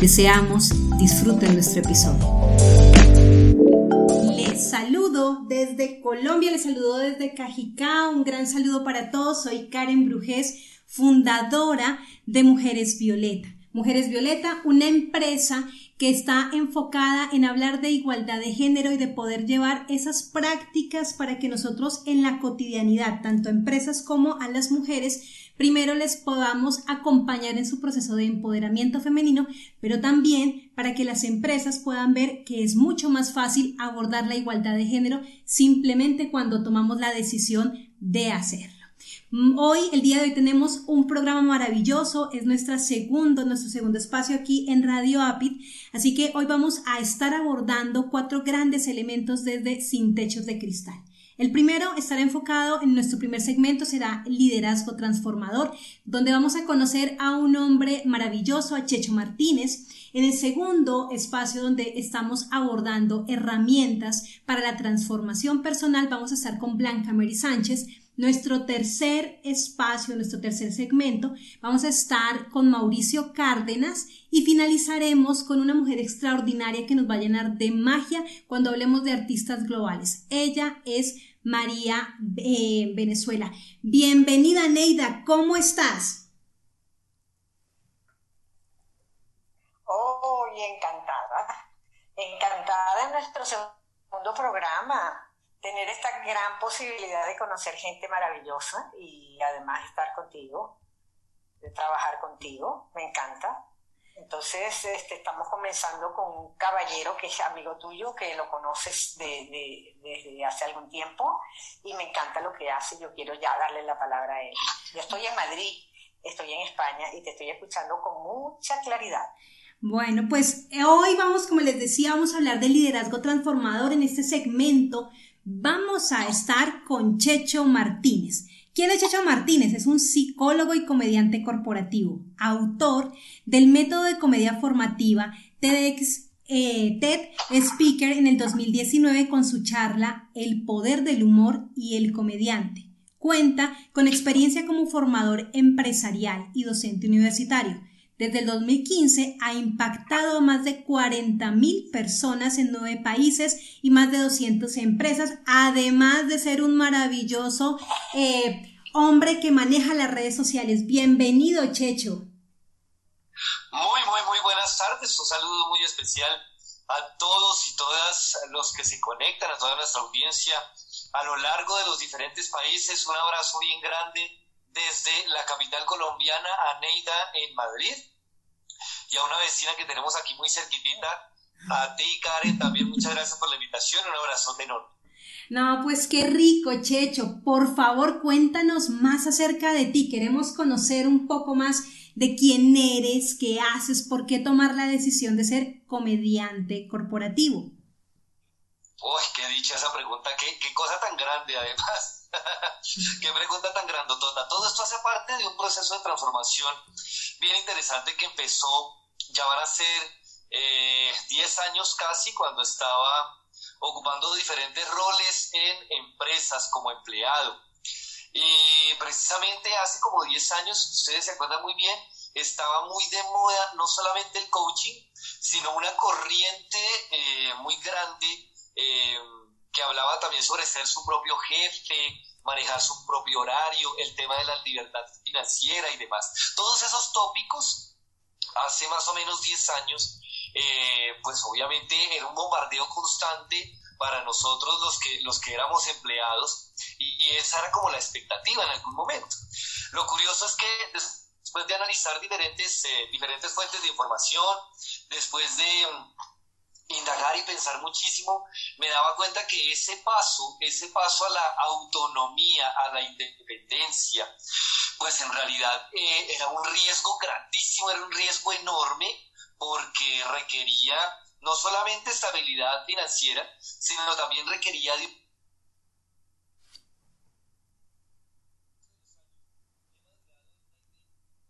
Deseamos disfruten nuestro episodio. Les saludo desde Colombia, les saludo desde Cajicá, un gran saludo para todos. Soy Karen Brujés, fundadora de Mujeres Violeta. Mujeres Violeta, una empresa que está enfocada en hablar de igualdad de género y de poder llevar esas prácticas para que nosotros en la cotidianidad, tanto empresas como a las mujeres, primero les podamos acompañar en su proceso de empoderamiento femenino, pero también para que las empresas puedan ver que es mucho más fácil abordar la igualdad de género simplemente cuando tomamos la decisión de hacerlo. Mm, hoy, el día de hoy, tenemos un programa maravilloso, es nuestro segundo, nuestro segundo espacio aquí en Radio Apit, así que hoy vamos a estar abordando cuatro grandes elementos desde Sin Techos de Cristal. El primero estará enfocado en nuestro primer segmento, será liderazgo transformador, donde vamos a conocer a un hombre maravilloso, a Checho Martínez. En el segundo espacio donde estamos abordando herramientas para la transformación personal, vamos a estar con Blanca Mary Sánchez. Nuestro tercer espacio, nuestro tercer segmento, vamos a estar con Mauricio Cárdenas y finalizaremos con una mujer extraordinaria que nos va a llenar de magia cuando hablemos de artistas globales. Ella es María eh, Venezuela. Bienvenida Neida, ¿cómo estás? Oh, encantada. Encantada en nuestro segundo programa. Tener esta gran posibilidad de conocer gente maravillosa y además estar contigo, de trabajar contigo. Me encanta. Entonces, este, estamos comenzando con un caballero que es amigo tuyo, que lo conoces desde hace algún tiempo y me encanta lo que hace. Yo quiero ya darle la palabra a él. Yo estoy en Madrid, estoy en España y te estoy escuchando con mucha claridad. Bueno, pues eh, hoy vamos, como les decía, vamos a hablar de liderazgo transformador en este segmento. Vamos a estar con Checho Martínez. ¿Quién es Checho Martínez? Es un psicólogo y comediante corporativo, autor del método de comedia formativa TEDx eh, TED Speaker en el 2019 con su charla El poder del humor y el comediante. Cuenta con experiencia como formador empresarial y docente universitario. Desde el 2015 ha impactado a más de 40.000 personas en nueve países y más de 200 empresas, además de ser un maravilloso eh, hombre que maneja las redes sociales. Bienvenido, Checho. Muy, muy, muy buenas tardes. Un saludo muy especial a todos y todas los que se conectan, a toda nuestra audiencia a lo largo de los diferentes países. Un abrazo bien grande desde la capital colombiana a Neida en Madrid y a una vecina que tenemos aquí muy cerquitita, a ti Karen, también muchas gracias por la invitación, un abrazo enorme. No, pues qué rico, Checho. Por favor, cuéntanos más acerca de ti. Queremos conocer un poco más de quién eres, qué haces, por qué tomar la decisión de ser comediante corporativo. Uy, qué dicha esa pregunta, qué, qué cosa tan grande además. Qué pregunta tan grandotota. Todo esto hace parte de un proceso de transformación bien interesante que empezó, ya van a ser 10 eh, años casi, cuando estaba ocupando diferentes roles en empresas como empleado. Y precisamente hace como 10 años, ustedes se acuerdan muy bien, estaba muy de moda no solamente el coaching, sino una corriente eh, muy grande. Eh, que hablaba también sobre ser su propio jefe, manejar su propio horario, el tema de la libertad financiera y demás. Todos esos tópicos, hace más o menos 10 años, eh, pues obviamente era un bombardeo constante para nosotros los que, los que éramos empleados y, esa era como la expectativa en algún momento. Lo curioso es que después de analizar diferentes, eh, diferentes fuentes de información, después de indagar y pensar muchísimo, me daba cuenta que ese paso, ese paso a la autonomía, a la independencia, pues en realidad eh, era un riesgo grandísimo, era un riesgo enorme porque requería no solamente estabilidad financiera, sino también requería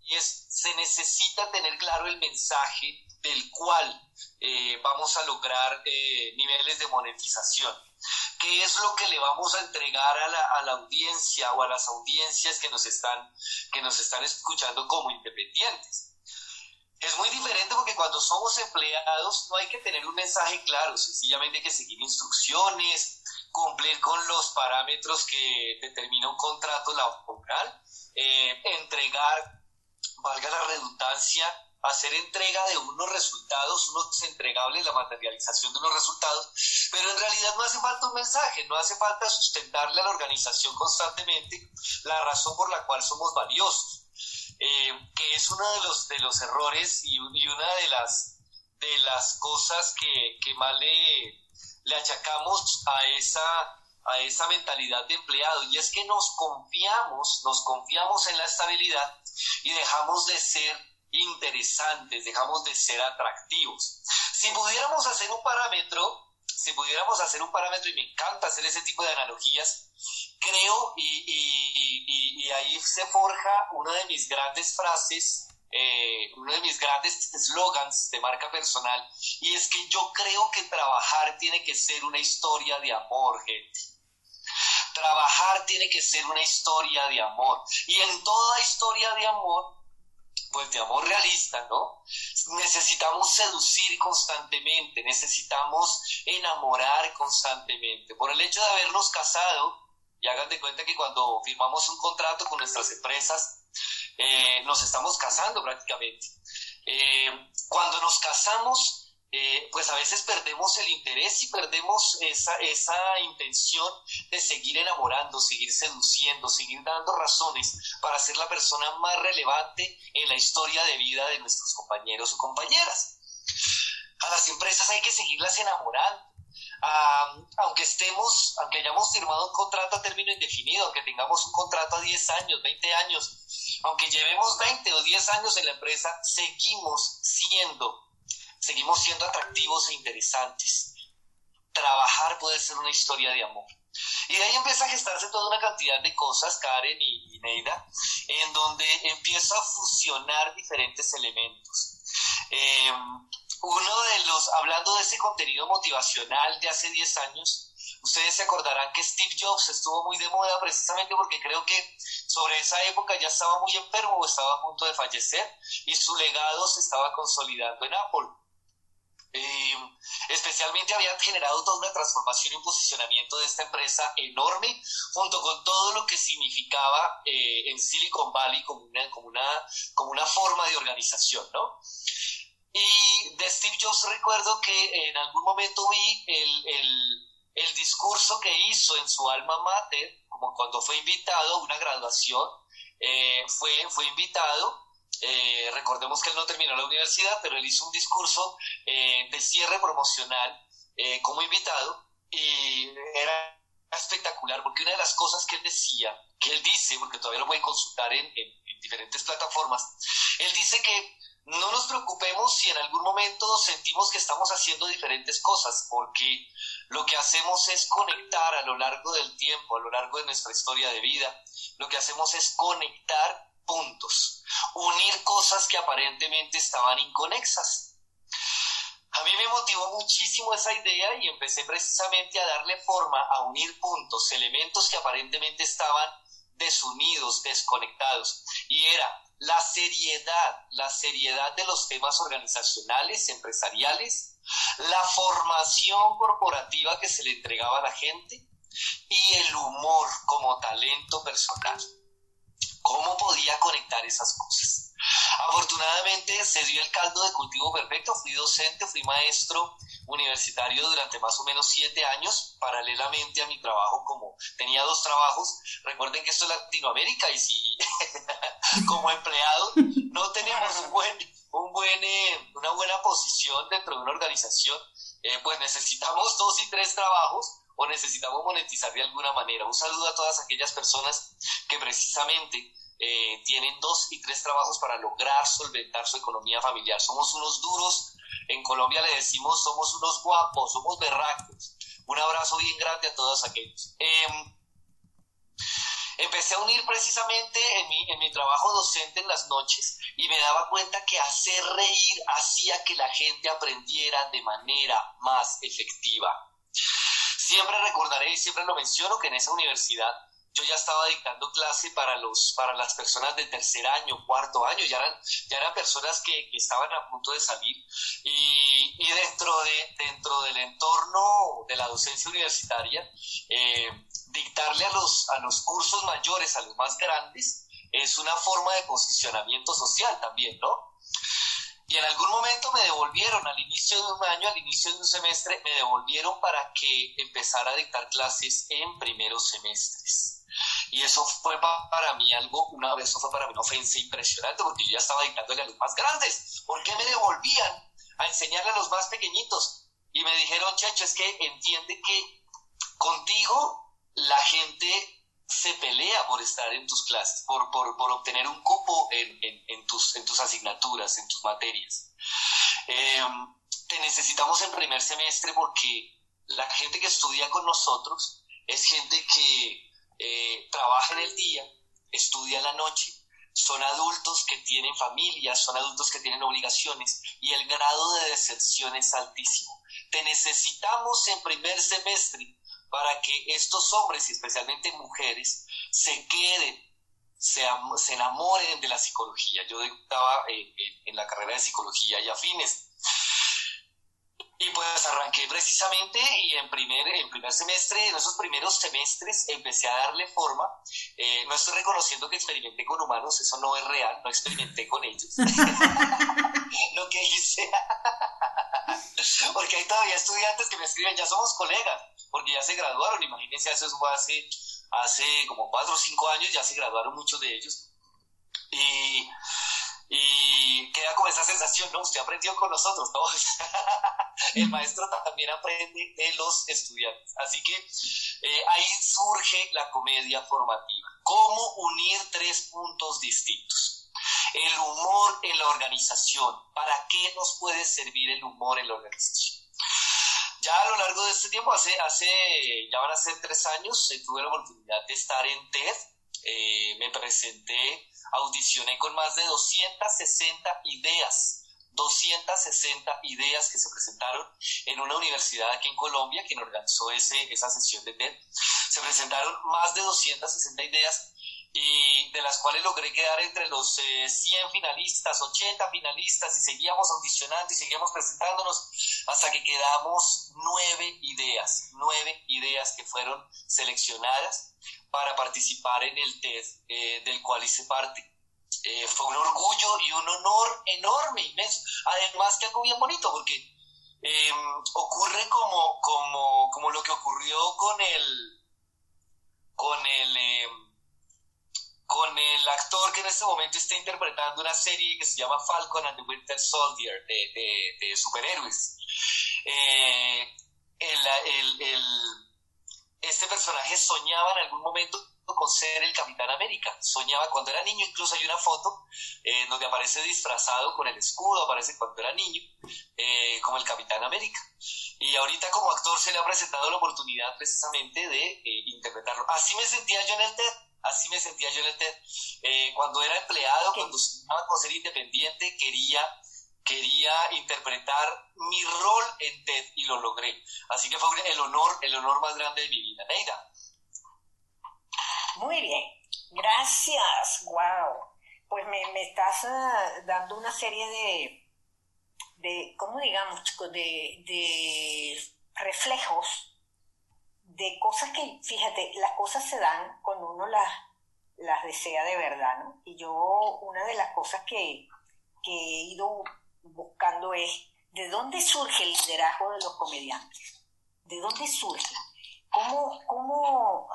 y es, se necesita tener claro el mensaje del cual eh, vamos a lograr eh, niveles de monetización. ¿Qué es lo que le vamos a entregar a la, audiencia o a las audiencias que nos, están, que nos están escuchando como independientes? Es muy diferente porque cuando somos empleados no hay que tener un mensaje claro, sencillamente hay que seguir instrucciones, cumplir con los parámetros que determina un contrato laboral, eh, entregar, valga la redundancia, hacer entrega de unos resultados, unos entregables, la materialización de unos resultados, pero en realidad no hace falta un mensaje, no hace falta sustentarle a la organización constantemente la razón por la cual somos valiosos, eh, que es uno de los, de los errores y, una de las, de las cosas que, que más le, le achacamos a esa a esa mentalidad de empleado y es que nos confiamos, nos confiamos en la estabilidad y dejamos de ser interesantes, dejamos de ser atractivos. Si pudiéramos hacer un parámetro, si pudiéramos hacer un parámetro, y me encanta hacer ese tipo de analogías, creo, y, ahí se forja una de mis grandes frases, eh, uno de mis grandes slogans de marca personal, y es que yo creo que trabajar tiene que ser una historia de amor, gente. Trabajar tiene que ser una historia de amor. Y en toda historia de amor pues de amor realista, ¿no? Necesitamos seducir constantemente, necesitamos enamorar constantemente. Por el hecho de habernos casado, y hagan de cuenta que cuando firmamos un contrato con nuestras empresas, eh, nos estamos casando prácticamente. Eh, cuando nos casamos, eh, pues a veces perdemos el interés y perdemos esa, esa intención de seguir enamorando, seguir seduciendo, seguir dando razones para ser la persona más relevante en la historia de vida de nuestros compañeros o compañeras. A las empresas hay que seguirlas enamorando. aunque estemos, aunque hayamos firmado un contrato a término indefinido, aunque tengamos un contrato a 10 años, 20 años, aunque llevemos 20 o 10 años en la empresa, seguimos siendo seguimos siendo atractivos e interesantes. Trabajar puede ser una historia de amor. Y de ahí empieza a gestarse toda una cantidad de cosas, Karen y, Neida, en donde empieza a fusionar diferentes elementos. Eh, uno de los, hablando de ese contenido motivacional de hace 10 años, ustedes se acordarán que Steve Jobs estuvo muy de moda precisamente porque creo que sobre esa época ya estaba muy enfermo o estaba a punto de fallecer y su legado se estaba consolidando en Apple. Eh, especialmente habían generado toda una transformación y un posicionamiento de esta empresa enorme, junto con todo lo que significaba eh, en Silicon Valley como una, como, una, como una forma de organización, ¿no? Y de Steve Jobs recuerdo que en algún momento vi el, el, el discurso que hizo en su alma mater, como cuando fue invitado a una graduación, eh, fue, fue invitado eh, recordemos que él no terminó la universidad, pero él hizo un discurso eh, de cierre promocional eh, como invitado y era espectacular porque una de las cosas que él decía, que él dice, porque todavía lo a consultar en diferentes plataformas, él dice que no nos preocupemos si en algún momento sentimos que estamos haciendo diferentes cosas, porque lo que hacemos es conectar a lo largo del tiempo, a lo largo de nuestra historia de vida, lo que hacemos es conectar puntos, unir cosas que aparentemente estaban inconexas. A mí me motivó muchísimo esa idea y empecé precisamente a darle forma a unir puntos, elementos que aparentemente estaban desunidos, desconectados. Y era la seriedad, la seriedad de los temas organizacionales, empresariales, la formación corporativa que se le entregaba a la gente y el humor como talento personal. ¿Cómo podía conectar esas cosas? Afortunadamente se dio el caldo de cultivo perfecto, fui docente, fui maestro universitario durante más o menos siete años, paralelamente a mi trabajo como tenía dos trabajos. Recuerden que esto es Latinoamérica y si como empleado no tenemos un buen, eh, una buena posición dentro de una organización, eh, pues necesitamos dos y tres trabajos o necesitamos monetizar de alguna manera. Un saludo a todas aquellas personas que precisamente eh, tienen dos y tres trabajos para lograr solventar su economía familiar. Somos unos duros En Colombia le decimos somos unos guapos, somos berracos. Un abrazo bien grande a todos aquellos. Em, empecé a unir precisamente en mi, en mi trabajo docente en las noches y me daba cuenta que hacer reír hacía que la gente aprendiera de manera más efectiva. Siempre recordaré y siempre lo menciono que en esa universidad yo ya estaba dictando clase para, los, para las personas de tercer año, cuarto año, ya eran, ya eran personas que, estaban a punto de salir y, y, dentro, de, dentro del entorno de la docencia universitaria, eh, dictarle a los, a los cursos mayores, a los más grandes, es una forma de posicionamiento social también, ¿no? Y en algún momento me devolvieron, al inicio de un año, al inicio de un semestre, me devolvieron para que empezara a dictar clases en primeros semestres. Y eso fue para mí algo, una vez eso fue para mí una ofensa impresionante, porque yo ya estaba dictándole a los más grandes. ¿Por qué me devolvían a enseñarle a los más pequeñitos? Y me dijeron, Checho, es que entiende que contigo la gente se pelea por estar en tus clases, por, por, por obtener un cupo en, en, tus, en tus asignaturas, en tus materias. Em, te necesitamos en primer semestre porque la gente que estudia con nosotros es gente que eh, trabaja en el día, estudia la noche, son adultos que tienen familias, son adultos que tienen obligaciones y el grado de decepción es altísimo. Te necesitamos en primer semestre para que estos hombres y especialmente mujeres se queden, se, se enamoren de la psicología. Yo estaba eh, en la carrera de psicología y afines. Y pues arranqué precisamente y en primer, en primer semestre, en esos primeros semestres, empecé a darle forma. Eh, no estoy reconociendo que experimenté con humanos, eso no es real, no experimenté con ellos. Lo que hice, porque hay todavía estudiantes que me escriben, ya somos colegas porque ya se graduaron, imagínense, eso fue hace, como cuatro o cinco años, ya se graduaron muchos de ellos. Y, y queda con esa sensación, ¿no? Usted aprendió con nosotros, ¿no? El maestro también aprende de los estudiantes. Así que eh, ahí surge la comedia formativa. ¿Cómo unir tres puntos distintos? El humor en la organización. ¿Para qué nos puede servir el humor en la organización? Ya a lo largo de este tiempo, hace, hace ya van a ser tres años, eh, tuve la oportunidad de estar en TED, eh, me presenté, audicioné con más de 260 ideas, 260 ideas que se presentaron en una universidad aquí en Colombia, quien organizó ese, esa sesión de TED. Se presentaron más de 260 ideas y de las cuales logré quedar entre los 100 eh, finalistas, 80 finalistas y seguíamos audicionando y seguíamos presentándonos hasta que quedamos nueve ideas, nueve ideas que fueron seleccionadas para participar en el test eh, del cual hice parte. Eh, fue un orgullo y un honor enorme, inmenso. Además que algo bien bonito porque em, ocurre como, como, como lo que ocurrió con el, con el em, con el actor que en este momento está interpretando una serie que se llama Falcon and the Winter Soldier de, superhéroes. Eh, este personaje soñaba en algún momento con ser el Capitán América. Soñaba cuando era niño, incluso hay una foto eh, donde aparece disfrazado con el escudo, aparece cuando era niño, eh, como el Capitán América. Y ahorita como actor se le ha presentado la oportunidad precisamente de interpretarlo. Así me sentía yo en el TED Así me sentía yo en el TED. Eh, cuando era empleado, cuando soñaba con ser independiente, quería, quería interpretar mi rol en TED y lo logré. Así que fue el honor, el honor más grande de mi vida. Neida. Muy bien, gracias. Wow. Pues me, estás ah, dando una serie de, de ¿cómo digamos, de, de reflejos de cosas que, fíjate, las cosas se dan cuando uno las, las desea de verdad, ¿no? Y yo, una de las cosas que, que he ido buscando es, ¿de dónde surge el liderazgo de los comediantes? ¿De dónde surge? ¿Cómo, cómo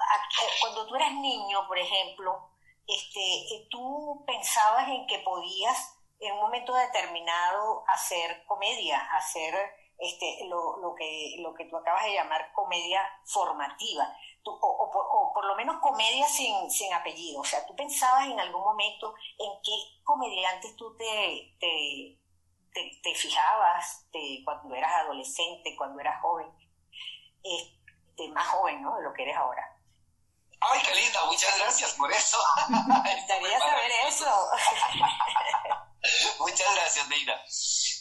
cuando tú eras niño, por ejemplo, este, tú pensabas en que podías en un momento determinado hacer comedia, hacer este, lo, lo, que, lo que tú acabas de llamar comedia formativa, o, por, lo menos comedia sin, sin apellido. O sea, tú pensabas en algún momento en qué comediantes tú te, te, te, fijabas cuando eras adolescente, cuando eras joven, este, más joven, ¿no? De lo que eres ahora. Ay, qué linda, muchas gracias por eso. Me gustaría saber eso. muchas gracias, Neida.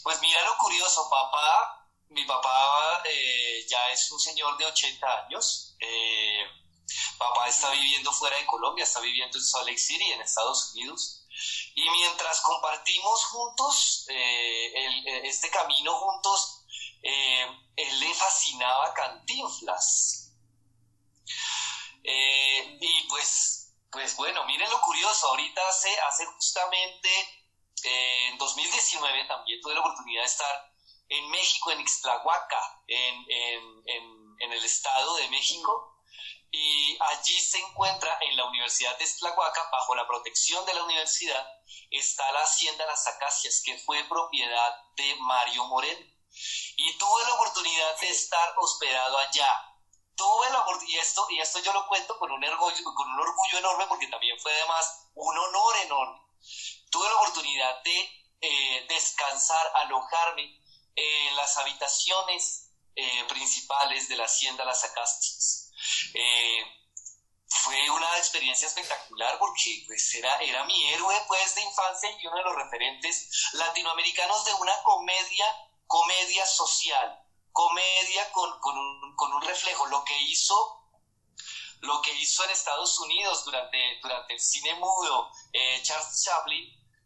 Pues mira lo curioso, papá, mi papá eh, ya es un señor de 80 años. Eh, papá está viviendo fuera de Colombia, está viviendo en Salt Lake City, en Estados Unidos. Y mientras compartimos juntos eh, este camino juntos, él le fascinaba Cantinflas. Y pues, pues bueno, miren lo curioso, ahorita hace, hace justamente, en 2019 también tuve la oportunidad de estar en México, en Ixtlahuaca, en, en, el Estado de México, y allí se encuentra en la Universidad de Ixtlahuaca, bajo la protección de la universidad, está la Hacienda Las Acacias, que fue propiedad de Mario Moreno. Y tuve la oportunidad de estar hospedado allá tuve la y esto, y esto yo lo cuento con un, orgullo, con un orgullo enorme porque también fue además un honor enorme. Tuve la oportunidad de eh, descansar, alojarme en las habitaciones eh, principales de la hacienda Las Acastias. Eh, fue una experiencia espectacular porque pues era, era mi héroe pues de infancia y uno de los referentes latinoamericanos de una comedia, comedia social comedia con, un, reflejo. Lo que hizo lo que hizo en Estados Unidos durante, durante el cine mudo eh, Charles Chaplin,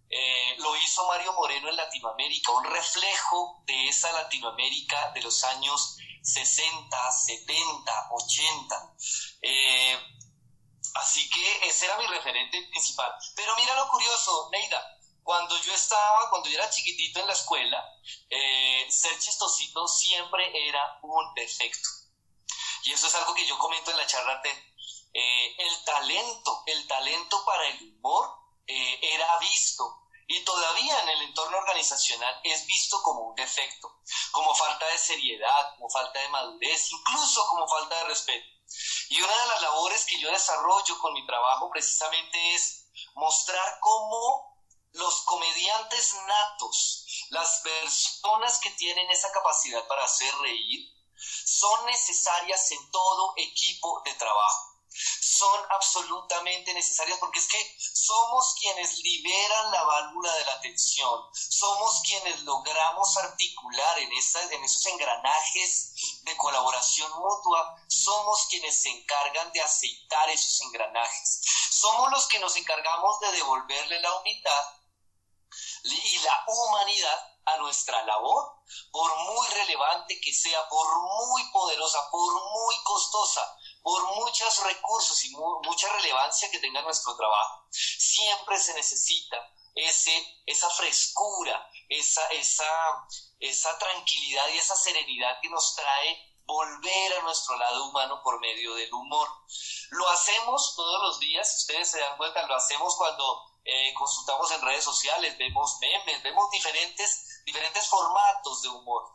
eh, lo hizo Mario Moreno en Latinoamérica, un reflejo de esa Latinoamérica de los años 60, 70, 80. así que ese era mi referente principal. Pero mira lo curioso, Neida, cuando yo estaba, cuando yo era chiquitito en la escuela, eh, ser chistosito siempre era un defecto. Y eso es algo que yo comento en la charla de eh, el talento, el talento para el humor era visto y todavía en el entorno organizacional es visto como un defecto, como falta de seriedad, como falta de madurez, incluso como falta de respeto. Y una de las labores que yo desarrollo con mi trabajo precisamente es mostrar cómo los comediantes natos, las personas que tienen esa capacidad para hacer reír, son necesarias en todo equipo de trabajo. Son absolutamente necesarias porque es que somos quienes liberan la válvula de la tensión, somos quienes logramos articular en, en esos engranajes de colaboración mutua, somos quienes se encargan de aceitar esos engranajes, somos los que nos encargamos de devolverle la unidad y la humanidad a nuestra labor, por muy relevante que sea, por muy poderosa, por muy costosa, por muchos recursos y mucha relevancia que tenga nuestro trabajo. Siempre se necesita ese, esa frescura, esa, esa, esa tranquilidad y esa serenidad que nos trae volver a nuestro lado humano por medio del humor. Lo hacemos todos los días, si ustedes se dan cuenta, lo hacemos cuando eh, consultamos en redes sociales, vemos memes, vemos diferentes, diferentes formatos de humor.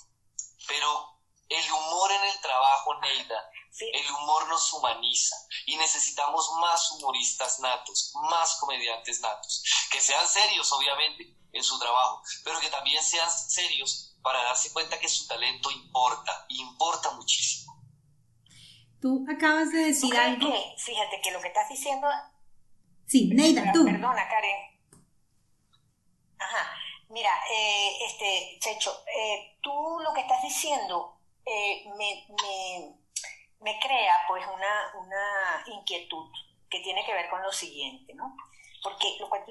Pero el humor en el trabajo, Neida, el humor nos humaniza y necesitamos más humoristas natos, más comediantes natos, que sean serios, obviamente, en su trabajo, pero que también sean serios para darse cuenta que su talento importa, importa muchísimo. Tú acabas de decir algo. fíjate que lo que estás diciendo Sí, Neida, tú. Perdona, Karen. Ajá. Mira, eh, este, Checho, eh, tú lo que estás diciendo eh, me, me, me, crea pues una, una inquietud que tiene que ver con lo siguiente, ¿no? Porque lo que,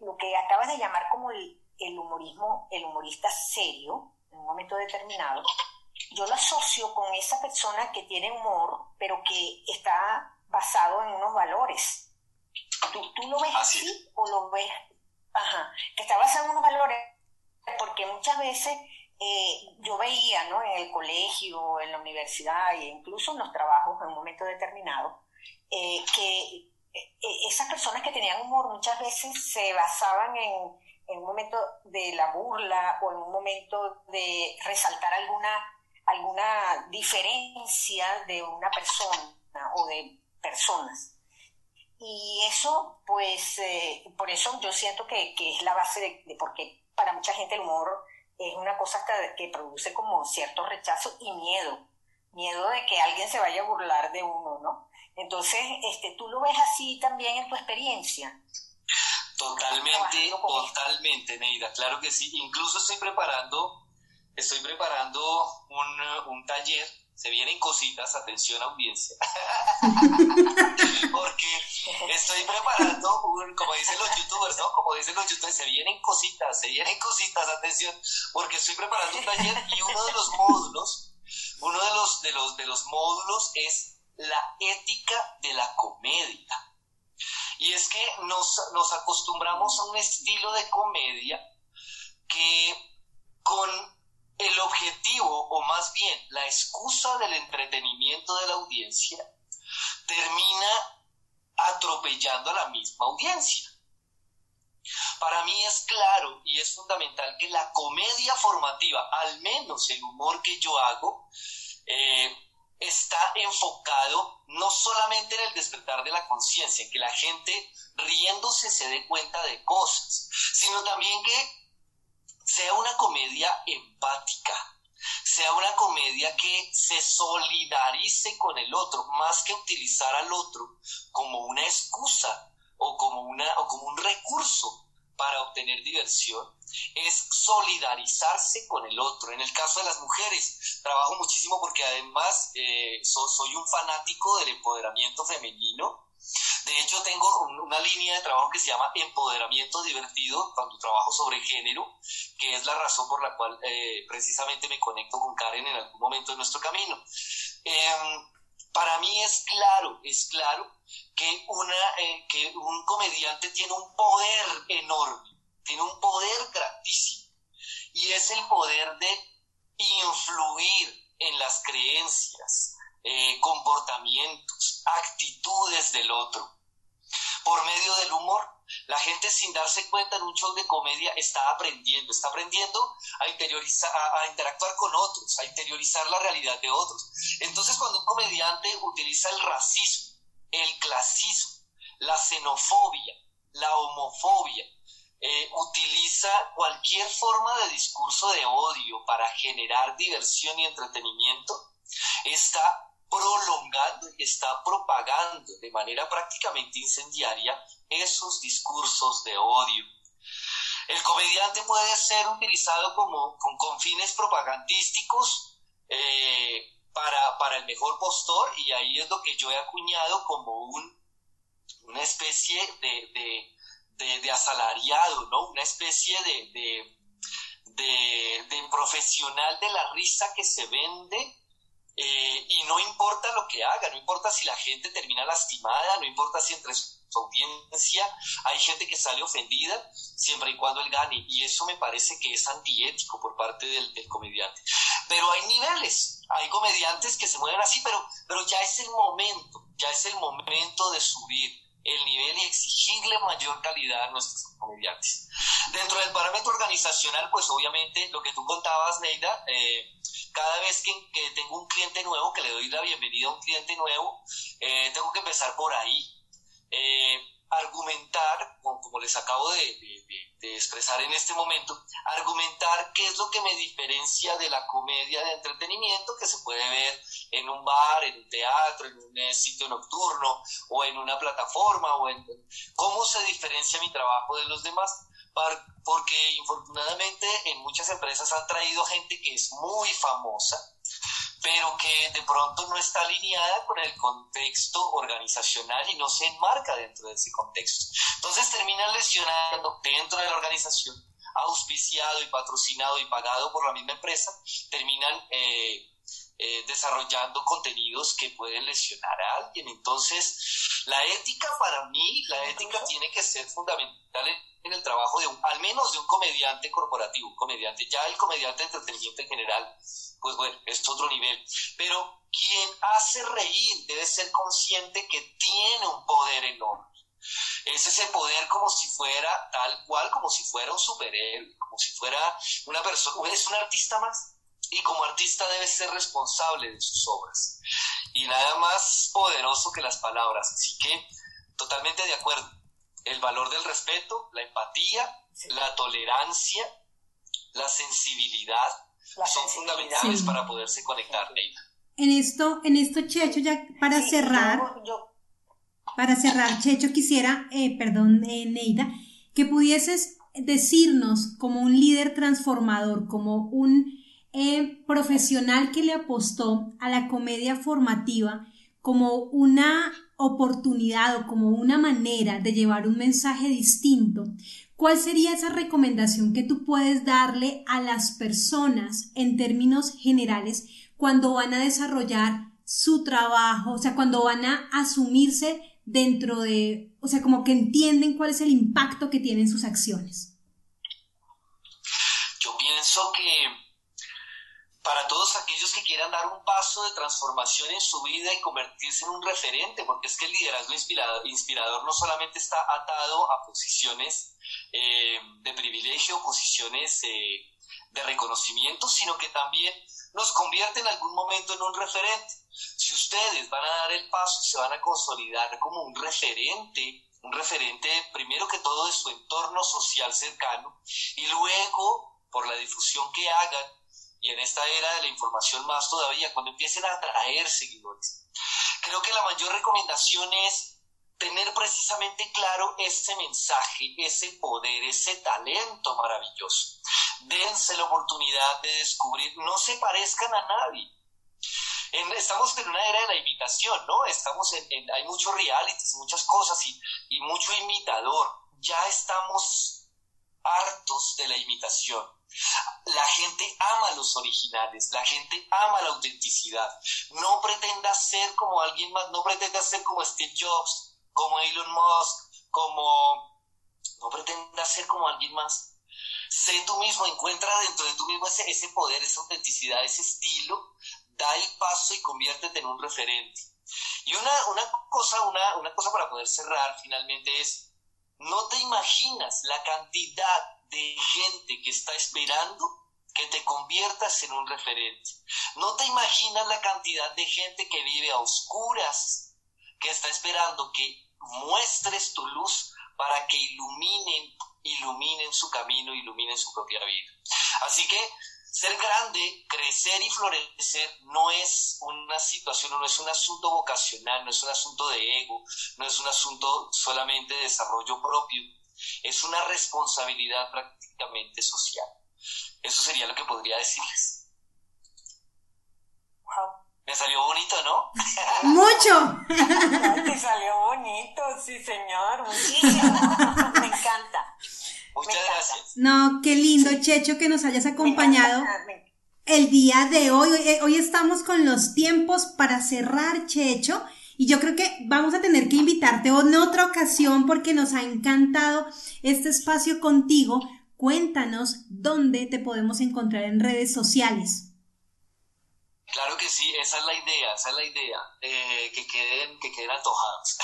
lo que acabas de llamar como el, el humorismo, el humorista serio, en un momento determinado, yo lo asocio con esa persona que tiene humor, pero que está basado en unos valores, ¿Tú, lo ves así, o lo ves, ajá, que está basado en unos valores? Porque muchas veces eh, yo veía, ¿no? En el colegio, en la universidad e incluso en los trabajos en un momento determinado, eh, que eh, esas personas que tenían humor muchas veces se basaban en, en un momento de la burla o en un momento de resaltar alguna, alguna diferencia de una persona o de personas. Y eso, pues, por eso yo siento que, es la base de, porque para mucha gente el humor es una cosa hasta que produce como cierto rechazo y miedo, miedo de que alguien se vaya a burlar de uno, ¿no? Entonces, este, ¿tú lo ves así también en tu experiencia? Totalmente, totalmente, Neida, claro que sí. Incluso estoy preparando, estoy preparando un, un taller se vienen cositas, atención audiencia, porque estoy preparando, como dicen los youtubers, ¿no? Como dicen los youtubers, se vienen cositas, se vienen cositas, atención, porque estoy preparando un taller y uno de los módulos, uno de los, de los, de los módulos es la ética de la comedia. Y es que nos, nos acostumbramos a un estilo de comedia que con el objetivo, o más bien la excusa del entretenimiento de la audiencia, termina atropellando a la misma audiencia. Para mí es claro y es fundamental que la comedia formativa, al menos el humor que yo hago, eh, está enfocado no solamente en el despertar de la conciencia, en que la gente riéndose se dé cuenta de cosas, sino también que sea una comedia empática, sea una comedia que se solidarice con el otro, más que utilizar al otro como una excusa o como, una, o como un recurso para obtener diversión, es solidarizarse con el otro. En el caso de las mujeres, trabajo muchísimo porque además eh, soy un fanático del empoderamiento femenino de hecho, tengo una línea de trabajo que se llama Empoderamiento Divertido cuando trabajo sobre género, que es la razón por la cual eh, precisamente me conecto con Karen en algún momento de nuestro camino. Em, para mí es claro, es claro que, una, eh, que un comediante tiene un poder enorme, tiene un poder grandísimo, y es el poder de influir en las creencias, eh, comportamientos, actitudes del otro. Por medio del humor, la gente sin darse cuenta en un show de comedia está aprendiendo, está aprendiendo a, interiorizar, a, interactuar con otros, a interiorizar la realidad de otros. Entonces cuando un comediante utiliza el racismo, el clasismo, la xenofobia, la homofobia, eh, utiliza cualquier forma de discurso de odio para generar diversión y entretenimiento, está prolongando y está propagando de manera prácticamente incendiaria esos discursos de odio. El comediante puede ser utilizado como, con, fines propagandísticos eh, para, el mejor postor y ahí es lo que yo he acuñado como un, una especie de, de, asalariado, ¿no? una especie de, de profesional de la risa que se vende eh, y no importa lo que haga, no importa si la gente termina lastimada, no importa si entre su audiencia hay gente que sale ofendida, siempre y cuando él gane. Y eso me parece que es antiético por parte del, comediante. Pero hay niveles, hay comediantes que se mueven así, pero, pero ya es el momento, ya es el momento de subir el nivel y exigirle mayor calidad a nuestros comediantes. Dentro del parámetro organizacional, pues obviamente lo que tú contabas, Neida, eh, cada vez que, tengo un cliente nuevo, que le doy la bienvenida a un cliente nuevo, eh, tengo que empezar por ahí. Eh, argumentar, como, les acabo de, expresar en este momento, argumentar qué es lo que me diferencia de la comedia de entretenimiento que se puede ver en un bar, en un teatro, en un eh, sitio nocturno o en una plataforma o en cómo se diferencia mi trabajo de los demás. Porque infortunadamente en muchas empresas han traído gente que es muy famosa, pero que de pronto no está alineada con el contexto organizacional y no se enmarca dentro de ese contexto. Entonces terminan lesionando dentro de la organización, auspiciado y patrocinado y pagado por la misma empresa, terminan eh, eh, desarrollando contenidos que pueden lesionar a alguien. Entonces, la ética para mí, la ética tiene que ser fundamental en el trabajo de un, al menos de un comediante corporativo, un comediante, ya el comediante de entretenimiento en general, pues bueno, es otro nivel. Pero quien hace reír debe ser consciente que tiene un poder enorme. Es ese poder como si fuera tal cual, como si fuera un superhéroe, como si fuera una persona, es un artista más. Y como artista debe ser responsable de sus obras. Y nada más poderoso que las palabras. Así que totalmente de acuerdo el valor del respeto, la empatía, la tolerancia la sensibilidad son fundamentales para poderse conectar, Neida. En esto, en esto, Checho, ya para cerrar, para cerrar, Checho, quisiera, eh, perdón, eh, Neida, que pudieses decirnos como un líder transformador, como un eh, profesional que le apostó a la comedia formativa como una oportunidad o como una manera de llevar un mensaje distinto, ¿cuál sería esa recomendación que tú puedes darle a las personas en términos generales cuando van a desarrollar su trabajo, o sea, cuando van a asumirse dentro de, o sea, como que entienden cuál es el impacto que tienen sus acciones? Yo pienso que para todos aquellos que quieran dar un paso de transformación en su vida y convertirse en un referente, porque es que el liderazgo inspirador, no solamente está atado a posiciones eh, de privilegio, posiciones eh, de reconocimiento, sino que también nos convierte en algún momento en un referente. Si ustedes van a dar el paso y se van a consolidar como un referente, un referente primero que todo de su entorno social cercano y luego por la difusión que hagan y en esta era de la información más todavía, cuando empiecen a atraer seguidores. Creo que la mayor recomendación es tener precisamente claro ese mensaje, ese poder, ese talento maravilloso. Dense la oportunidad de descubrir, no se parezcan a nadie. estamos en una era de la imitación, ¿no? Estamos en, hay muchos realities, muchas cosas y, y mucho imitador. Ya estamos hartos de la imitación la gente ama los originales, la gente ama la autenticidad. No pretenda ser como alguien más, no pretenda ser como Steve Jobs, como Elon Musk, como... No pretenda ser como alguien más. Sé tú mismo, encuentra dentro de tú mismo ese, poder, esa autenticidad, ese estilo, da el paso y conviértete en un referente. Y una, cosa, una, una cosa para poder cerrar finalmente es, no te imaginas la cantidad de gente que está esperando que te conviertas en un referente. No te imaginas la cantidad de gente que vive a oscuras, que está esperando que muestres tu luz para que iluminen, iluminen su camino, iluminen su propia vida. Así que ser grande, crecer y florecer no es una situación, no es un asunto vocacional, no es un asunto de ego, no es un asunto solamente de desarrollo propio, es una responsabilidad prácticamente social. Eso sería lo que podría decirles. Me salió bonito, ¿no? Mucho. te salió bonito, sí, señor. Muchísimo. Me encanta. Muchas gracias. No, qué lindo, Checho, que nos hayas acompañado el día de hoy. Hoy estamos con los tiempos para cerrar, Checho. Y yo creo que vamos a tener que invitarte en otra ocasión porque nos ha encantado este espacio contigo. Cuéntanos dónde te podemos encontrar en redes sociales. Claro que sí, esa es la idea, esa es la idea, eh, que, queden, que queden antojados.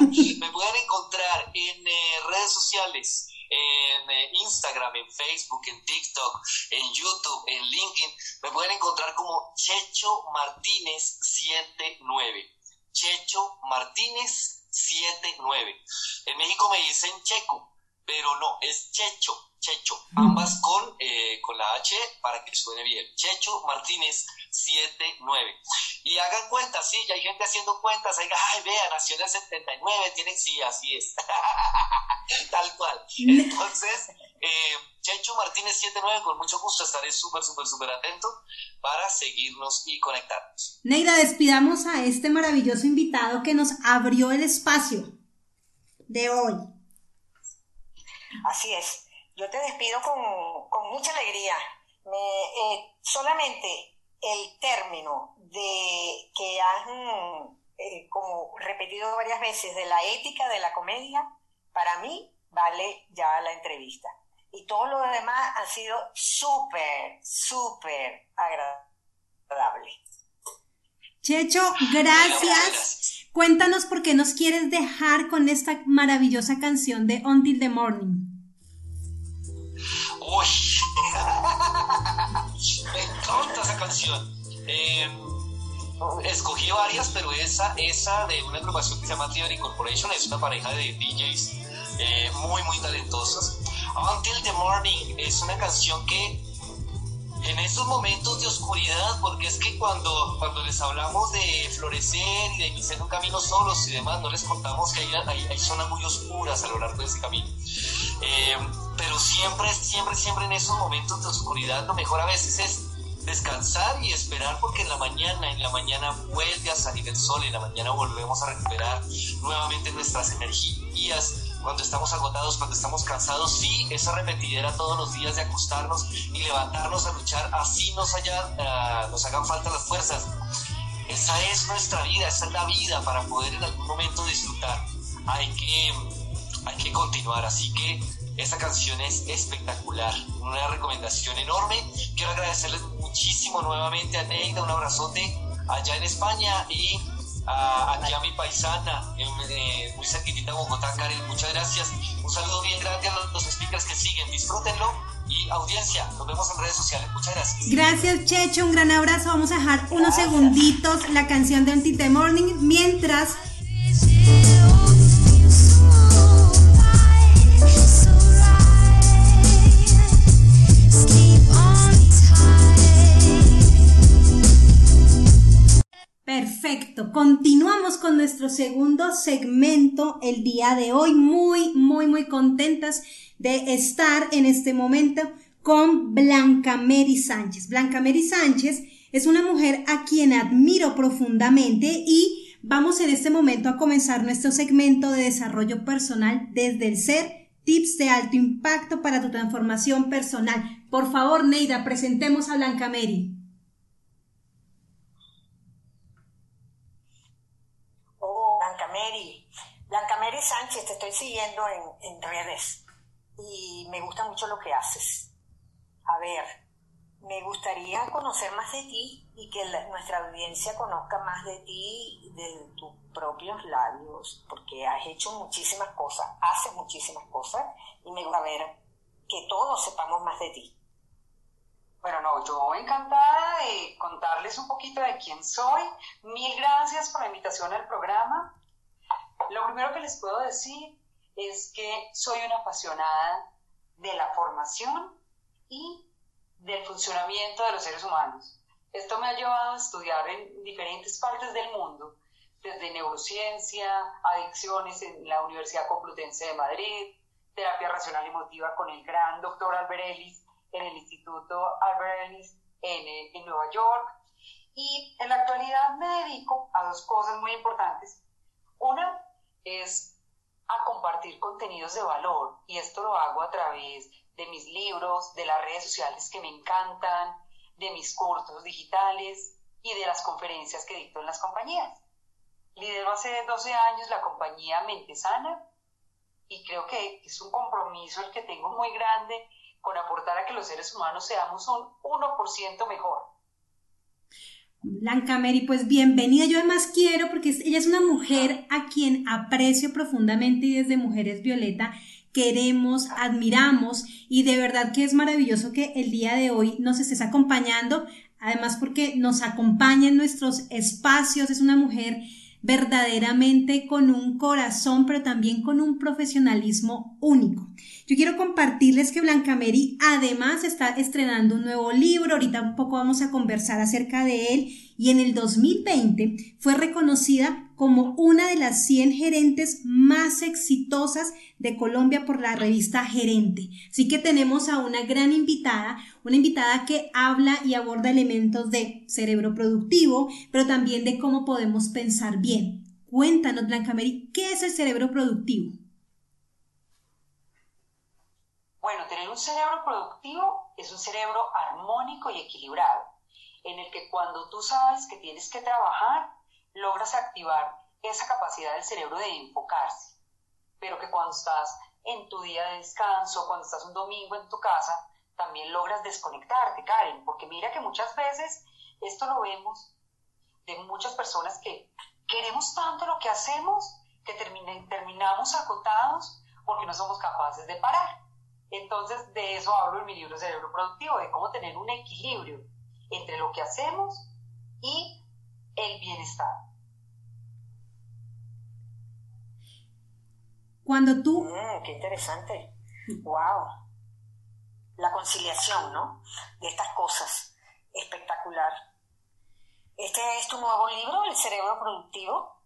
Me pueden encontrar en eh, redes sociales, en eh, Instagram, en Facebook, en TikTok, en YouTube, en LinkedIn. Me pueden encontrar como Checho Martínez 79. Checho Martínez 79. En México me dicen Checo, pero no, es Checho, Checho, ambas con, eh, con la H para que suene bien. Checho Martínez 79. Y hagan cuentas, sí, ya hay gente haciendo cuentas, ay, vea, nació en el 79, tiene, sí, así es. Tal cual. Entonces, eh, Checho Martínez 79, con mucho gusto estaré súper, súper, súper atento para seguirnos y conectarnos. Neida, despidamos a este maravilloso invitado que nos abrió el espacio de hoy. Así es. Yo te despido con, mucha alegría. Eh, solamente el término de que han eh, como repetido varias veces de la ética de la comedia, para mí vale ya la entrevista y todo lo demás ha sido súper, súper agradable. Checho, gracias. Cuéntanos por qué nos quieres dejar con esta maravillosa canción de Until the Morning. Uy, me encanta esa canción. Em, escogí varias, pero esa, esa de una agrupación que se llama Theory Corporation es una pareja de DJs eh, muy, muy talentosos Until the Morning es una canción que en esos momentos de oscuridad, porque es que cuando, cuando les hablamos de florecer y de iniciar un camino solos y demás, no les contamos que hay, hay, zonas muy oscuras a lo largo de ese camino. Eh, pero siempre, siempre, siempre en esos momentos de oscuridad, lo mejor a veces es descansar y esperar porque en la mañana, en la mañana vuelve a salir el sol, en la mañana volvemos a recuperar nuevamente nuestras energías, cuando estamos agotados, cuando estamos cansados, sí, esa repetidera todos los días de acostarnos y levantarnos a luchar, así nos, haya, eh, nos hagan falta las fuerzas. Esa es nuestra vida, esa es la vida para poder en algún momento disfrutar. Hay que, hay que continuar, así que esa canción es espectacular, una recomendación enorme. Quiero agradecerles muchísimo nuevamente a Neida, un abrazote allá en España y a, aquí a mi paisana, eh, muy cerquitita Bogotá, Karen, muchas gracias. Un saludo bien grande a los, speakers que siguen, disfrútenlo y audiencia, nos vemos en redes sociales. Muchas gracias. Gracias, Checho, un gran abrazo. Vamos a dejar unos segunditos la canción de Until the Morning mientras Perfecto, continuamos con nuestro segundo segmento el día de hoy. Muy, muy, muy contentas de estar en este momento con Blanca Mary Sánchez. Blanca Mary Sánchez es una mujer a quien admiro profundamente y vamos en este momento a comenzar nuestro segmento de desarrollo personal desde el ser, tips de alto impacto para tu transformación personal. Por favor, Neida, presentemos a Blanca Mary. Blanca Mary Sánchez, te estoy siguiendo en, redes y me gusta mucho lo que haces. A ver, me gustaría conocer más de ti y que nuestra audiencia conozca más de ti de tus propios labios, porque has hecho muchísimas cosas, haces muchísimas cosas y me gusta ver que todos sepamos más de ti. Bueno, no, yo encantada de contarles un poquito de quién soy. Mil gracias por la invitación al programa. Lo primero que les puedo decir es que soy una apasionada de la formación y del funcionamiento de los seres humanos. Esto me ha llevado a estudiar en diferentes partes del mundo, desde neurociencia, adicciones en la Universidad Complutense de Madrid, terapia racional emotiva con el gran doctor Albert Ellis en el Instituto Albert Ellis en, en Nueva York. Y en la actualidad me dedico a dos cosas muy importantes. Una es a compartir contenidos de valor y esto lo hago a través de mis libros, de las redes sociales que me encantan, de mis cursos digitales y de las conferencias que dicto en las compañías. Lidero hace 12 años la compañía Mente Sana y creo que es un compromiso el que tengo muy grande con aportar a que los seres humanos seamos un 1% mejor. Blanca Mary, pues bienvenida. Yo además quiero, porque ella es una mujer a quien aprecio profundamente y desde Mujeres Violeta queremos, admiramos y de verdad que es maravilloso que el día de hoy nos estés acompañando, además porque nos acompaña en nuestros espacios, es una mujer verdaderamente con un corazón, pero también con un profesionalismo único. Yo quiero compartirles que Blanca Mary además está estrenando un nuevo libro, ahorita un poco vamos a conversar acerca de él, y en el 2020 fue reconocida como una de las 100 gerentes más exitosas de Colombia por la revista Gerente. Así que tenemos a una gran invitada, una invitada que habla y aborda elementos de cerebro productivo, pero también de cómo podemos pensar bien. Cuéntanos, Blanca Mary, ¿qué es el cerebro productivo? Bueno, tener un cerebro productivo es un cerebro armónico y equilibrado, en el que cuando tú sabes que tienes que trabajar, logras activar esa capacidad del cerebro de enfocarse, pero que cuando estás en tu día de descanso, cuando estás un domingo en tu casa, también logras desconectarte, Karen, porque mira que muchas veces esto lo vemos de muchas personas que queremos tanto lo que hacemos que terminamos acotados porque no somos capaces de parar. Entonces, de eso hablo en mi libro Cerebro Productivo, de cómo tener un equilibrio entre lo que hacemos y el bienestar. Cuando tú... Mm, qué interesante. Wow. La conciliación, ¿no? De estas cosas. Espectacular. ¿Este es tu nuevo libro, El cerebro productivo?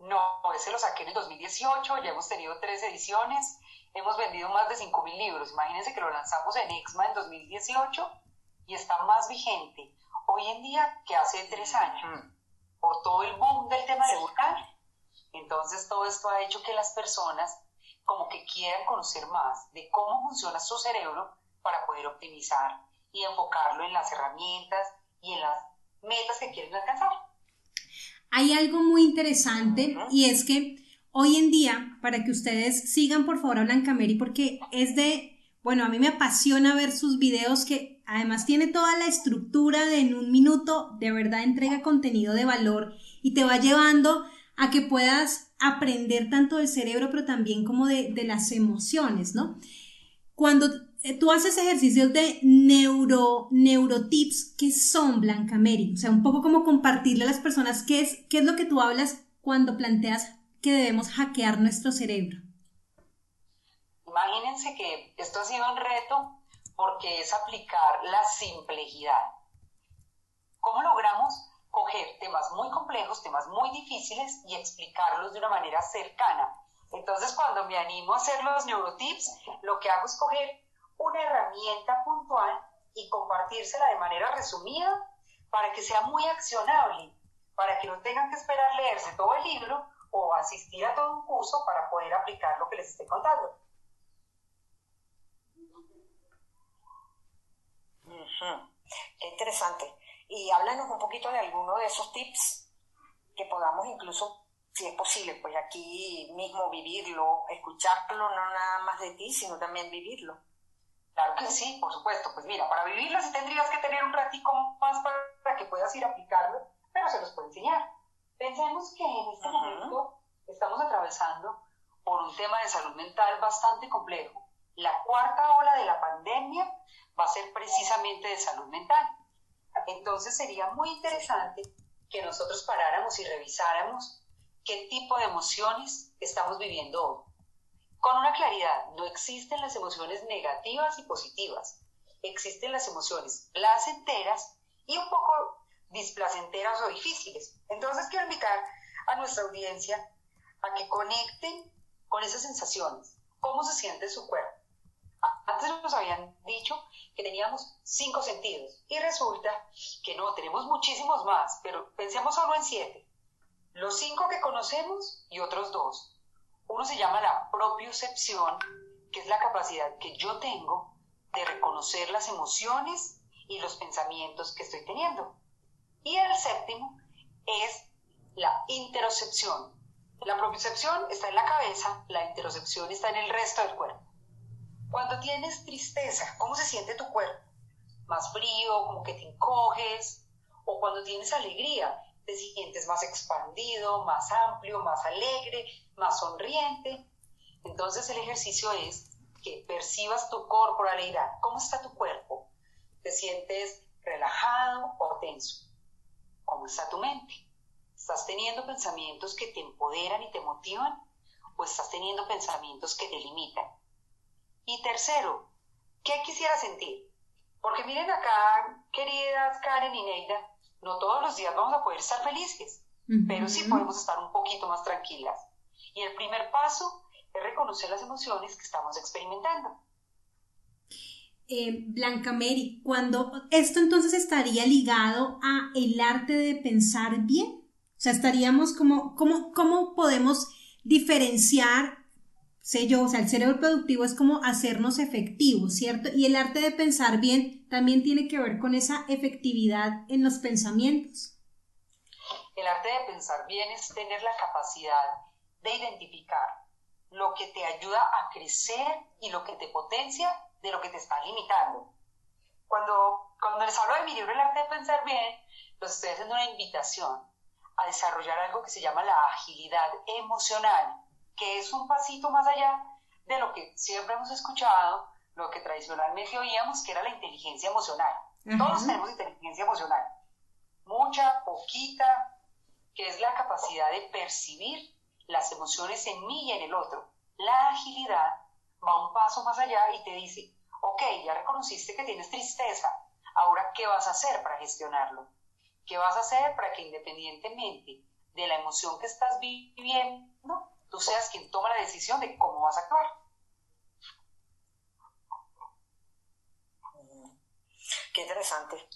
No, ese lo saqué en el 2018, ya hemos tenido tres ediciones, hemos vendido más de 5.000 libros. Imagínense que lo lanzamos en EXMA en 2018 y está más vigente hoy en día que hace tres años, mm. por todo el boom del tema digital. Entonces todo esto ha hecho que las personas como que quieran conocer más de cómo funciona su cerebro para poder optimizar y enfocarlo en las herramientas y en las metas que quieren alcanzar. Hay algo muy interesante y es que hoy en día, para que ustedes sigan por favor a Blanca Mary, porque es de, bueno, a mí me apasiona ver sus videos que además tiene toda la estructura de en un minuto, de verdad entrega contenido de valor y te va llevando a que puedas aprender tanto del cerebro, pero también como de, las emociones, ¿no? Cuando eh, tú haces ejercicios de neuro, neurotips, ¿qué son, Blanca Mary? O sea, un poco como compartirle a las personas qué es, qué es lo que tú hablas cuando planteas que debemos hackear nuestro cerebro. Imagínense que esto ha sido un reto porque es aplicar la simplicidad. ¿Cómo logramos coger temas muy complejos, temas muy difíciles y explicarlos de una manera cercana. Entonces, cuando me animo a hacer los neurotips, lo que hago es coger una herramienta puntual y compartírsela de manera resumida para que sea muy accionable, para que no tengan que esperar leerse todo el libro o asistir a todo un curso para poder aplicar lo que les estoy contando. Qué interesante. Y háblanos un poquito de alguno de esos tips que podamos incluso, si es posible, pues aquí mismo vivirlo, escucharlo, no nada más de ti, sino también vivirlo. Claro que sí, por supuesto. Pues mira, para vivirlo sí tendrías que tener un ratico más para que puedas ir a aplicarlo, pero se los puedo enseñar. Pensemos que en este momento estamos atravesando por un tema de salud mental bastante complejo. La cuarta ola de la pandemia va a ser precisamente de salud mental. Entonces sería muy interesante que nosotros paráramos y revisáramos qué tipo de emociones estamos viviendo hoy. Con una claridad, no existen las emociones negativas y positivas, existen las emociones placenteras y un poco displacenteras o difíciles. Entonces quiero invitar a nuestra audiencia a que conecten con esas sensaciones, cómo se siente su cuerpo. Antes nos habían dicho que teníamos cinco sentidos y resulta que no, tenemos muchísimos más, pero pensemos solo en siete. Los cinco que conocemos y otros dos. Uno se llama la propiocepción, que es la capacidad que yo tengo de reconocer las emociones y los pensamientos que estoy teniendo. Y el séptimo es la interocepción. La propiocepción está en la cabeza, la interocepción está en el resto del cuerpo. Cuando tienes tristeza, ¿cómo se siente tu cuerpo? Más frío, como que te encoges. O cuando tienes alegría, te sientes más expandido, más amplio, más alegre, más sonriente. Entonces el ejercicio es que percibas tu corporalidad. ¿Cómo está tu cuerpo? ¿Te sientes relajado o tenso? ¿Cómo está tu mente? ¿Estás teniendo pensamientos que te empoderan y te motivan? ¿O estás teniendo pensamientos que te limitan? Y tercero, ¿qué quisiera sentir? Porque miren acá, queridas Karen y Neida, no todos los días vamos a poder estar felices, pero sí podemos estar un poquito más tranquilas. Y el primer paso es reconocer las emociones que estamos experimentando. Eh, Blanca Mary, cuando esto entonces estaría ligado a el arte de pensar bien, o sea, estaríamos como, ¿cómo, cómo podemos diferenciar sé yo, o sea, el cerebro productivo es como hacernos efectivos, ¿cierto? Y el arte de pensar bien también tiene que ver con esa efectividad en los pensamientos. El arte de pensar bien es tener la capacidad de identificar lo que te ayuda a crecer y lo que te potencia de lo que te está limitando. Cuando, cuando les hablo de mi libro El arte de pensar bien, los estoy haciendo una invitación a desarrollar algo que se llama la agilidad emocional que es un pasito más allá de lo que siempre hemos escuchado, lo que tradicionalmente oíamos, que era la inteligencia emocional. Todos tenemos inteligencia emocional, mucha, poquita, que es la capacidad de percibir las emociones en mí y en el otro. La agilidad va un paso más allá y te dice, ok, ya reconociste que tienes tristeza, ahora ¿qué vas a hacer para gestionarlo? ¿Qué vas a hacer para que independientemente de la emoción que estás viviendo, tú seas quien toma la decisión de cómo vas a actuar? Qué interesante,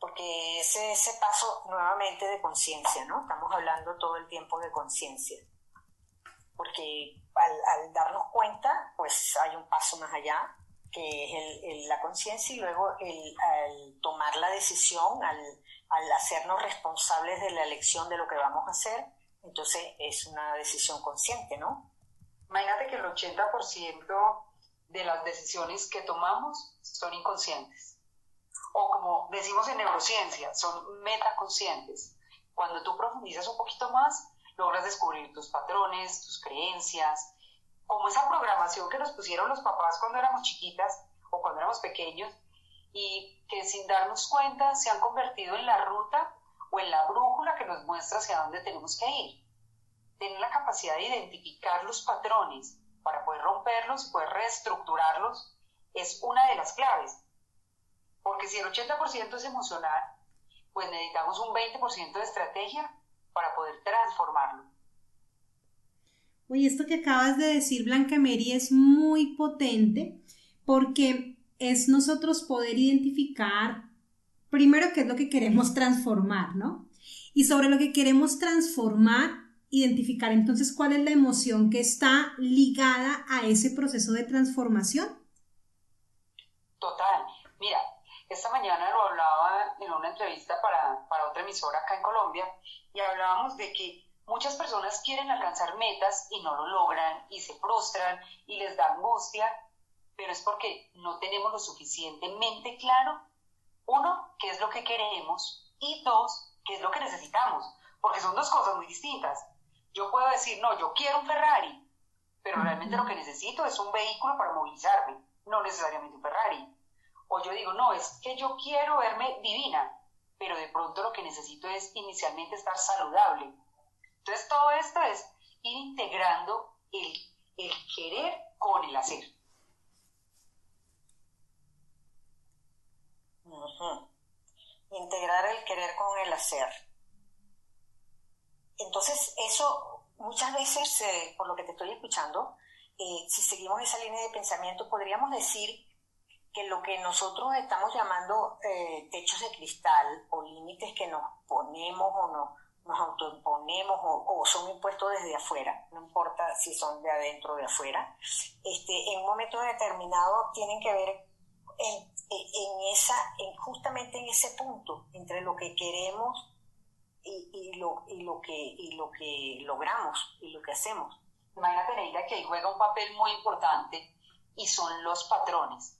porque ese, ese paso nuevamente de conciencia, ¿no? Estamos hablando todo el tiempo de conciencia, porque al, darnos cuenta, pues hay un paso más allá, que es la conciencia, y luego el, al tomar la decisión, al, al hacernos responsables de la elección de lo que vamos a hacer, entonces es una decisión consciente, ¿no? Imagínate que el 80% de las decisiones que tomamos son inconscientes. O como decimos en neurociencia, son metaconscientes. Cuando tú profundizas un poquito más, logras descubrir tus patrones, tus creencias, como esa programación que nos pusieron los papás cuando éramos chiquitas o cuando éramos pequeños y que sin darnos cuenta se han convertido en la ruta o en la brújula que nos muestra hacia dónde tenemos que ir. Tener la capacidad de identificar los patrones para poder romperlos y poder reestructurarlos es una de las claves. Porque si el 80% es emocional, pues necesitamos un 20% de estrategia para poder transformarlo. Oye, esto que acabas de decir, Blanca Mary, es muy potente porque es nosotros poder identificar primero qué es lo que queremos transformar, ¿no? Y sobre lo que queremos transformar, identificar entonces cuál es la emoción que está ligada a ese proceso de transformación. Total. Mira, esta mañana lo hablaba en una entrevista para, para otra emisora acá en Colombia y hablábamos de que muchas personas quieren alcanzar metas y no lo logran y se frustran y les da angustia, pero es porque no tenemos lo suficientemente claro, uno, qué es lo que queremos y dos, qué es lo que necesitamos, porque son dos cosas muy distintas. Yo puedo decir, no, yo quiero un Ferrari, pero realmente lo que necesito es un vehículo para movilizarme, no necesariamente un Ferrari. O yo digo, no, es que yo quiero verme divina, pero de pronto lo que necesito es inicialmente estar saludable. Entonces todo esto es ir integrando el, el querer con el hacer. Integrar el querer con el hacer. Entonces eso muchas veces, eh, por lo que te estoy escuchando, eh, si seguimos esa línea de pensamiento, podríamos decir que lo que nosotros estamos llamando eh, techos de cristal o límites que nos ponemos o no, nos autoimponemos o, son impuestos desde afuera, no importa si son de adentro o de afuera, este, en un momento determinado tienen que ver en, esa, en justamente en ese punto entre lo que queremos y, lo, y, lo que, y lo que logramos y lo que hacemos. Imagínate, Neira, que ahí juega un papel muy importante y son los patrones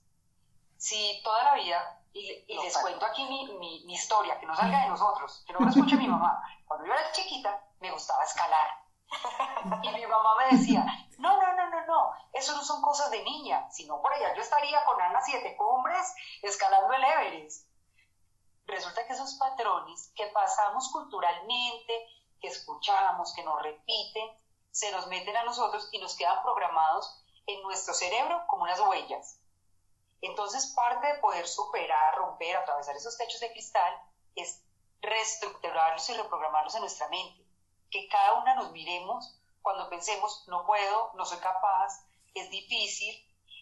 si toda la vida, y, les cuento aquí mi, mi, historia, que no salga de nosotros, que no lo escuche mi mamá, cuando yo era chiquita me gustaba escalar. Y mi mamá me decía, no, no, eso no son cosas de niña, sino por allá yo estaría con Ana Siete Cumbres escalando el Everest. Resulta que esos patrones que pasamos culturalmente, que escuchamos, que nos repiten, se nos meten a nosotros y nos quedan programados en nuestro cerebro como unas huellas. Entonces, parte de poder superar, romper, atravesar esos techos de cristal es reestructurarlos y reprogramarlos en nuestra mente. Que cada una nos miremos cuando pensemos, no puedo, no soy capaz, es difícil,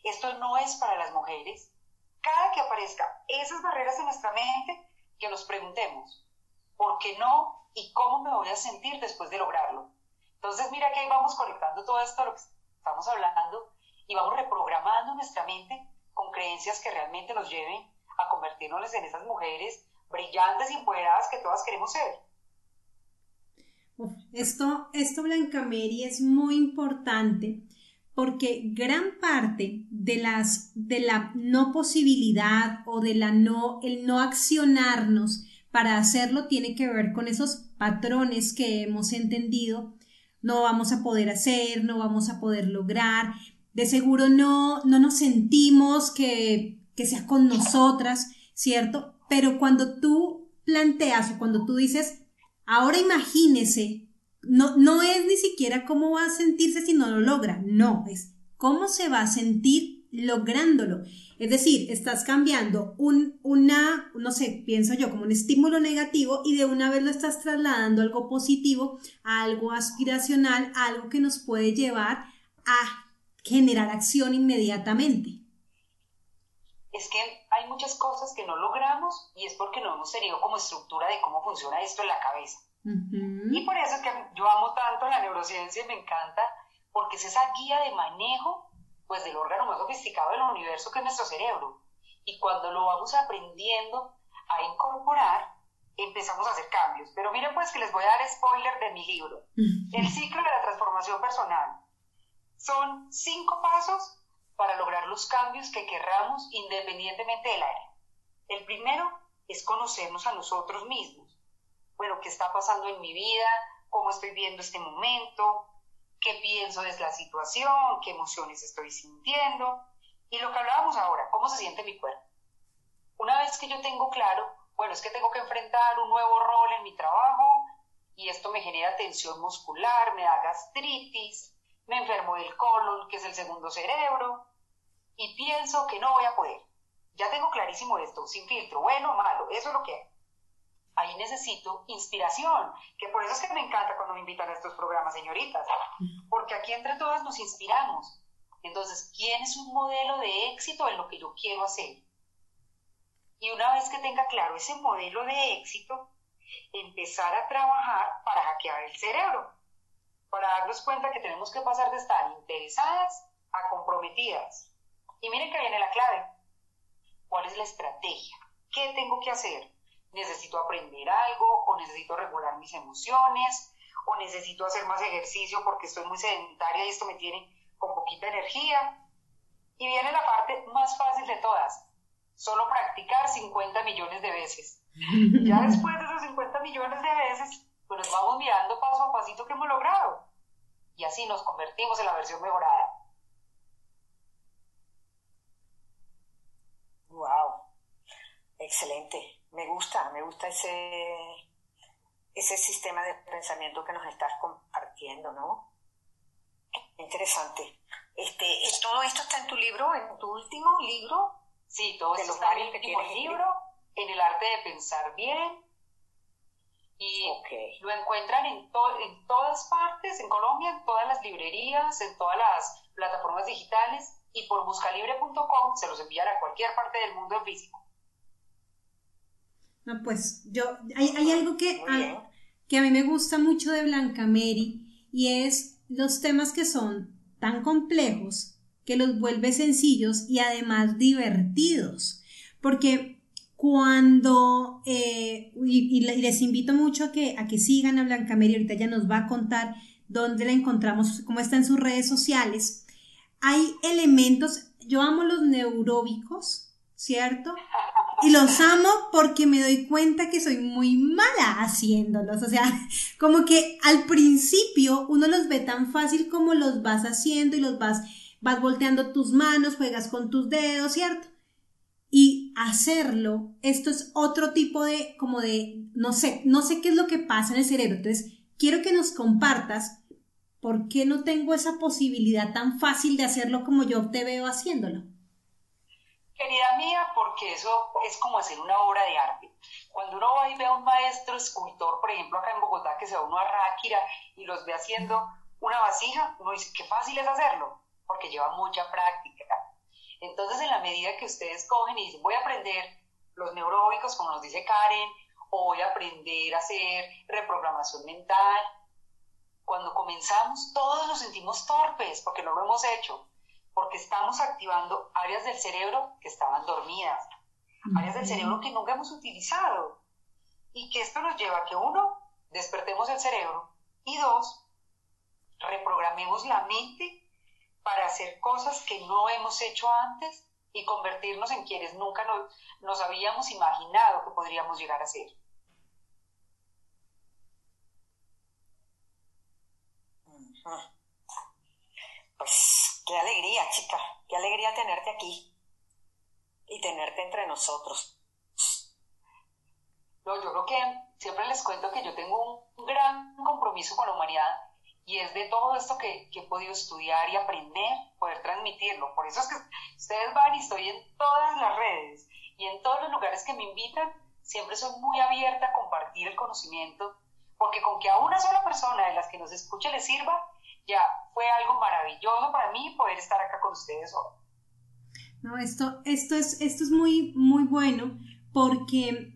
esto no es para las mujeres. Cada que aparezca esas barreras en nuestra mente, que nos preguntemos, ¿por qué no? ¿Y cómo me voy a sentir después de lograrlo? Entonces, mira que ahí vamos conectando todo esto lo que estamos hablando y vamos reprogramando nuestra mente con creencias que realmente nos lleven a convertirnos en esas mujeres brillantes y empoderadas que todas queremos ser. Esto, esto, Blanca Mary, es muy importante porque gran parte de las de la no posibilidad o de la no el no accionarnos para hacerlo tiene que ver con esos patrones que hemos entendido no vamos a poder hacer, no vamos a poder lograr, de seguro no, no nos sentimos que, que sea con nosotras, ¿cierto? Pero cuando tú planteas o cuando tú dices, ahora imagínese, no, no es ni siquiera cómo va a sentirse si no lo logra, no, es cómo se va a sentir lográndolo. Es decir, estás cambiando un, una, no sé, pienso yo, como un estímulo negativo y de una vez lo estás trasladando a algo positivo, a algo aspiracional, a algo que nos puede llevar a generar acción inmediatamente. Es que hay muchas cosas que no logramos y es porque no hemos tenido como estructura de cómo funciona esto en la cabeza. Y por eso es que yo amo tanto la neurociencia y me encanta, porque es esa guía de manejo pues del órgano más sofisticado del universo que es nuestro cerebro. Y cuando lo vamos aprendiendo a incorporar, empezamos a hacer cambios. Pero miren pues que les voy a dar spoiler de mi libro, El ciclo de la transformación personal. Son cinco pasos para lograr los cambios que querramos independientemente del área. El primero es conocernos a nosotros mismos. Bueno, ¿qué está pasando en mi vida? ¿Cómo estoy viendo este momento? qué pienso de la situación, qué emociones estoy sintiendo y lo que hablábamos ahora, cómo se siente mi cuerpo. Una vez que yo tengo claro, bueno, es que tengo que enfrentar un nuevo rol en mi trabajo y esto me genera tensión muscular, me da gastritis, me enfermo del colon, que es el segundo cerebro, y pienso que no voy a poder. Ya tengo clarísimo esto, sin filtro, bueno malo, eso es lo que ahí necesito inspiración, que por eso es que me encanta cuando me invitan a estos programas, señoritas, porque aquí entre todas nos inspiramos. Entonces, ¿quién es un modelo de éxito en lo que yo quiero hacer? Y una vez que tenga claro ese modelo de éxito, empezar a trabajar para hackear el cerebro, para darnos cuenta que tenemos que pasar de estar interesadas a comprometidas. Y miren que viene la clave. ¿Cuál es la estrategia? ¿Qué tengo que hacer? necesito aprender algo o necesito regular mis emociones o necesito hacer más ejercicio porque estoy muy sedentaria y esto me tiene con poquita energía. Y viene la parte más fácil de todas, solo practicar 50 millones de veces. Ya después de esos 50 millones de veces, pues nos vamos mirando paso a pasito que hemos logrado. Y así nos convertimos en la versión mejorada. Wow, excelente. Me gusta, me gusta ese, ese sistema de pensamiento que nos estás compartiendo, ¿no? Interesante. Este, ¿Todo esto está en tu libro, en tu último libro? Sí, todo esto está en el último libro, en el arte de pensar bien. Y lo encuentran en, en todas partes, en Colombia, en todas las librerías, en todas las plataformas digitales y por buscalibre.com se los envían a cualquier parte del mundo en físico. No, pues yo, hay, algo que a, que a mí me gusta mucho de Blanca Mary y es los temas que son tan complejos que los vuelve sencillos y además divertidos. Porque cuando, eh, y, les invito mucho a que, a que sigan a Blanca Mary, ahorita ella nos va a contar dónde la encontramos, cómo está en sus redes sociales. Hay elementos, yo amo los neuróbicos, ¿cierto? Y los amo porque me doy cuenta que soy muy mala haciéndolos. O sea, como que al principio uno los ve tan fácil como los vas haciendo y los vas, vas volteando tus manos, juegas con tus dedos, ¿cierto? Y hacerlo, esto es otro tipo de, como de, no sé, no sé qué es lo que pasa en el cerebro. Entonces, quiero que nos compartas por qué no tengo esa posibilidad tan fácil de hacerlo como yo te veo haciéndolo. Querida mía, porque eso es como hacer una obra de arte. Cuando uno va y ve a un maestro escultor, por ejemplo, acá en Bogotá, que se va uno a Ráquira y los ve haciendo una vasija, uno dice, qué fácil es hacerlo, porque lleva mucha práctica. Entonces, en la medida que ustedes cogen y dicen, voy a aprender los neuróbicos, como nos dice Karen, o voy a aprender a hacer reprogramación mental, cuando comenzamos todos nos sentimos torpes porque no lo hemos hecho porque estamos activando áreas del cerebro que estaban dormidas, áreas del cerebro que nunca hemos utilizado. Y que esto nos lleva a que uno, despertemos el cerebro y dos, reprogramemos la mente para hacer cosas que no hemos hecho antes y convertirnos en quienes nunca nos, habíamos imaginado que podríamos llegar a ser. Pues Qué alegría, chica, qué alegría tenerte aquí y tenerte entre nosotros. No, yo creo que siempre les cuento que yo tengo un gran compromiso con la humanidad y es de todo esto que, que, he podido estudiar y aprender, poder transmitirlo. Por eso es que ustedes van y estoy en todas las redes y en todos los lugares que me invitan, siempre soy muy abierta a compartir el conocimiento, porque con que a una sola persona de las que nos escuche le sirva, ya fue algo maravilloso para mí poder estar acá con ustedes hoy. No, esto, esto, es, esto es muy, muy bueno porque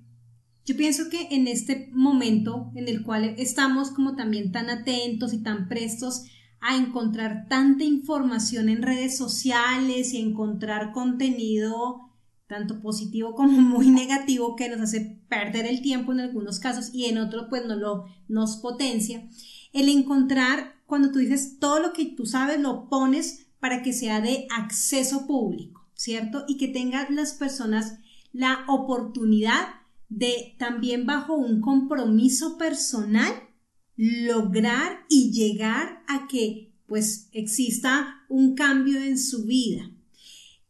yo pienso que en este momento en el cual estamos como también tan atentos y tan prestos a encontrar tanta información en redes sociales y encontrar contenido tanto positivo como muy negativo que nos hace perder el tiempo en algunos casos y en otros pues no lo nos potencia. El encontrar cuando tú dices todo lo que tú sabes lo pones para que sea de acceso público, ¿cierto? Y que tengan las personas la oportunidad de también bajo un compromiso personal lograr y llegar a que pues exista un cambio en su vida.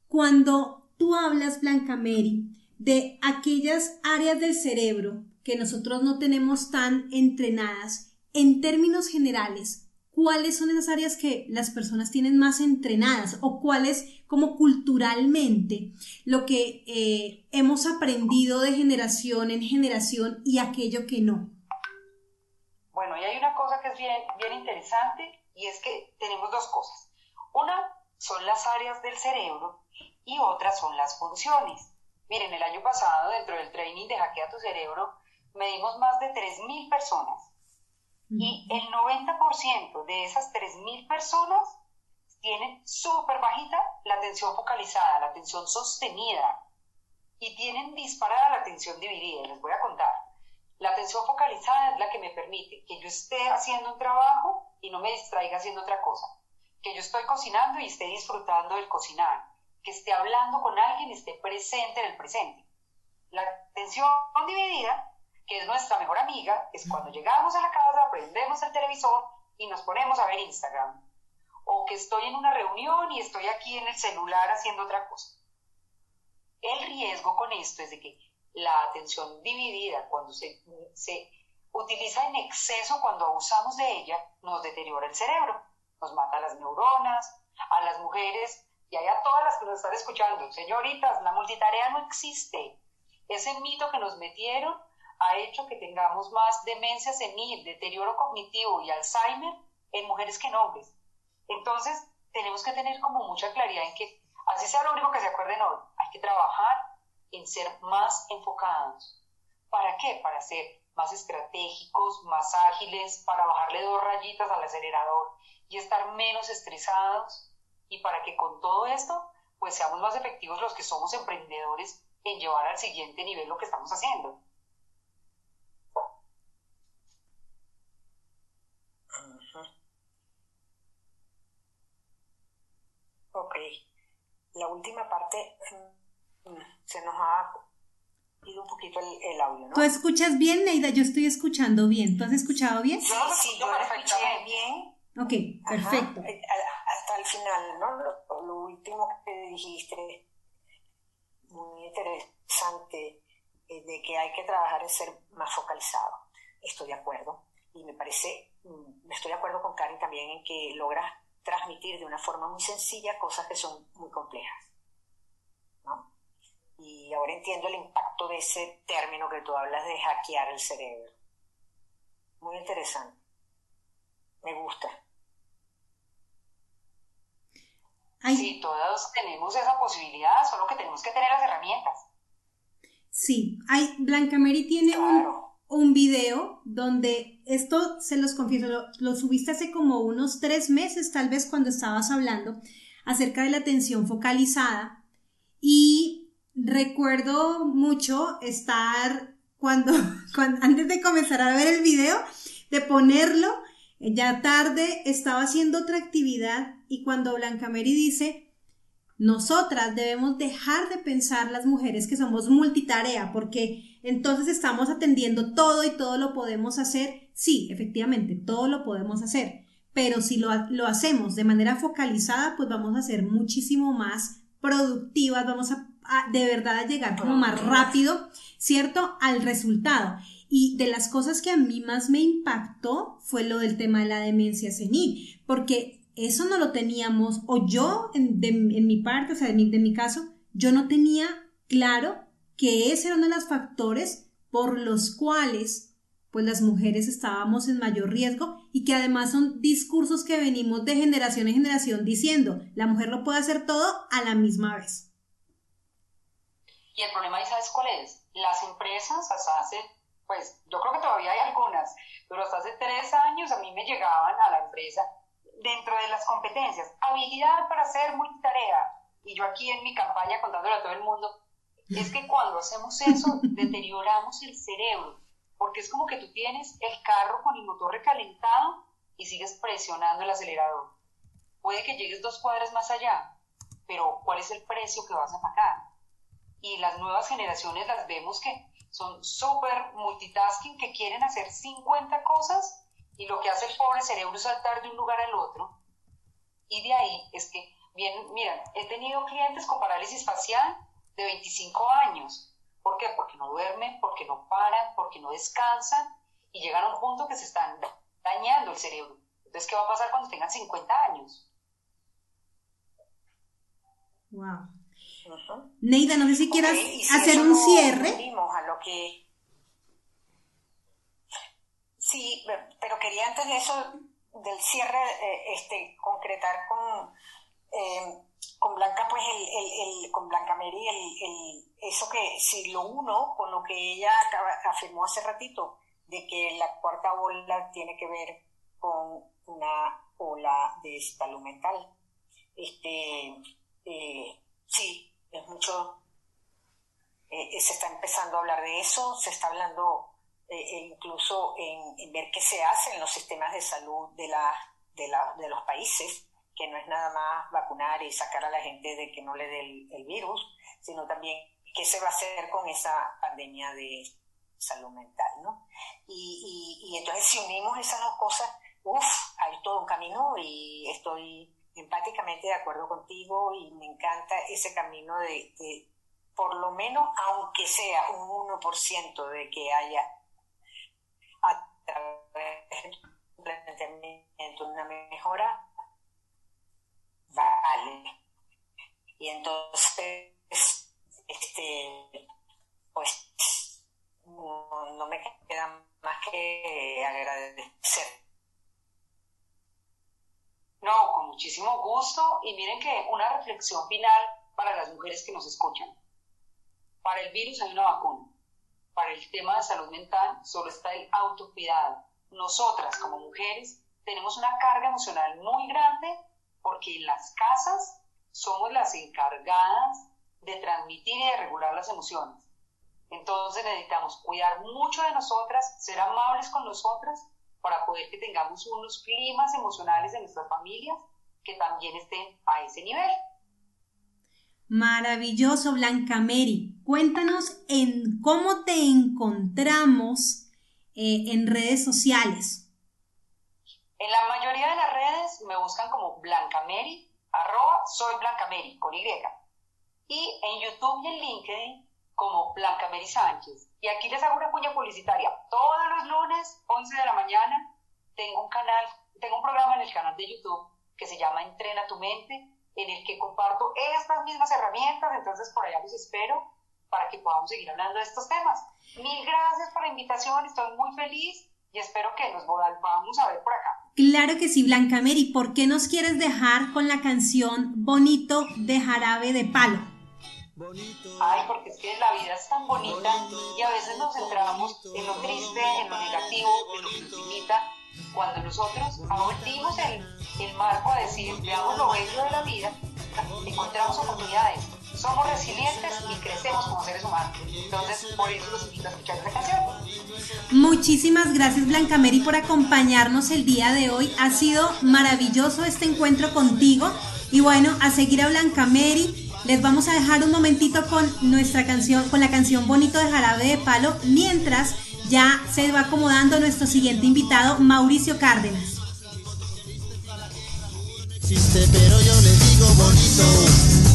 Cuando tú hablas, Blanca Mary, de aquellas áreas del cerebro que nosotros no tenemos tan entrenadas, en términos generales, cuáles son esas áreas que las personas tienen más entrenadas o cuáles como culturalmente lo que eh, hemos aprendido de generación en generación y aquello que no. Bueno, y hay una cosa que es bien, bien interesante y es que tenemos dos cosas. Una son las áreas del cerebro y otra son las funciones. Miren, el año pasado dentro del training de Hackea tu Cerebro medimos más de 3.000 personas y el 90% de esas 3.000 personas tienen súper bajita la atención focalizada, la atención sostenida y tienen disparada la atención dividida. Les voy a contar. La atención focalizada es la que me permite que yo esté haciendo un trabajo y no me distraiga haciendo otra cosa. Que yo estoy cocinando y esté disfrutando del cocinar. Que esté hablando con alguien y esté presente en el presente. La atención dividida que es nuestra mejor amiga, es cuando llegamos a la casa, prendemos el televisor y nos ponemos a ver Instagram. O que estoy en una reunión y estoy aquí en el celular haciendo otra cosa. El riesgo con esto es de que la atención dividida, cuando se, se utiliza en exceso, cuando abusamos de ella, nos deteriora el cerebro, nos mata las neuronas, a las mujeres y a todas las que nos están escuchando. Señoritas, la multitarea no existe. Ese mito que nos metieron ha hecho que tengamos más demencia senil, deterioro cognitivo y Alzheimer en mujeres que en hombres. Entonces, tenemos que tener como mucha claridad en que, así sea lo único que se acuerden hoy, hay que trabajar en ser más enfocados. ¿Para qué? Para ser más estratégicos, más ágiles, para bajarle dos rayitas al acelerador y estar menos estresados y para que con todo esto pues seamos más efectivos los que somos emprendedores en llevar al siguiente nivel lo que estamos haciendo. Ok. La última parte mm, se nos ha ido un poquito el, audio, ¿no? ¿Tú escuchas bien, Neida? Yo estoy escuchando bien. ¿Tú has escuchado bien? Sí, sí, yo lo escuché bien. Ok, perfecto. Eh, hasta el final, ¿no? Lo, último que dijiste, muy interesante, eh, de que hay que trabajar en ser más focalizado. Estoy de acuerdo. Y me parece, mm, estoy de acuerdo con Karen también en que logras transmitir de una forma muy sencilla cosas que son muy complejas. ¿no? Y ahora entiendo el impacto de ese término que tú hablas de hackear el cerebro. Muy interesante. Me gusta. Sí, todos tenemos esa posibilidad, solo que tenemos que tener las herramientas. Sí, hay, Blanca Mary tiene un, un video donde esto, se los confieso, lo, subiste hace como unos tres meses, tal vez cuando estabas hablando acerca de la atención focalizada. Y recuerdo mucho estar cuando, cuando antes de comenzar a ver el video, de ponerlo, ya tarde estaba haciendo otra actividad y cuando Blanca Mary dice, nosotras debemos dejar de pensar las mujeres que somos multitarea, porque entonces estamos atendiendo todo y todo lo podemos hacer. Sí, efectivamente, todo lo podemos hacer, pero si lo, hacemos de manera focalizada, pues vamos a ser muchísimo más productivas, vamos a, de verdad a llegar como más rápido, ¿cierto? Al resultado. Y de las cosas que a mí más me impactó fue lo del tema de la demencia senil, porque eso no lo teníamos, o yo en, mi parte, o sea, de mi, caso, yo no tenía claro que ese era uno de los factores por los cuales pues las mujeres estábamos en mayor riesgo y que además son discursos que venimos de generación en generación diciendo, la mujer lo puede hacer todo a la misma vez. Y el problema, ¿sabes cuál es? Las empresas hasta hace, pues yo creo que todavía hay algunas, pero hasta hace tres años a mí me llegaban a la empresa dentro de las competencias, habilidad para hacer multitarea. Y yo aquí en mi campaña contándole a todo el mundo, es que cuando hacemos eso deterioramos el cerebro, porque es como que tú tienes el carro con el motor recalentado y sigues presionando el acelerador. Puede que llegues dos cuadras más allá, pero ¿cuál es el precio que vas a pagar? Y las nuevas generaciones las vemos que son súper multitasking, que quieren hacer 50 cosas y lo que hace el pobre cerebro es saltar de un lugar al otro. Y de ahí es que, bien, miren, he tenido clientes con parálisis facial de 25 años. ¿Por qué? Porque no duermen, porque no paran, porque no descansan y llegan a un punto que se están dañando el cerebro. Entonces, ¿qué va a pasar cuando tengan 50 años? Wow. Neida, no sé si quieras hacer un cierre. A lo que Sí, pero quería antes de eso, del cierre, eh, este, concretar con, eh, con Blanca, pues el, el, con Blanca Mary, el, eso que si lo uno con lo que ella afirmó hace ratito, de que la cuarta ola tiene que ver con una ola de salud mental. Este, eh, sí, es mucho, se está empezando a hablar de eso, se está hablando eh, e incluso en, ver qué se hace en los sistemas de salud de, la, de, la, de los países, que no es nada más vacunar y sacar a la gente de que no le dé el, virus, sino también qué se va a hacer con esa pandemia de salud mental, ¿no? Y, y, entonces si unimos esas dos cosas, uff, hay todo un camino y estoy empáticamente de acuerdo contigo y me encanta ese camino de, de por lo menos, aunque sea un 1% de que haya través un una mejora, vale. Y entonces, este, pues, no, me queda más que agradecer. No, con muchísimo gusto. Y miren que una reflexión final para las mujeres que nos escuchan. Para el virus hay una vacuna para el tema de salud mental solo está el autocuidado. Nosotras como mujeres tenemos una carga emocional muy grande porque en las casas somos las encargadas de transmitir y de regular las emociones. Entonces necesitamos cuidar mucho de nosotras, ser amables con nosotras para poder que tengamos unos climas emocionales en nuestras familias que también estén a ese nivel. Maravilloso, Blanca Mary. Cuéntanos en cómo te encontramos eh, en redes sociales. En la mayoría de las redes me buscan como Blanca Mary, arroba soy Blanca Mary, con Y. Y en YouTube y en LinkedIn como Blanca Mary Sánchez. Y aquí les hago una cuña publicitaria. Todos los lunes, 11 de la mañana, tengo un canal, tengo un programa en el canal de YouTube que se llama Entrena tu mente en el que comparto estas mismas herramientas, entonces por allá los espero para que podamos seguir hablando de estos temas. Mil gracias por la invitación, estoy muy feliz y espero que nos vamos a ver por acá. Claro que sí, Blanca Mary, ¿por qué nos quieres dejar con la canción Bonito de Jarabe de Palo? Ay, porque es que la vida es tan bonita y a veces nos centramos en lo triste, en lo negativo, en lo que nos limita, cuando nosotros abrimos el, el marco a decir, veamos lo bello de la vida, encontramos oportunidades, somos resilientes y crecemos como seres humanos. Entonces, por eso los invito a escuchar esta canción. Muchísimas gracias Blanca Mary por acompañarnos el día de hoy. Ha sido maravilloso este encuentro contigo. Y bueno, a seguir a Blanca Mary. Les vamos a dejar un momentito con nuestra canción, con la canción Bonito de Jarabe de Palo, mientras ya se va acomodando nuestro siguiente invitado, Mauricio Cárdenas. Existe, pero yo le digo bonito.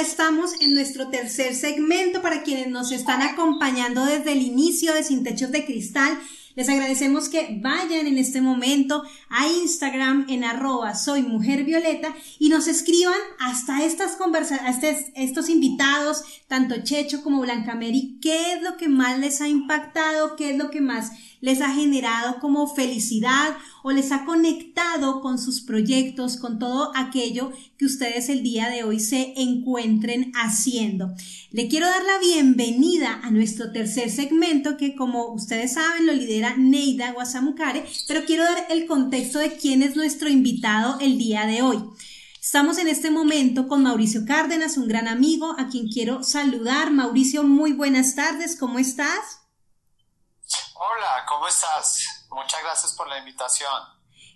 Estamos en nuestro tercer segmento para quienes nos están acompañando desde el inicio de Sin Techos de Cristal. Les agradecemos que vayan en este momento a Instagram en arroba soy mujer violeta y nos escriban hasta estas conversaciones, estos invitados, tanto Checho como Blanca Mary, qué es lo que más les ha impactado, qué es lo que más les ha generado como felicidad o les ha conectado con sus proyectos, con todo aquello que ustedes el día de hoy se encuentren haciendo. Le quiero dar la bienvenida a nuestro tercer segmento que como ustedes saben lo lidera Neida Guasamukare, pero quiero dar el contexto de quién es nuestro invitado el día de hoy. Estamos en este momento con Mauricio Cárdenas, un gran amigo a quien quiero saludar. Mauricio, muy buenas tardes, ¿cómo estás? Hola, ¿cómo estás? Muchas gracias por la invitación.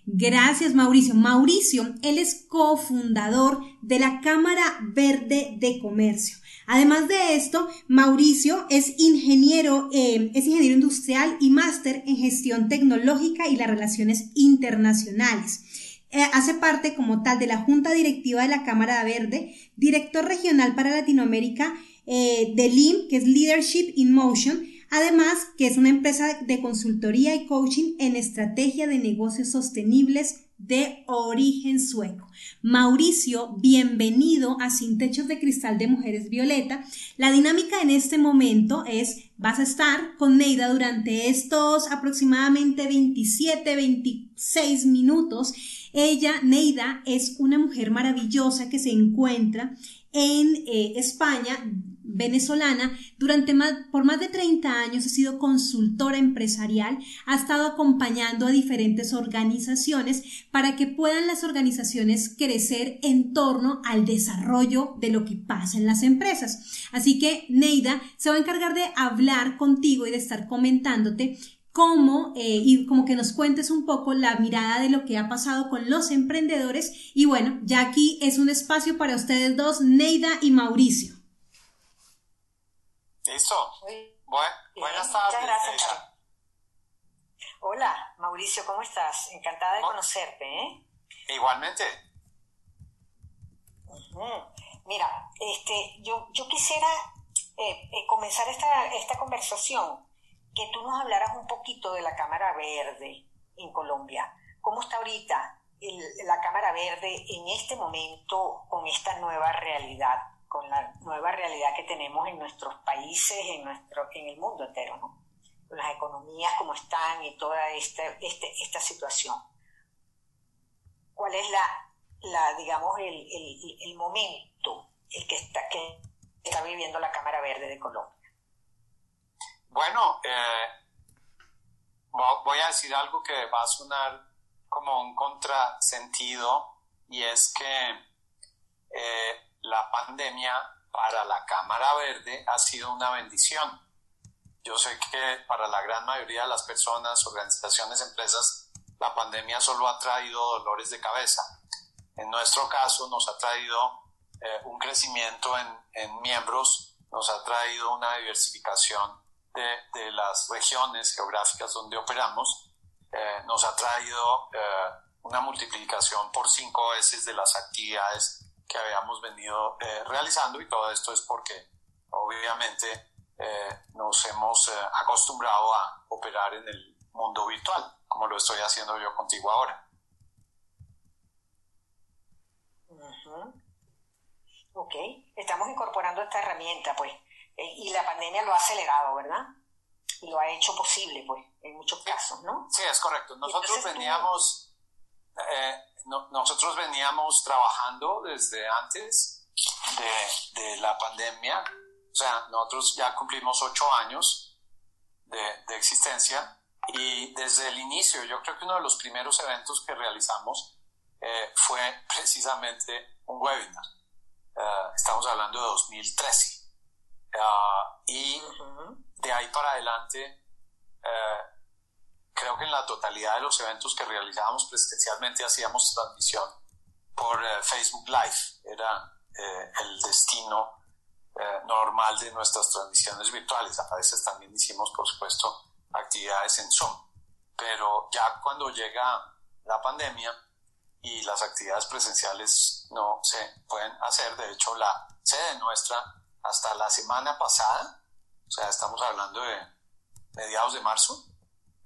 Gracias, Mauricio. Mauricio, él es cofundador de la Cámara Verde de Comercio. Además de esto, Mauricio es ingeniero, eh, es ingeniero industrial y máster en gestión tecnológica y las relaciones internacionales. Eh, hace parte como tal de la Junta Directiva de la Cámara Verde, director regional para Latinoamérica eh, de LIM, que es Leadership in Motion, Además, que es una empresa de consultoría y coaching en estrategia de negocios sostenibles de origen sueco. Mauricio, bienvenido a Sin Techos de Cristal de Mujeres Violeta. La dinámica en este momento es, vas a estar con Neida durante estos aproximadamente 27, 26 minutos. Ella, Neida, es una mujer maravillosa que se encuentra en eh, España venezolana, durante más, por más de 30 años ha sido consultora empresarial, ha estado acompañando a diferentes organizaciones para que puedan las organizaciones crecer en torno al desarrollo de lo que pasa en las empresas. Así que Neida se va a encargar de hablar contigo y de estar comentándote cómo eh, y como que nos cuentes un poco la mirada de lo que ha pasado con los emprendedores. Y bueno, ya aquí es un espacio para ustedes dos, Neida y Mauricio. Listo. buenas tardes. Muchas gracias. Hola, Mauricio, ¿cómo estás? Encantada de conocerte, ¿eh? Igualmente. Mira, este, yo, yo quisiera eh, eh, comenzar esta, esta conversación, que tú nos hablaras un poquito de la Cámara Verde en Colombia. ¿Cómo está ahorita la Cámara Verde en este momento con esta nueva realidad? Con la nueva realidad que tenemos en nuestros países, en, nuestro, en el mundo entero, ¿no? Las economías como están y toda esta, este, esta situación. ¿Cuál es la, la digamos, el, el, el momento el que está, que está viviendo la Cámara Verde de Colombia? Bueno, eh, voy a decir algo que va a sonar como un contrasentido y es que eh, la pandemia para la Cámara Verde ha sido una bendición. Yo sé que para la gran mayoría de las personas, organizaciones, empresas, la pandemia solo ha traído dolores de cabeza. En nuestro caso nos ha traído eh, un crecimiento en, miembros, nos ha traído una diversificación de, de las regiones geográficas donde operamos, eh, nos ha traído eh, una multiplicación por cinco veces de las actividades que habíamos venido eh, realizando y todo esto es porque obviamente eh, nos hemos eh, acostumbrado a operar en el mundo virtual, como lo estoy haciendo yo contigo ahora. Ok, estamos incorporando esta herramienta, pues, y la pandemia lo ha acelerado, ¿verdad? Y lo ha hecho posible, pues, en muchos casos, ¿no? Sí, es correcto. Nosotros veníamos nosotros veníamos trabajando desde antes de, la pandemia, o sea, nosotros ya cumplimos ocho años de, existencia y desde el inicio, yo creo que uno de los primeros eventos que realizamos eh, fue precisamente un webinar. Eh, estamos hablando de 2013. Ah, y de ahí para adelante eh, creo que en la totalidad de los eventos que realizábamos presencialmente hacíamos transmisión por eh, Facebook Live. Era eh, el destino eh, normal de nuestras transmisiones virtuales. A veces también hicimos, por supuesto, actividades en Zoom. Pero ya cuando llega la pandemia y las actividades presenciales no se pueden hacer, de hecho la sede nuestra hasta la semana pasada, o sea, estamos hablando de mediados de marzo,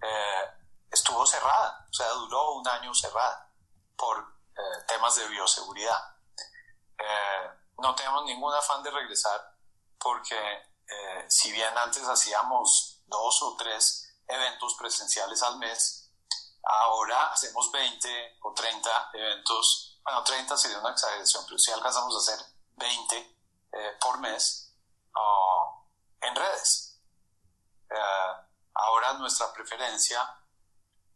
eh, estuvo cerrada, o sea, duró un año cerrada por eh, temas de bioseguridad. Eh, no tenemos ningún afán de regresar porque si bien antes hacíamos dos o tres eventos presenciales al mes, ahora hacemos 20 o 30 eventos, bueno, 30 sería una exageración, pero si alcanzamos a hacer 20 por mes en redes. Ahora nuestra preferencia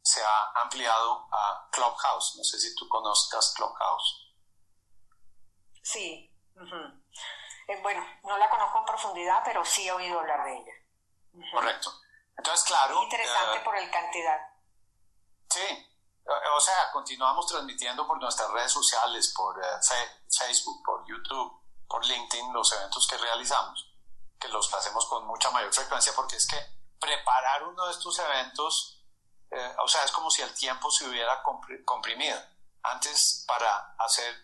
se ha ampliado a Clubhouse. No sé si tú conozcas Clubhouse. Sí. Eh, bueno, no la conozco en profundidad, pero sí he oído hablar de ella. Correcto. Entonces, claro. interesante eh, por el cantidad. Sí. O sea, continuamos transmitiendo por nuestras redes sociales, por eh, Facebook, por YouTube, por LinkedIn, los eventos que realizamos, que los hacemos con mucha mayor frecuencia, porque es que preparar uno de estos eventos eh, o sea, es como si el tiempo se hubiera comprimido. Antes, para hacer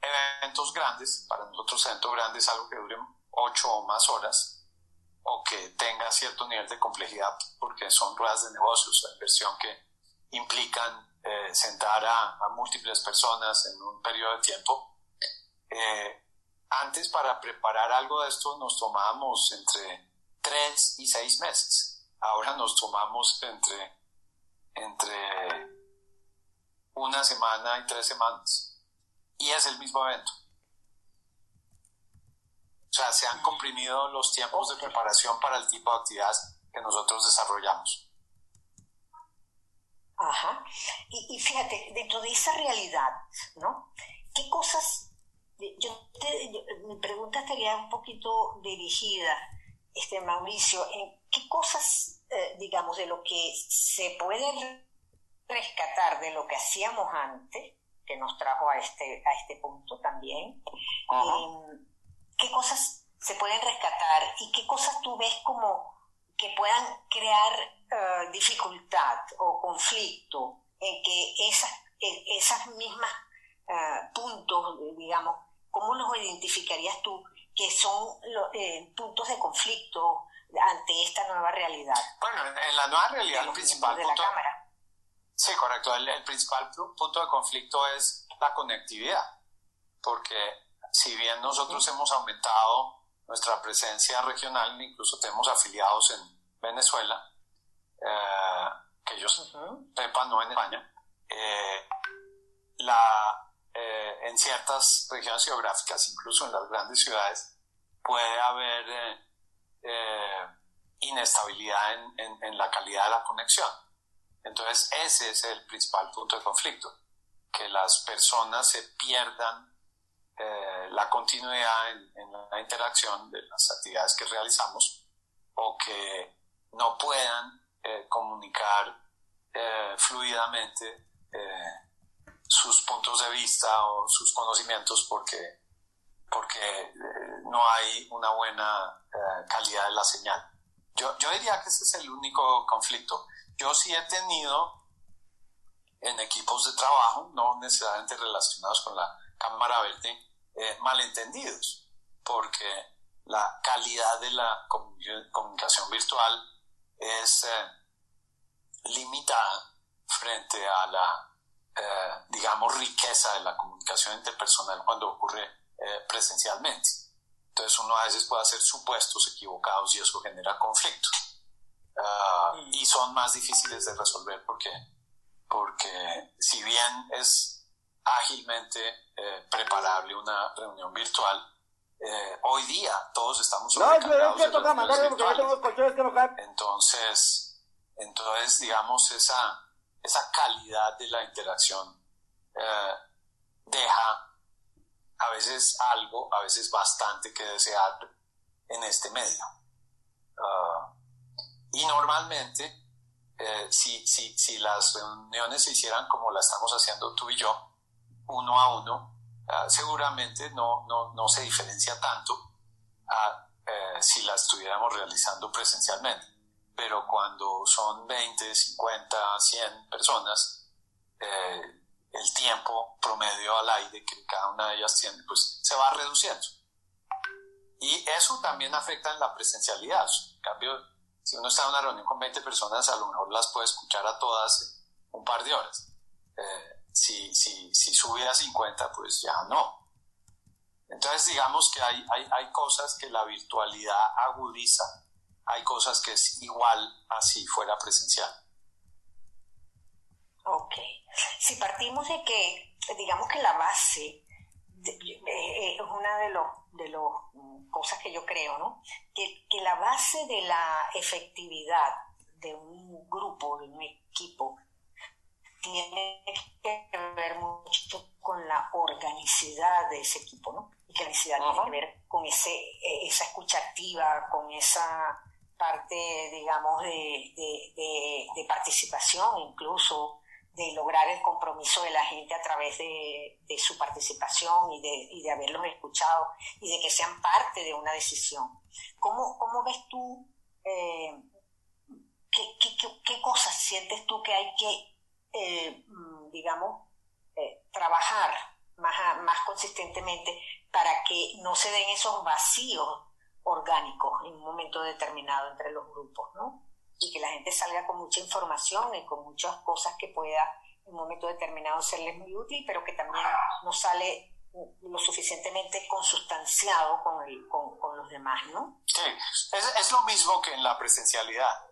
eventos grandes, para nosotros eventos grandes, algo que dure ocho o más horas, o que tenga cierto nivel de complejidad, porque son ruedas de negocios, inversión que implican eh, sentar a, múltiples personas en un periodo de tiempo. Eh, antes, para preparar algo de esto, nos tomábamos entre tres y seis meses ahora nos tomamos entre, entre una semana y tres semanas. Y es el mismo evento. O sea, se han comprimido los tiempos de preparación para el tipo de actividades que nosotros desarrollamos. Ajá. Y, fíjate, dentro de esa realidad, ¿no? ¿Qué cosas, yo, mi pregunta estaría un poquito dirigida, este Mauricio, en qué cosas eh, digamos, de lo que se puede rescatar de lo que hacíamos antes, que nos trajo a este, a este punto también, em, qué cosas se pueden rescatar y qué cosas tú ves como que puedan crear eh, dificultad o conflicto en que esas, e, esas mismas eh, puntos, digamos, ¿cómo los identificarías tú que son los puntos de conflicto ante esta nueva realidad. Bueno, en la nueva realidad el principal de punto, la Cámara. Sí, correcto. El, principal punto de conflicto es la conectividad, porque si bien nosotros hemos aumentado nuestra presencia regional, incluso tenemos afiliados en Venezuela, eh, que ellos sepan, no en España, eh, la, eh, en ciertas regiones geográficas, incluso en las grandes ciudades, puede haber eh, inestabilidad en, la calidad de la conexión. Entonces ese es el principal punto de conflicto, que las personas se pierdan eh, la continuidad en, la interacción de las actividades que realizamos o que no puedan eh, comunicar fluidamente sus puntos de vista o sus conocimientos porque porque eh, no hay una buena eh, calidad de la señal. Yo, yo diría que ese es el único conflicto. Yo sí he tenido en equipos de trabajo, no necesariamente relacionados con la cámara verde, eh, malentendidos, porque la calidad de la comunicación virtual es limitada frente a la, digamos, riqueza de la comunicación interpersonal cuando ocurre eh, presencialmente. Entonces uno a veces puede hacer supuestos equivocados y eso genera conflicto. Ah, y son más difíciles de resolver porque, porque si bien es ágilmente eh, preparable una reunión virtual, eh, hoy día todos estamos sobrecargados Entonces, entonces, digamos, esa, esa calidad de la interacción deja a veces algo, a veces bastante que desear en este medio. Ah, y normalmente, eh, si, si, si, las reuniones se hicieran como la estamos haciendo tú y yo, uno a uno, ah, seguramente no, no, no, se diferencia tanto eh, si la estuviéramos realizando presencialmente. Pero cuando son 20, 50, 100 personas, eh, el tiempo promedio al aire que cada una de ellas tiene, pues se va reduciendo. Y eso también afecta en la presencialidad. En cambio, si uno está en una reunión con 20 personas, a lo mejor las puede escuchar a todas un par de horas. Eh, si, si, si sube a 50, pues ya no. Entonces digamos que hay, hay, hay cosas que la virtualidad agudiza, hay cosas que es igual a si fuera presencial. Ok. Si partimos de que, digamos que la base eh, es una de los de las cosas que yo creo, ¿no? Que, que la base de la efectividad de un grupo, de un equipo, tiene que ver mucho con la organicidad de ese equipo, ¿no? Y que la organicidad tiene que ver con ese, e, esa escucha activa, con esa parte, digamos, de, de, participación, incluso de lograr el compromiso de la gente a través de, su participación y de, y de haberlos escuchado y de que sean parte de una decisión. ¿Cómo, cómo ves tú, eh, qué, qué, qué, cosas sientes tú que hay que eh, digamos, eh, trabajar más, más consistentemente para que no se den esos vacíos orgánicos en un momento determinado entre los grupos, ¿no? Y que la gente salga con mucha información y con muchas cosas que pueda en un momento determinado serles muy útil, pero que también no sale lo suficientemente consustanciado con, el, con, con los demás, ¿no? Sí, es, es, lo mismo que en la presencialidad.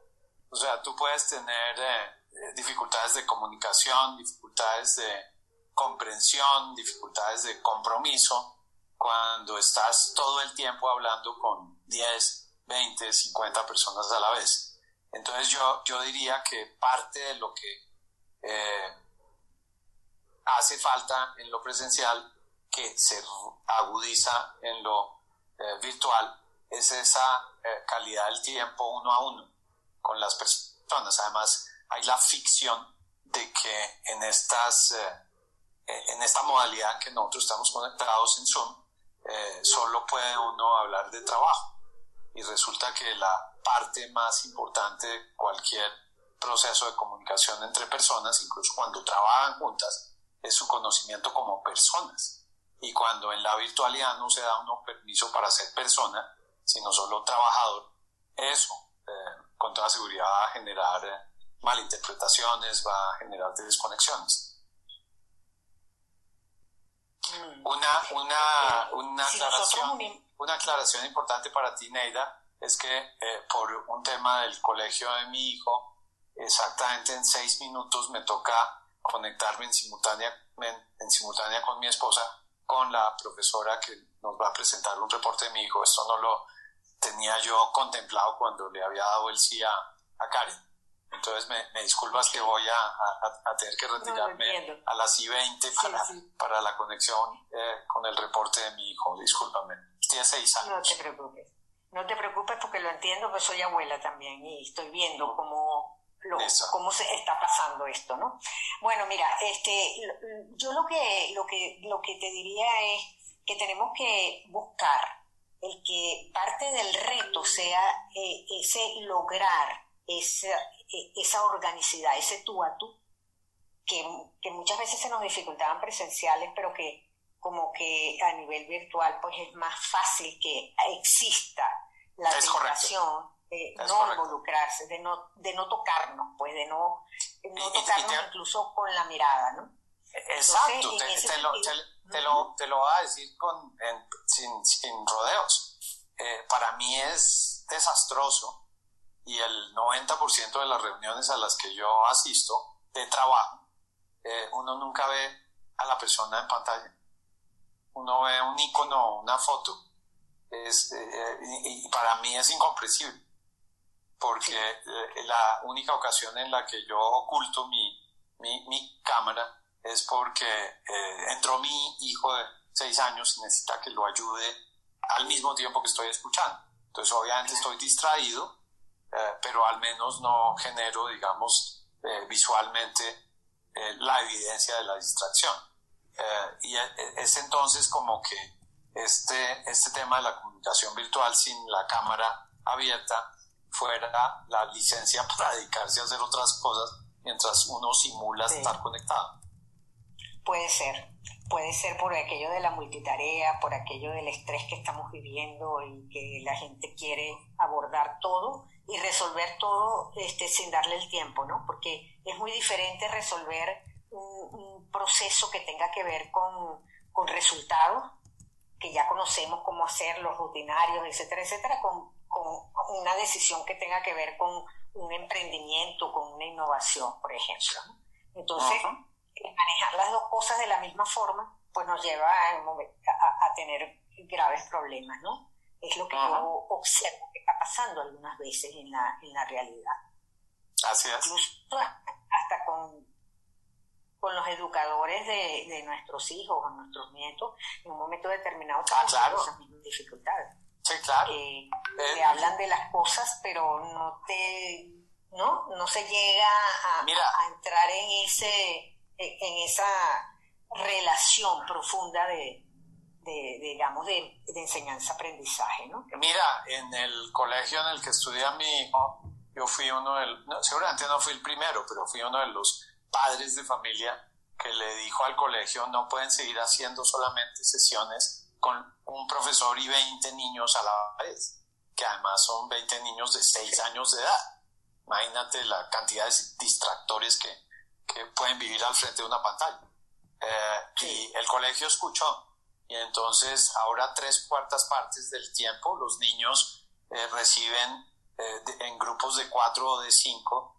O sea, tú puedes tener eh, dificultades de comunicación, dificultades de comprensión, dificultades de compromiso, cuando estás todo el tiempo hablando con 10, 20, 50 personas a la vez. Entonces yo, yo diría que parte de lo que eh, hace falta en lo presencial, que se agudiza en lo eh, virtual, es esa eh, calidad del tiempo uno a uno con las personas. Además, hay la ficción de que en, estas, en esta modalidad en que nosotros estamos conectados en Zoom, solo puede uno hablar de trabajo. Y resulta que la parte más importante de cualquier proceso de comunicación entre personas, incluso cuando trabajan juntas, es su conocimiento como personas. Y cuando en la virtualidad no se da uno permiso para ser persona, sino solo trabajador, eso eh, con toda seguridad va a generar malinterpretaciones, va a generar desconexiones. Mm. Una, una, una, aclaración, una aclaración importante para ti, Neida, es que eh, por un tema del colegio de mi hijo, exactamente en seis minutos me toca conectarme en simultánea, en simultánea con mi esposa, con la profesora que nos va a presentar un reporte de mi hijo. Esto no lo tenía yo contemplado cuando le había dado el sí a, a Karen. Entonces me, me disculpas que voy a, a, tener que retirarme a las I-20 para, para, la conexión eh, con el reporte de mi hijo. Discúlpame. Tiene seis años. No te preocupes. No te preocupes porque lo entiendo, pues soy abuela también y estoy viendo cómo, lo, cómo se está pasando esto, ¿no? Bueno, mira, este, yo lo que, lo que, lo que te diría es que tenemos que buscar el que parte del reto sea eh, ese lograr esa, e, esa organicidad, ese tú a tú, que, que, muchas veces se nos dificultaban presenciales, pero que como que a nivel virtual pues es más fácil que exista la tentación de no involucrarse, de no, de no tocarnos, pues de no, no tocarnos incluso con la mirada, ¿no? Exacto, te, lo, te, lo, te, lo, voy a decir con, sin, sin rodeos. Eh, para mí es desastroso y el 90% de las reuniones a las que yo asisto de trabajo, eh, uno nunca ve a la persona en pantalla. Uno ve un icono, una foto. Es, eh, y, para mí es incomprensible, porque eh, la única ocasión en la que yo oculto mi, mi, mi cámara es porque entró mi hijo de seis años y necesita que lo ayude al mismo tiempo que estoy escuchando. Entonces obviamente estoy distraído eh, pero al menos no genero, digamos, eh, visualmente eh, la evidencia de la distracción. Y es entonces como que este, este tema de la comunicación virtual sin la cámara abierta fuera la licencia para dedicarse a hacer otras cosas mientras uno simula estar conectado. Puede ser, puede ser por aquello de la multitarea, por aquello del estrés que estamos viviendo y que la gente quiere abordar todo y resolver todo este, sin darle el tiempo, ¿no? Porque es muy diferente resolver un, proceso que tenga que ver con, con, resultados, que ya conocemos cómo hacer, los rutinarios, etcétera, etcétera, con, con una decisión que tenga que ver con un emprendimiento, con una innovación, por ejemplo. Entonces, manejar las dos cosas de la misma forma, pues nos lleva a, a, tener graves problemas, ¿no? Es lo que yo observo que está pasando algunas veces en la, en la realidad. Así es. Incluso hasta con, con los educadores de, de nuestros hijos o nuestros nietos, en un momento determinado ah, claro. esas mismas dificultades. Sí, claro. Que te eh, hablan de las cosas, pero no te, ¿no? No se llega a, a entrar en ese en esa relación profunda de, digamos, de, enseñanza-aprendizaje, ¿no? Mira, en el colegio en el que estudia mi hijo, yo fui uno del, seguramente no fui el primero, pero fui uno de los padres de familia que le dijo al colegio no pueden seguir haciendo solamente sesiones con un profesor y 20 niños a la vez, que además son 20 niños de 6 años de edad. Imagínate la cantidad de distractores que, que pueden vivir al frente de una pantalla. Eh, y el colegio escuchó. Y entonces ahora tres cuartas partes del tiempo los niños eh, reciben eh, en grupos de cuatro o de cinco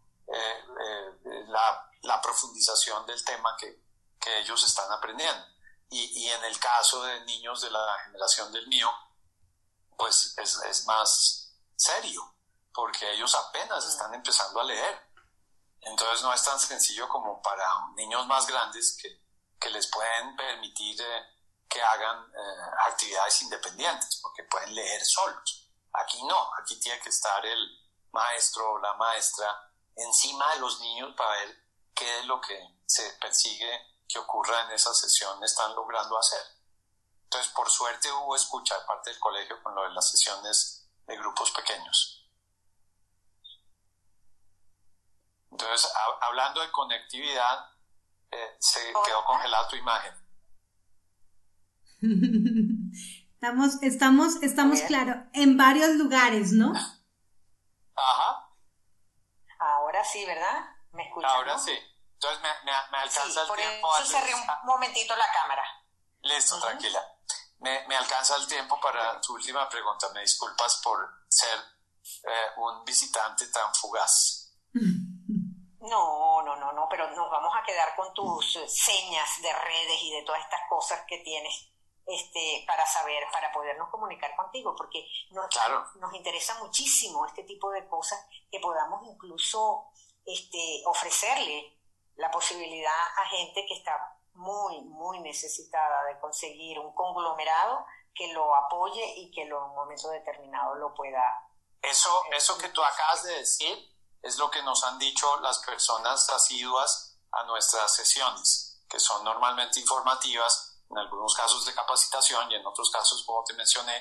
la, la, profundización del tema que, que ellos están aprendiendo. Y, y, en el caso de niños de la generación del mío, pues es, es más serio, porque ellos apenas están empezando a leer entonces no es tan sencillo como para niños más grandes que, que les pueden permitir eh, que hagan eh, actividades independientes, porque pueden leer solos. Aquí no, aquí tiene que estar el maestro o la maestra encima de los niños para ver qué es lo que se persigue que ocurra en esa sesión están logrando hacer. Entonces, por suerte hubo escucha de parte del colegio con lo de las sesiones de grupos pequeños. Entonces, hablando de conectividad, eh, se quedó congelada tu imagen. estamos, estamos, estamos claro, en varios lugares, ¿no? Ajá. Ahora sí, ¿verdad? ¿Me escuchas? Ahora sí. Entonces me, me, alcanza el tiempo. Eso cerré un momentito la cámara. Listo, tranquila. Me, me, alcanza el tiempo para tu última pregunta. Me disculpas por ser eh, un visitante tan fugaz. No, no, no, no, pero nos vamos a quedar con tus señas de redes y de todas estas cosas que tienes este, para saber, para podernos comunicar contigo, porque nos, nos interesa muchísimo este tipo de cosas que podamos incluso este, ofrecerle la posibilidad a gente que está muy, muy necesitada de conseguir un conglomerado que lo apoye y que en un momento determinado lo pueda. Eso, eso que tú acabas de decir es lo que nos han dicho las personas asiduas a nuestras sesiones, que son normalmente informativas, en algunos casos de capacitación y en otros casos, como te mencioné,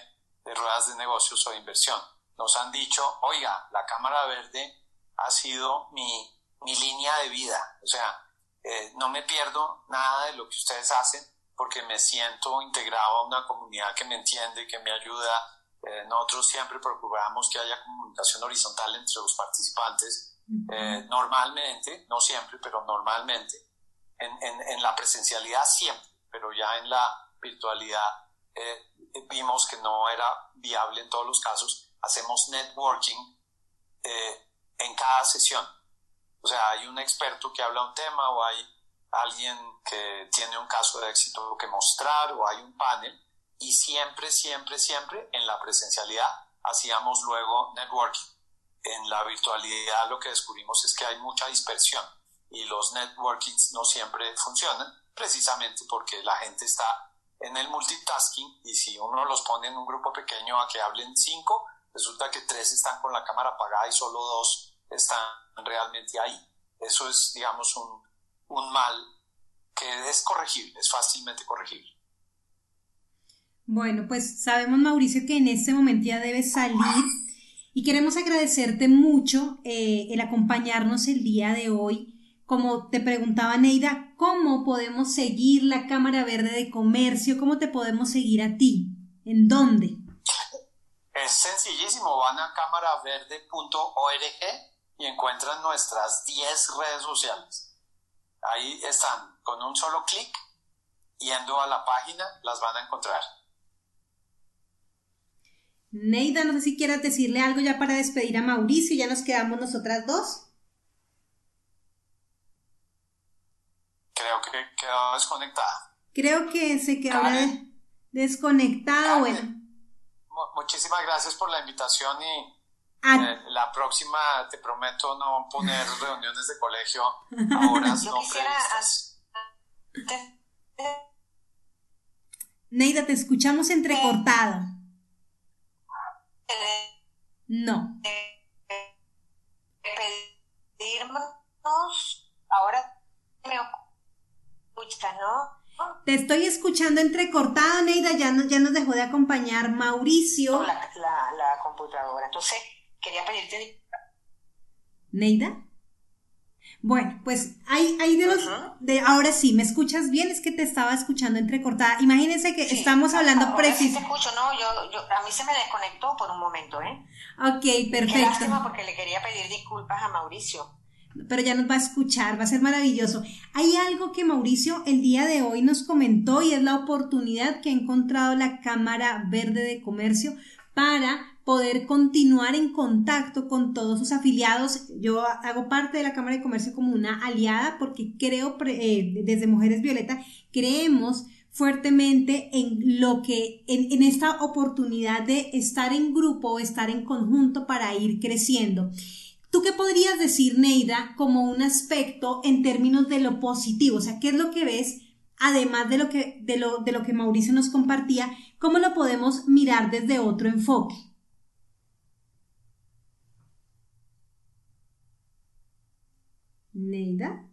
de ruedas de negocios o de inversión. Nos han dicho, oiga, la Cámara Verde ha sido mi, mi línea de vida, o sea, eh, no me pierdo nada de lo que ustedes hacen porque me siento integrado a una comunidad que me entiende, que me ayuda, eh, nosotros siempre procuramos que haya comunicación horizontal entre los participantes, eh, normalmente, no siempre, pero normalmente. En, en, en, la presencialidad siempre, pero ya en la virtualidad eh, vimos que no era viable en todos los casos. Hacemos networking en cada sesión. O sea, hay un experto que habla un tema o hay alguien que tiene un caso de éxito que mostrar o hay un panel y siempre, siempre, siempre en la presencialidad hacíamos luego networking. En la virtualidad lo que descubrimos es que hay mucha dispersión y los networkings no siempre funcionan precisamente porque la gente está en el multitasking y si uno los pone en un grupo pequeño a que hablen cinco, resulta que tres están con la cámara apagada y solo dos están realmente ahí. Eso es, digamos, un, un mal que es corregible, es fácilmente corregible. Bueno, pues sabemos, Mauricio, que en este momento ya debes salir y queremos agradecerte mucho eh, el acompañarnos el día de hoy como te preguntaba Neida, ¿cómo podemos seguir la Cámara Verde de Comercio? ¿Cómo te podemos seguir a ti? ¿En dónde? Es sencillísimo, van a cámaraverde.org y encuentran nuestras 10 redes sociales. Ahí están, con un solo clic, yendo a la página, las van a encontrar. Neida, no sé si quieras decirle algo ya para despedir a Mauricio, ya nos quedamos nosotras dos. Creo que quedó desconectada. Creo que se quedó desconectada, bueno. Muchísimas gracias por la invitación y eh, la próxima te prometo no poner reuniones de colegio a horas no previstas. Neida, te escuchamos entrecortado. No. Pedirnos, ahora me escucha, ¿no? Te estoy escuchando entrecortado, Neida, ya, ya nos dejó de acompañar Mauricio. La, la, computadora, entonces quería pedirte... ¿Neida? Bueno, pues hay, hay de los... De, ahora sí, ¿me escuchas bien? Es que te estaba escuchando entrecortada. Imagínense que estamos hablando preciso. Sí te escucho, no, yo, yo, a mí se me desconectó por un momento, ¿eh? Ok, perfecto. Qué lástima porque le quería pedir disculpas a Mauricio pero ya nos va a escuchar, va a ser maravilloso. Hay algo que Mauricio el día de hoy nos comentó y es la oportunidad que ha encontrado la Cámara Verde de Comercio para poder continuar en contacto con todos sus afiliados. Yo hago parte de la Cámara de Comercio como una aliada porque creo, eh, desde Mujeres Violeta, creemos fuertemente en lo que, en, en, esta oportunidad de estar en grupo, estar en conjunto para ir creciendo. ¿Tú qué podrías decir, Neida, como un aspecto en términos de lo positivo? O sea, ¿qué es lo que ves, además de lo que, de lo, de lo que Mauricio nos compartía, cómo lo podemos mirar desde otro enfoque? Neida,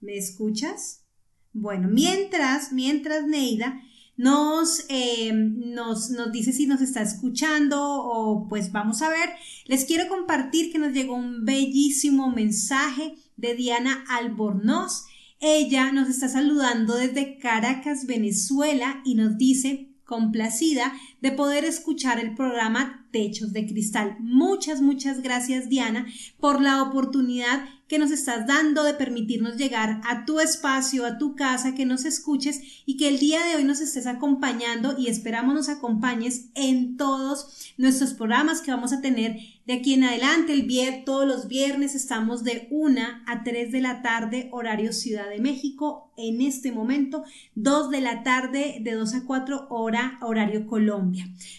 ¿me escuchas? Bueno, mientras, mientras Neida nos, eh, nos, nos dice si nos está escuchando o pues vamos a ver. Les quiero compartir que nos llegó un bellísimo mensaje de Diana Albornoz. Ella nos está saludando desde Caracas, Venezuela y nos dice complacida de poder escuchar el programa Techos de Cristal. Muchas, muchas gracias Diana por la oportunidad que nos estás dando de permitirnos llegar a tu espacio, a tu casa, que nos escuches y que el día de hoy nos estés acompañando y esperamos nos acompañes en todos nuestros programas que vamos a tener de aquí en adelante. El viernes, todos los viernes estamos de 1 a 3 de la tarde, horario Ciudad de México. En este momento, 2 de la tarde, de 2 a 4 hora, horario Colombia.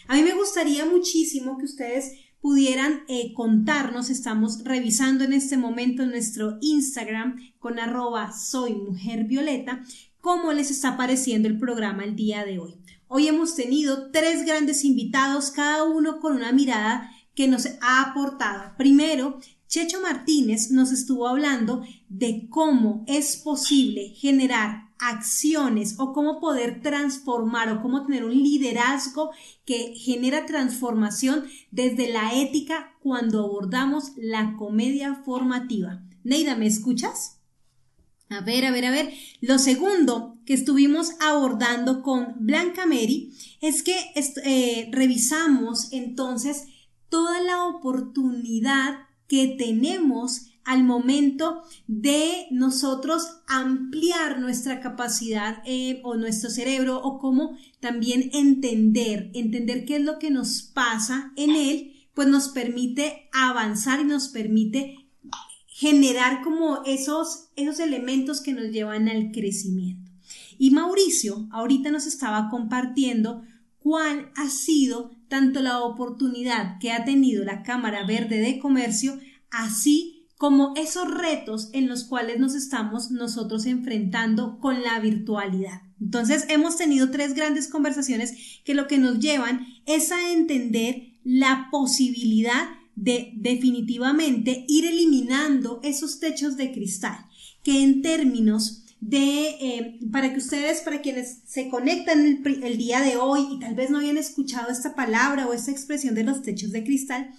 A mí me gustaría muchísimo que ustedes pudieran eh, contarnos, estamos revisando en este momento nuestro Instagram con arroba soy mujer violeta, cómo les está pareciendo el programa el día de hoy. Hoy hemos tenido tres grandes invitados, cada uno con una mirada que nos ha aportado. Primero, Checho Martínez nos estuvo hablando de cómo es posible generar acciones o cómo poder transformar o cómo tener un liderazgo que genera transformación desde la ética cuando abordamos la comedia formativa. Neida, ¿me escuchas? A ver, a ver, a ver. Lo segundo que estuvimos abordando con Blanca Mary es que eh, revisamos entonces toda la oportunidad que tenemos al momento de nosotros ampliar nuestra capacidad eh, o nuestro cerebro o cómo también entender, entender qué es lo que nos pasa en él, pues nos permite avanzar y nos permite generar como esos, esos elementos que nos llevan al crecimiento. Y Mauricio ahorita nos estaba compartiendo cuál ha sido tanto la oportunidad que ha tenido la Cámara Verde de Comercio, así como esos retos en los cuales nos estamos nosotros enfrentando con la virtualidad. Entonces, hemos tenido tres grandes conversaciones que lo que nos llevan es a entender la posibilidad de definitivamente ir eliminando esos techos de cristal, que en términos de, eh, para que ustedes, para quienes se conectan el, el día de hoy y tal vez no hayan escuchado esta palabra o esta expresión de los techos de cristal,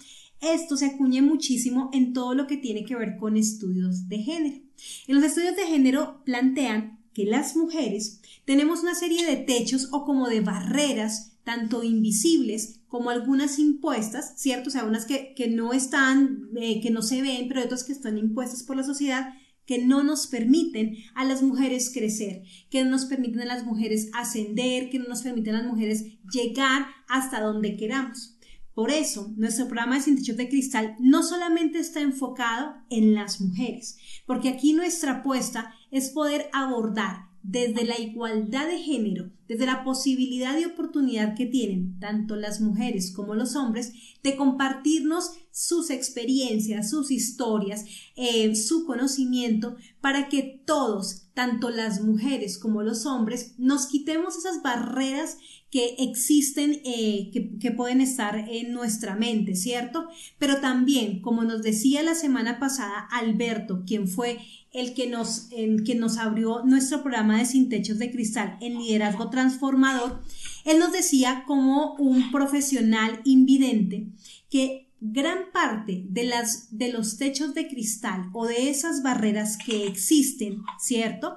esto se acuñe muchísimo en todo lo que tiene que ver con estudios de género. En los estudios de género plantean que las mujeres tenemos una serie de techos o como de barreras, tanto invisibles como algunas impuestas, ¿cierto? O sea, unas que, no están, eh, que no se ven, pero otras que están impuestas por la sociedad, que no nos permiten a las mujeres crecer, que no nos permiten a las mujeres ascender, que no nos permiten a las mujeres llegar hasta donde queramos. Por eso, nuestro programa de Sin de Cristal no solamente está enfocado en las mujeres, porque aquí nuestra apuesta es poder abordar desde la igualdad de género, desde la posibilidad de oportunidad que tienen tanto las mujeres como los hombres de compartirnos sus experiencias, sus historias, eh, su conocimiento, para que todos, tanto las mujeres como los hombres, nos quitemos esas barreras que existen, eh, que, pueden estar en nuestra mente, ¿cierto? Pero también, como nos decía la semana pasada Alberto, quien fue el que nos, el que nos abrió nuestro programa de Sin Techos de Cristal en Liderazgo Transformador, él nos decía como un profesional invidente que gran parte de, las, de los techos de cristal o de esas barreras que existen, ¿cierto?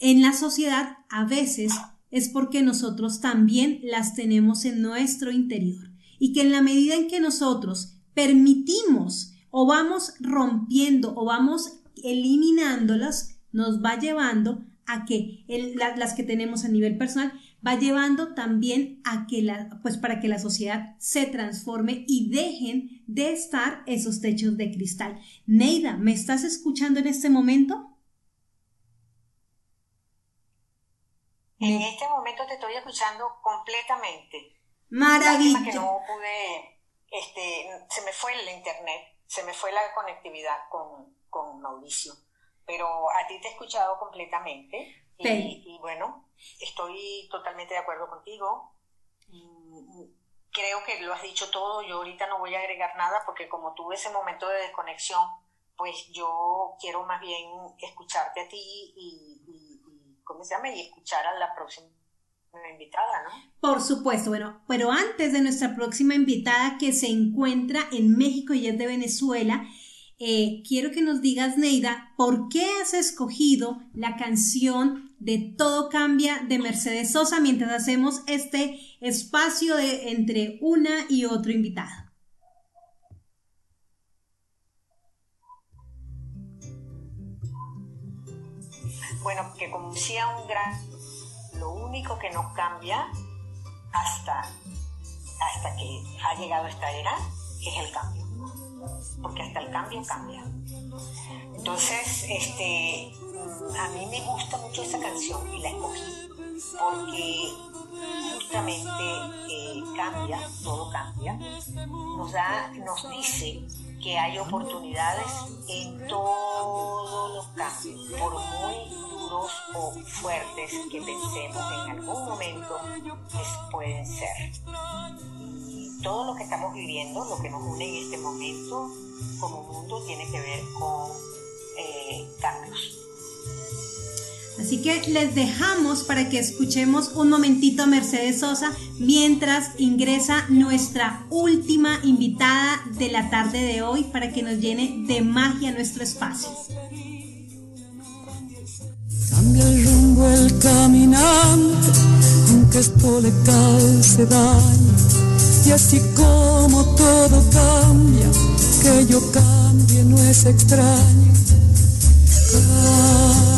En la sociedad a veces es porque nosotros también las tenemos en nuestro interior y que en la medida en que nosotros permitimos o vamos rompiendo o vamos eliminándolas, nos va llevando a que las que tenemos a nivel personal va llevando también a que la, pues para que la sociedad se transforme y dejen de estar esos techos de cristal. Neida, ¿me estás escuchando en este momento? En este momento te estoy escuchando completamente. Maravilloso. que no pude, este, se me fue el internet, se me fue la conectividad con, con Mauricio, pero a ti te he escuchado completamente y, bueno, estoy totalmente de acuerdo contigo. Creo que lo has dicho todo, yo ahorita no voy a agregar nada porque como tuve ese momento de desconexión, pues yo quiero más bien escucharte a ti y, ¿cómo se llama? Y escuchar a la próxima invitada, ¿no? Por supuesto, bueno, pero antes de nuestra próxima invitada que se encuentra en México y es de Venezuela, eh, quiero que nos digas, Neida, ¿por qué has escogido la canción de Todo Cambia de Mercedes Sosa mientras hacemos este espacio de entre una y otro invitado? Bueno, porque como decía un gran, lo único que no cambia hasta, hasta que ha llegado esta era es el cambio. Porque hasta el cambio cambia. Entonces, este, a mí me gusta mucho esa canción y la escogí porque justamente eh, cambia, todo cambia, nos da, nos dice que hay oportunidades en todos los cambios, por muy o fuertes que pensemos en algún momento pueden ser. Y todo lo que estamos viviendo, lo que nos une en este momento como mundo, tiene que ver con eh, cambios. Así que les dejamos para que escuchemos un momentito a Mercedes Sosa mientras ingresa nuestra última invitada de la tarde de hoy para que nos llene de magia nuestro espacio. Cambia el rumbo el caminante, aunque esto le cause daño. Y así como todo cambia, que yo cambie no es extraño. Cambia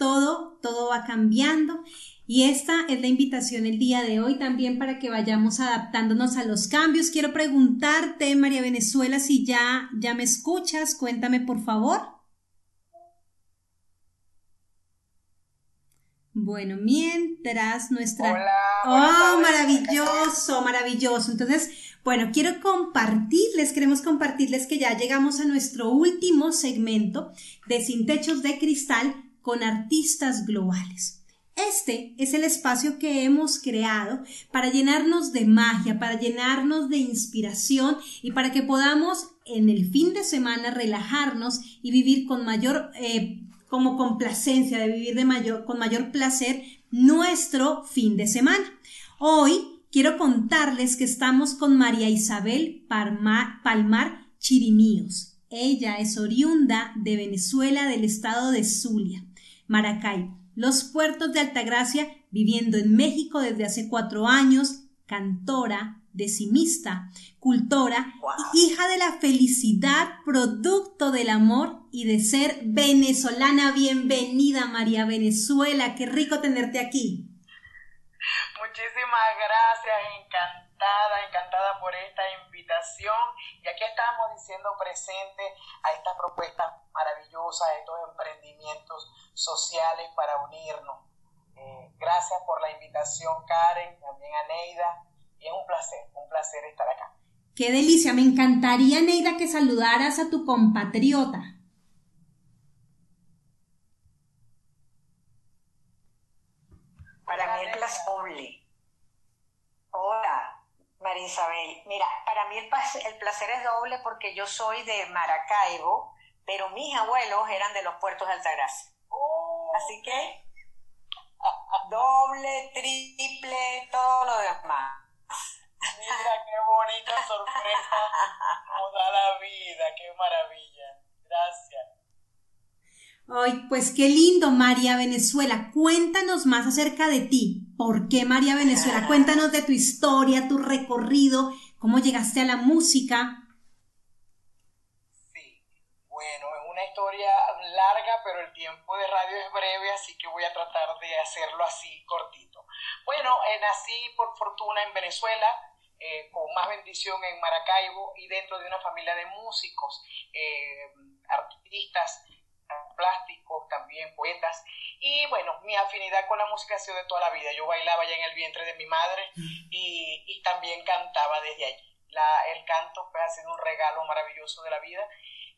todo todo va cambiando. Y esta es la invitación el día de hoy también para que vayamos adaptándonos a los cambios. Quiero preguntarte, María Venezuela, si ya, ya me escuchas, cuéntame por favor. Bueno, mientras nuestra... Hola, oh, maravilloso, maravilloso. Entonces, bueno, quiero compartirles, queremos compartirles que ya llegamos a nuestro último segmento de Sin Techos de Cristal con artistas globales. Este es el espacio que hemos creado para llenarnos de magia, para llenarnos de inspiración y para que podamos en el fin de semana relajarnos y vivir con mayor, eh, como complacencia, de vivir de mayor, con mayor placer nuestro fin de semana. Hoy quiero contarles que estamos con María Isabel Palmar, Palmar Chirimíos. Ella es oriunda de Venezuela del estado de Zulia, Maracaibo los puertos de Altagracia, viviendo en México desde hace cuatro años, cantora, decimista, cultora, hija de la felicidad, producto del amor y de ser venezolana. Bienvenida, María Venezuela. Qué rico tenerte aquí. Muchísimas gracias, encantada, encantada por esta invitación. Y aquí estamos diciendo presente a estas propuestas maravillosas, a estos emprendimientos sociales para unirnos. Eh, gracias por la invitación, Karen, también a Neida. Y es un placer, un placer estar acá. Qué delicia, me encantaría, Neida, que saludaras a tu compatriota. Para mí el placer Hola, María Isabel. Mira, para mí el, placer es doble porque yo soy de Maracaibo, pero mis abuelos eran de los puertos de Altagracia. Oh. Así que doble, triple, todo lo demás. Mira qué bonita sorpresa nos da la vida, qué maravilla. Gracias. Ay, pues qué lindo, María Venezuela. Cuéntanos más acerca de ti. ¿Por qué María Venezuela? Cuéntanos de tu historia, tu recorrido, cómo llegaste a la música. Sí, bueno, es una historia larga, pero el tiempo de radio es breve, así que voy a tratar de hacerlo así cortito. Bueno, eh, nací por fortuna en Venezuela, eh, con más bendición en Maracaibo y dentro de una familia de músicos, eh, artistas plásticos, también poetas. Y bueno, mi afinidad con la música ha sido de toda la vida. Yo bailaba ya en el vientre de mi madre y, también cantaba desde allí. La, el canto pues, ha sido un regalo maravilloso de la vida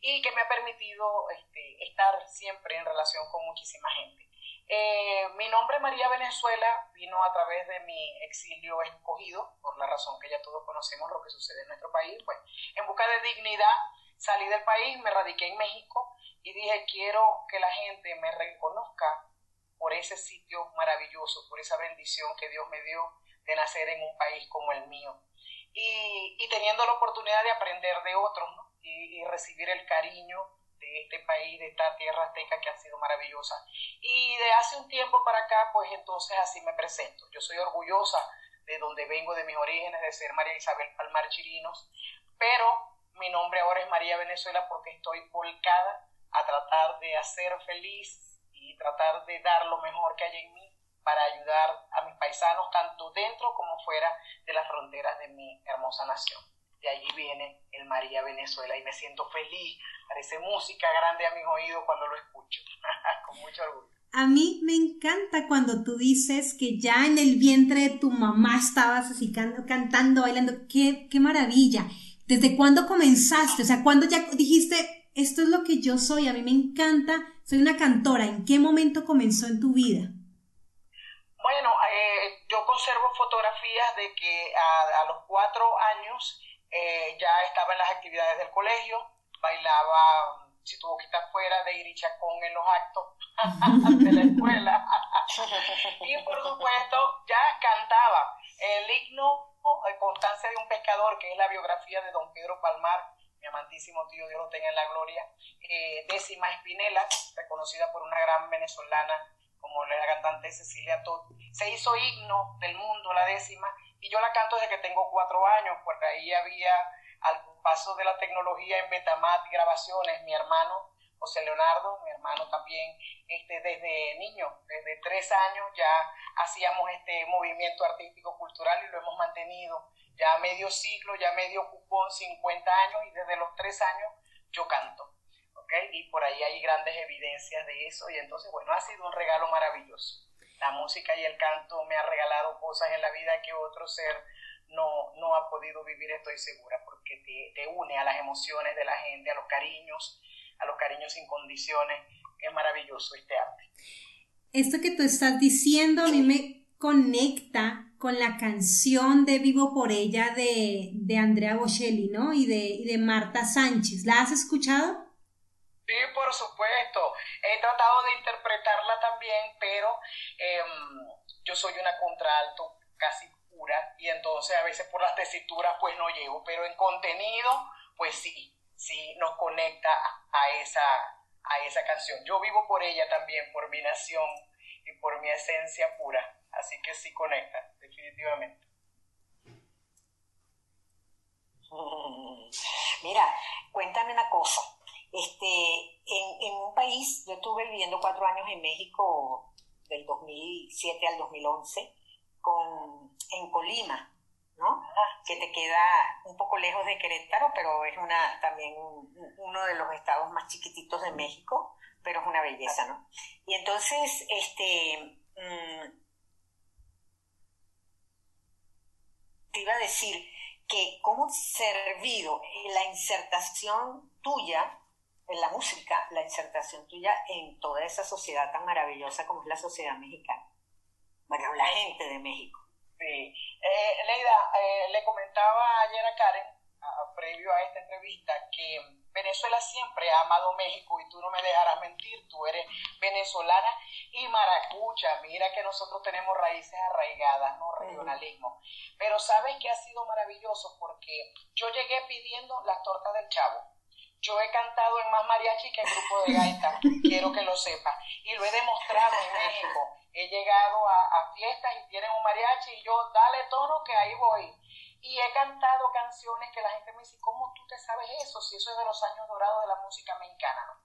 y que me ha permitido este, estar siempre en relación con muchísima gente. Eh, mi nombre María Venezuela vino a través de mi exilio escogido, por la razón que ya todos conocemos lo que sucede en nuestro país. Pues, en busca de dignidad salí del país, me radiqué en México y dije, quiero que la gente me reconozca por ese sitio maravilloso, por esa bendición que Dios me dio de nacer en un país como el mío. Y, y teniendo la oportunidad de aprender de otros y, y, recibir el cariño de este país, de esta tierra azteca que ha sido maravillosa. Y de hace un tiempo para acá, pues entonces así me presento. Yo soy orgullosa de donde vengo, de mis orígenes, de ser María Isabel Palmar Chirinos, pero mi nombre ahora es María Venezuela porque estoy volcada a tratar de hacer feliz y tratar de dar lo mejor que hay en mí para ayudar a mis paisanos tanto dentro como fuera de las fronteras de mi hermosa nación. De allí viene el María Venezuela y me siento feliz, parece música grande a mis oídos cuando lo escucho, con mucho orgullo. A mí me encanta cuando tú dices que ya en el vientre de tu mamá estabas así cantando, bailando. ¡Qué, qué maravilla! ¿Desde cuándo comenzaste? O sea, ¿cuándo ya dijiste, esto es lo que yo soy, a mí me encanta, soy una cantora. ¿En qué momento comenzó en tu vida? Bueno, eh, yo conservo fotografías de que a, los cuatro años eh, ya estaba en las actividades del colegio, bailaba, si tuvo que estar fuera de Irichacón en los actos de la escuela. y por supuesto, ya cantaba el himno Constancia de un pescador, que es la biografía de don Pedro Palmar, mi amantísimo tío, Dios lo tenga en la gloria, eh, Décima Espinela, reconocida por una gran venezolana como la cantante Cecilia Todd. Se hizo himno del mundo, la décima, y yo la canto desde que tengo cuatro años, porque ahí había, al paso de la tecnología en Betamax grabaciones, mi hermano José Leonardo, mi hermano también, este, desde niño, desde tres años ya hacíamos este movimiento artístico cultural y lo hemos mantenido ya medio siglo, ya medio cupón, 50 años y desde los tres años yo canto. ¿ok? Y por ahí hay grandes evidencias de eso y entonces, bueno, ha sido un regalo maravilloso. La música y el canto me ha regalado cosas en la vida que otro ser no, no ha podido vivir, estoy segura, porque te, te une a las emociones de la gente, a los cariños, a los cariños sin condiciones. Es maravilloso este arte. Esto que tú estás diciendo a mí me conecta con la canción de Vivo por ella de, de Andrea Bocelli, ¿no? Y de, y de Marta Sánchez. ¿La has escuchado? Sí, por supuesto. He tratado de interpretarla también, pero em, yo soy una contralto casi pura y entonces a veces por las tesituras pues no llego, pero en contenido pues sí, sí nos conecta a esa, a esa canción. Yo vivo por ella también, por mi nación y por mi esencia pura, así que sí conecta, definitivamente. Mira, cuéntame una cosa. Este, en, un país, yo estuve viviendo cuatro años en México del 2007 al 2011, con, en Colima, Que te queda un poco lejos de Querétaro, pero es una también uno de los estados más chiquititos de México, pero es una belleza, ¿no? Y entonces, este, mm, te iba a decir que cómo servido la insertación tuya en la música, la insertación tuya en toda esa sociedad tan maravillosa como es la sociedad mexicana. Bueno, la gente de México. Eh, Leida, eh, le comentaba ayer a Karen, previo a esta entrevista, que Venezuela siempre ha amado México y tú no me dejarás mentir, tú eres venezolana y maracucha. Mira que nosotros tenemos raíces arraigadas, no regionalismo. Pero sabes que ha sido maravilloso porque yo llegué pidiendo las tortas del chavo yo he cantado en más mariachi que en grupo de gaita, quiero que lo sepa. Y lo he demostrado en México. He llegado a, fiestas y tienen un mariachi y yo, dale tono que ahí voy. Y he cantado canciones que la gente me dice, ¿cómo tú te sabes eso? Si eso es de los años dorados de la música mexicana.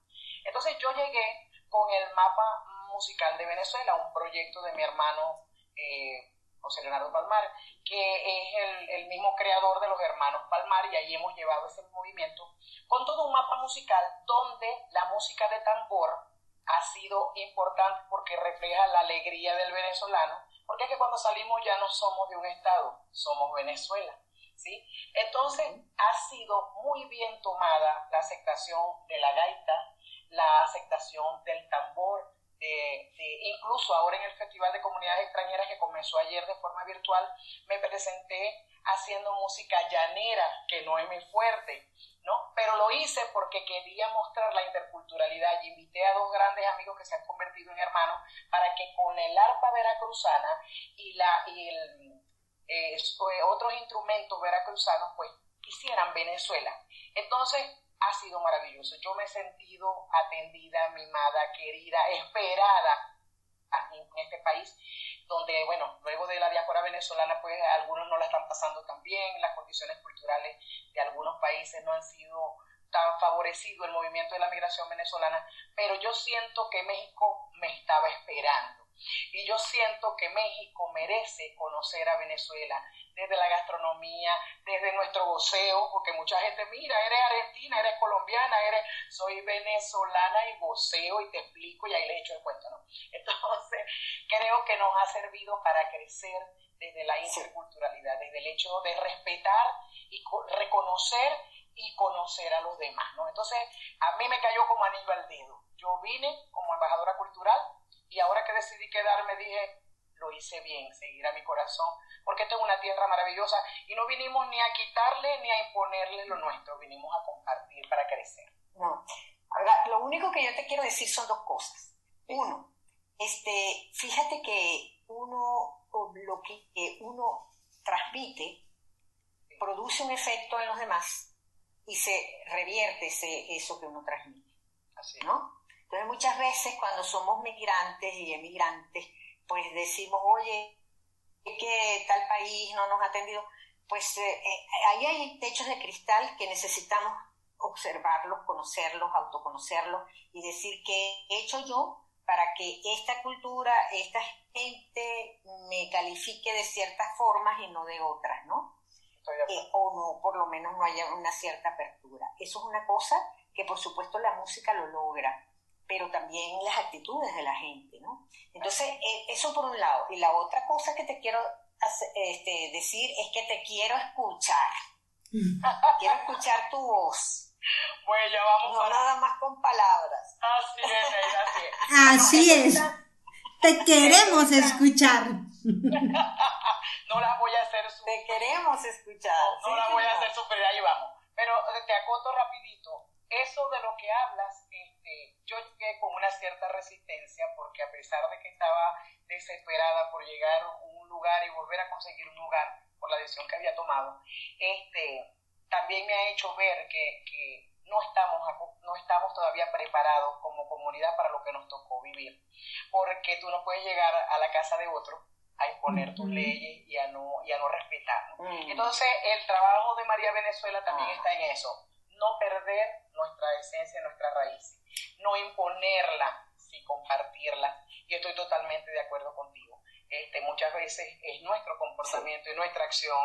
Entonces yo llegué con el mapa musical de Venezuela, un proyecto de mi hermano eh, José Leonardo Palmar, que es el, el, mismo creador de los hermanos Palmar y ahí hemos llevado ese movimiento con todo un mapa musical donde la música de tambor ha sido importante porque refleja la alegría del venezolano, porque es que cuando salimos ya no somos de un estado, somos Venezuela. ¿Sí? Entonces ha sido muy bien tomada la aceptación de la gaita, la aceptación del tambor, incluso ahora en el Festival de Comunidades Extranjeras que comenzó ayer de forma virtual, me presenté haciendo música llanera, que no es muy fuerte, ¿no? Pero lo hice porque quería mostrar la interculturalidad y invité a dos grandes amigos que se han convertido en hermanos para que con el arpa veracruzana y, la, y el, eh, otros instrumentos veracruzanos, pues hicieran Venezuela. Entonces, ha sido maravilloso. Yo me he sentido atendida, mimada, querida, esperada en este país, donde, bueno, luego de la diáspora venezolana, pues algunos no la están pasando tan bien, las condiciones culturales de algunos países no han sido tan favorecido el movimiento de la migración venezolana, pero yo siento que México me estaba esperando. Y yo siento que México merece conocer a Venezuela, desde la gastronomía, desde nuestro voceo, porque mucha gente, mira, eres argentina, eres colombiana, eres, soy venezolana y voceo y te explico y ahí le he hecho el cuento, ¿no? Entonces, creo que nos ha servido para crecer desde la interculturalidad, desde el hecho de respetar y reconocer y conocer a los demás, ¿no? Entonces, a mí me cayó como anillo al dedo. Yo vine como embajadora cultural y ahora que decidí quedarme dije, lo hice bien, seguir a mi corazón, porque esta es una tierra maravillosa y no vinimos ni a quitarle ni a imponerle lo nuestro, vinimos a compartir para crecer. No, ahora, lo único que yo te quiero decir son dos cosas. Uno, este, fíjate que uno, lo que uno transmite, produce un efecto en los demás y se revierte ese, eso que uno transmite. Así. ¿no? Entonces muchas veces cuando somos migrantes y emigrantes, pues decimos, oye, que tal país no nos ha atendido, pues eh, eh, ahí hay techos de cristal que necesitamos observarlos, conocerlos, autoconocerlos y decir qué he hecho yo para que esta cultura, esta gente me califique de ciertas formas y no de otras, ¿no? Eh, o no, por lo menos no haya una cierta apertura. Eso es una cosa que por supuesto la música lo logra pero también las actitudes de la gente, ¿no? Entonces, e, eso por un lado. Y la otra cosa que te quiero este, decir es que te quiero escuchar. quiero escuchar tu voz. Pues ya vamos no nada más con palabras. Así es, así es. Así es. Te queremos escuchar. no la voy a hacer sufrir. Te queremos escuchar. No, la voy a hacer sufrir, ahí vamos. Pero te acoto rapidito. Eso de lo que hablas, este, yo llegué con una cierta resistencia porque a pesar de que estaba desesperada por llegar a un lugar y volver a conseguir un lugar por la decisión que había tomado, este, también me ha hecho ver que, que no estamos, no estamos todavía preparados como comunidad para lo que nos tocó vivir. Porque tú no puedes llegar a la casa de otro a imponer tus leyes y a no, y a no respetar. Mm. Entonces, el trabajo de María Venezuela también ah. está en eso. No perder nuestra esencia, nuestra raíz. No imponerla, sí compartirla. Y estoy totalmente de acuerdo contigo. Este, muchas veces es nuestro comportamiento y nuestra acción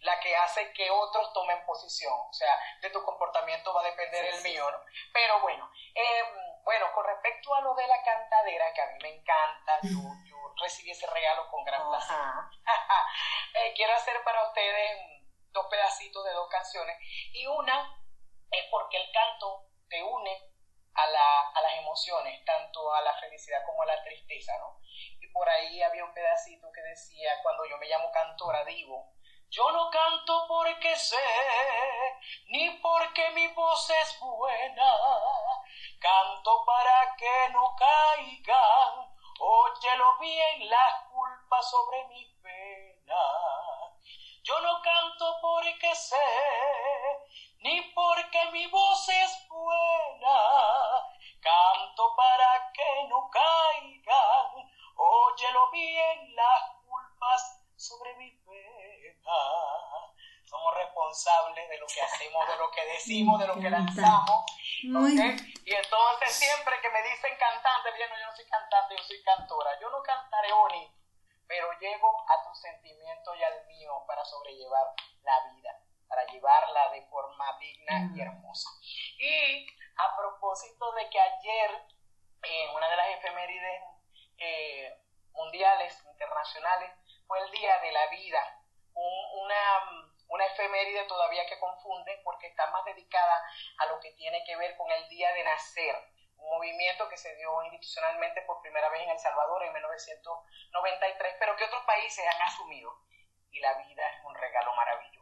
la que hace que otros tomen posición. O sea, de tu comportamiento va a depender el mío, ¿no? Pero bueno, em, bueno, con respecto a lo de la cantadera, que a mí me encanta, yo, recibí ese regalo con gran placer. Eh, quiero hacer para ustedes dos pedacitos de dos canciones y una es porque el canto te une a, la, a las emociones, tanto a la felicidad como a la tristeza, ¿no? Y por ahí había un pedacito que decía, cuando yo me llamo cantora, digo, yo no canto porque sé, ni porque mi voz es buena, canto para que no caigan, óyelo bien, las culpas sobre mi pena. Yo no canto porque sé, ni porque mi voz es buena, canto para que no caigan, óyelo bien, las culpas sobre mi pena. Somos responsables de lo que hacemos, de lo que decimos, de lo que lanzamos. Y entonces siempre que me dicen cantante, yo no, yo no soy cantante, yo soy cantora. Yo no cantaré bonito, pero llego a tu sentimiento y al mío para sobrellevar la vida, para llevarla de forma digna y hermosa. Y a propósito de que ayer, en una de las efemérides eh, mundiales, internacionales, fue el Día de la Vida, una, una efeméride todavía que confunde porque está más dedicada a lo que tiene que ver con el Día de Nacer, un movimiento que se dio institucionalmente por primera vez en El Salvador en 1993, pero que otros países han asumido. Y la vida es un regalo maravilloso.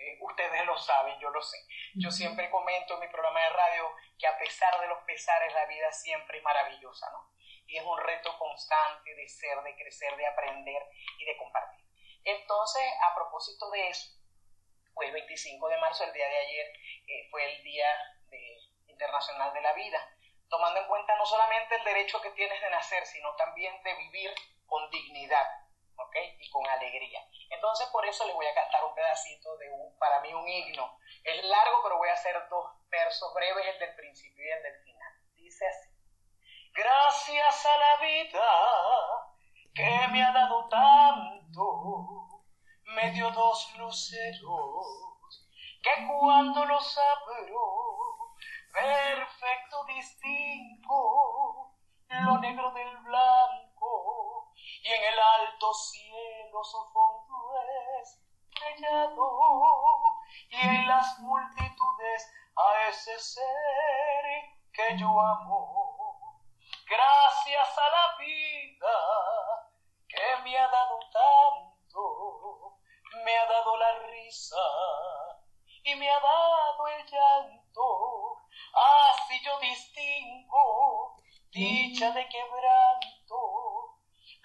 Eh, ustedes lo saben, yo lo sé. Yo siempre comento en mi programa de radio que a pesar de los pesares, la vida siempre es maravillosa, ¿no? y es un reto constante de ser, de crecer, de aprender y de compartir. Entonces, a propósito de eso, fue el 25 de marzo, el día de ayer, eh, fue el Día Internacional de la Vida, tomando en cuenta no solamente el derecho que tienes de nacer, sino también de vivir con dignidad, ¿ok? Y con alegría. Entonces, por eso le voy a cantar un pedacito de un, para mí, un himno. Es largo, pero voy a hacer dos versos breves, el del principio y el del final. Dice así. Gracias a la vida que me ha dado tanto, me dio dos luceros que cuando los abro, perfecto distingo lo negro del blanco y en el alto cielo su fondo estrellado y en las multitudes a ese ser que yo amo. Gracias a la vida que me ha dado tanto, me ha dado la risa y me ha dado el llanto, así yo distingo dicha de quebranto,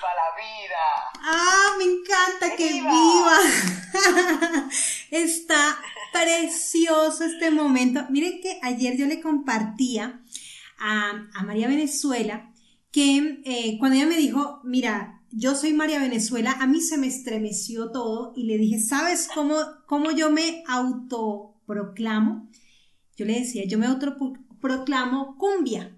¡Que viva la vida! ¡Ah, me encanta que viva! Está precioso este momento. Miren que ayer yo le compartía a, María Venezuela que eh, cuando ella me dijo, mira, yo soy María Venezuela, a mí se me estremeció todo y le dije, ¿sabes cómo, cómo yo me autoproclamo? Yo le decía, yo me autoproclamo cumbia.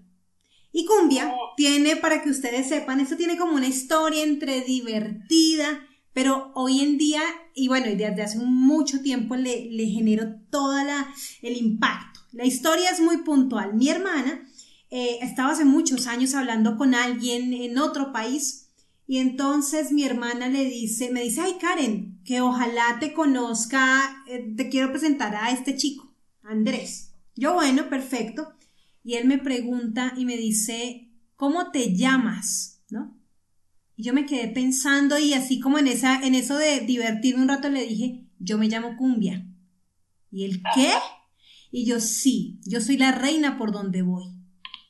Y cumbia tiene, para que ustedes sepan, esto tiene como una historia entre divertida, pero hoy en día, y bueno, y desde hace mucho tiempo le, le generó todo el impacto. La historia es muy puntual. Mi hermana eh, estaba hace muchos años hablando con alguien en otro país y entonces mi hermana le dice, me dice, ay Karen, que ojalá te conozca, eh, te quiero presentar a este chico, Andrés. Yo, bueno, perfecto. Y él me pregunta y me dice, ¿cómo te llamas? ¿No? Y yo me quedé pensando y así como en, esa, en eso de divertirme un rato le dije, yo me llamo Cumbia. ¿Y él qué? Y yo sí, yo soy la reina por donde voy.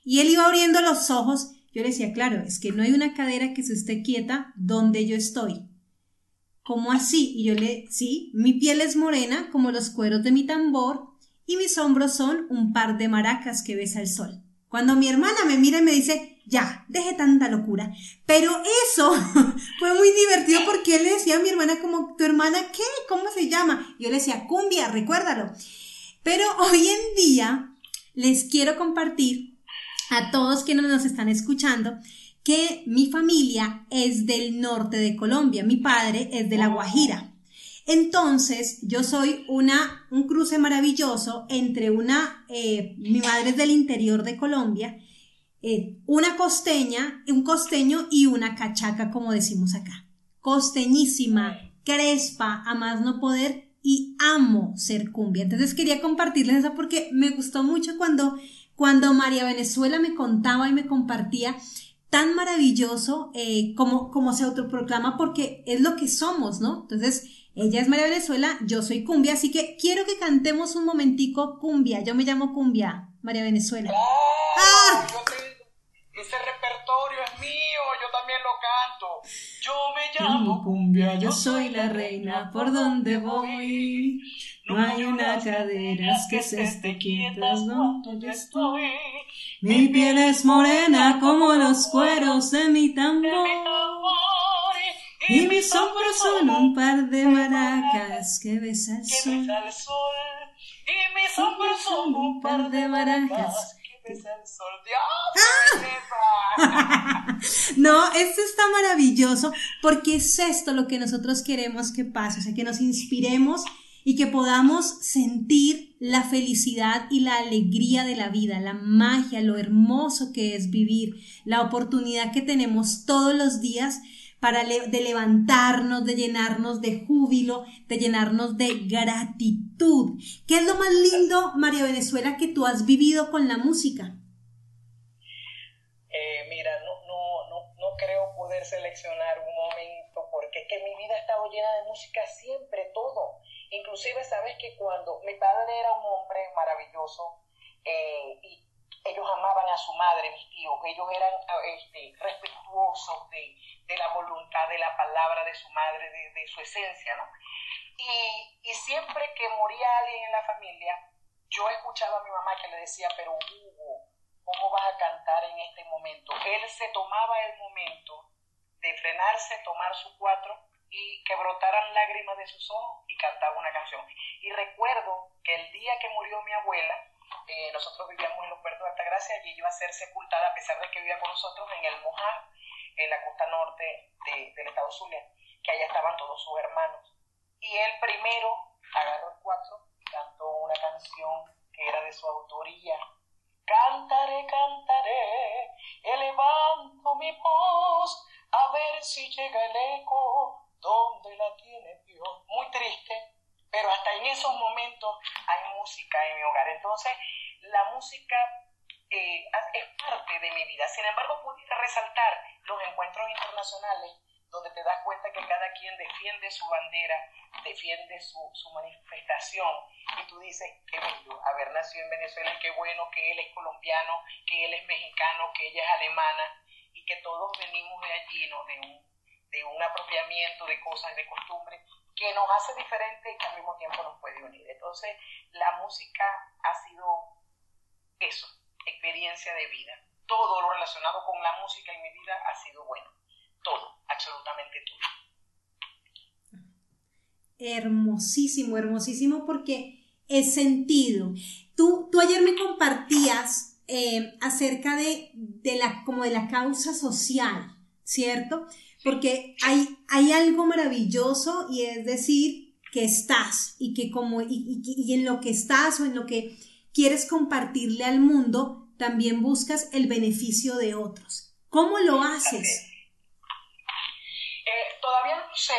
Y él iba abriendo los ojos. Yo le decía, claro, es que no hay una cadera que se esté quieta donde yo estoy. ¿Cómo así? Y yo le, sí, mi piel es morena como los cueros de mi tambor y mis hombros son un par de maracas que besa el sol. Cuando mi hermana me mira y me dice, ya, deje tanta locura. Pero eso fue muy divertido porque le decía a mi hermana como, ¿tu hermana qué? ¿Cómo se llama? Yo le decía, cumbia, recuérdalo. Pero hoy en día les quiero compartir a todos quienes nos están escuchando que mi familia es del norte de Colombia, mi padre es de La Guajira. Entonces, yo soy una, un cruce maravilloso entre una, eh, mi madre es del interior de Colombia, eh, una costeña, un costeño y una cachaca, como decimos acá. Costeñísima, crespa, a más no poder, y amo ser cumbia. Entonces quería compartirles eso porque me gustó mucho cuando cuando María Venezuela me contaba y me compartía tan maravilloso eh, como, como se autoproclama porque es lo que somos, ¿no? Entonces, ella es María Venezuela, yo soy cumbia, así que quiero que cantemos un momentico cumbia. Yo me llamo cumbia, María Venezuela. ¡Ah! ese repertorio es mío, yo también lo canto. Yo me llamo cumbia, yo soy la reina, por donde voy. No hay una cadera que se esté quieta donde estoy. Mi piel es morena como los cueros de mi tambor. Y mis hombros son un par de maracas que besa el sol. Y mis hombros son un par de maracas que besa el sol. ¡Dios! no, esto está maravilloso porque es esto lo que nosotros queremos que pase, o sea, que nos inspiremos y que podamos sentir la felicidad y la alegría de la vida, la magia, lo hermoso que es vivir, la oportunidad que tenemos todos los días para de levantarnos, de llenarnos de júbilo, de llenarnos de gratitud. ¿Qué es lo más lindo, María Venezuela, que tú has vivido con la música? Eh, mira, no, no, no, creo poder seleccionar un momento porque es que mi vida ha estado llena de música siempre, todo. Inclusive, sabes que cuando mi padre era un hombre maravilloso eh, y ellos amaban a su madre, mis tíos, ellos eran este, respetuosos de, la voluntad, de la palabra de su madre, de, su esencia, ¿no? Y, y, siempre que moría alguien en la familia, yo escuchaba a mi mamá que le decía, pero Hugo, ¿cómo vas a cantar en este momento? Él se tomaba el momento de frenarse, tomar su cuatro y que brotaran lágrimas de sus ojos y cantaba una canción. Y recuerdo que el día que murió mi abuela, eh, nosotros vivíamos en los puertos de Altagracia y iba a ser sepultada, a pesar de que vivía con nosotros, en el Mojá, en la costa norte del estado Zulia, que allá estaban todos sus hermanos. Y él primero agarró el cuatro cantó una canción que era de su autoría. Cantaré, cantaré, elevando mi voz, a ver si llega el eco ¿Dónde la tiene Dios? Muy triste, pero hasta en esos momentos música en mi hogar. Entonces, la música eh, es parte de mi vida. Sin embargo, pudiera resaltar los encuentros internacionales donde te das cuenta que cada quien defiende su bandera, defiende su, su manifestación, y tú dices, qué bello haber nacido en Venezuela, qué bueno que él es colombiano, que él es mexicano, que ella es alemana, y que todos venimos de allí, ¿no? De un de un apropiamiento de cosas, de costumbres, que nos hace diferentes y que al mismo tiempo nos puede unir. Entonces, la música ha sido eso, experiencia de vida. Todo lo relacionado con la música en mi vida ha sido bueno. Todo, absolutamente tuyo. Hermosísimo, hermosísimo porque es sentido. Tú, tú ayer me compartías eh, acerca de, de, la, como de la causa social, ¿cierto? Porque hay, hay algo maravilloso y es decir que estás y que como y, y en lo que estás o en lo que quieres compartirle al mundo, también buscas el beneficio de otros. ¿Cómo lo haces? Eh, todavía no sé,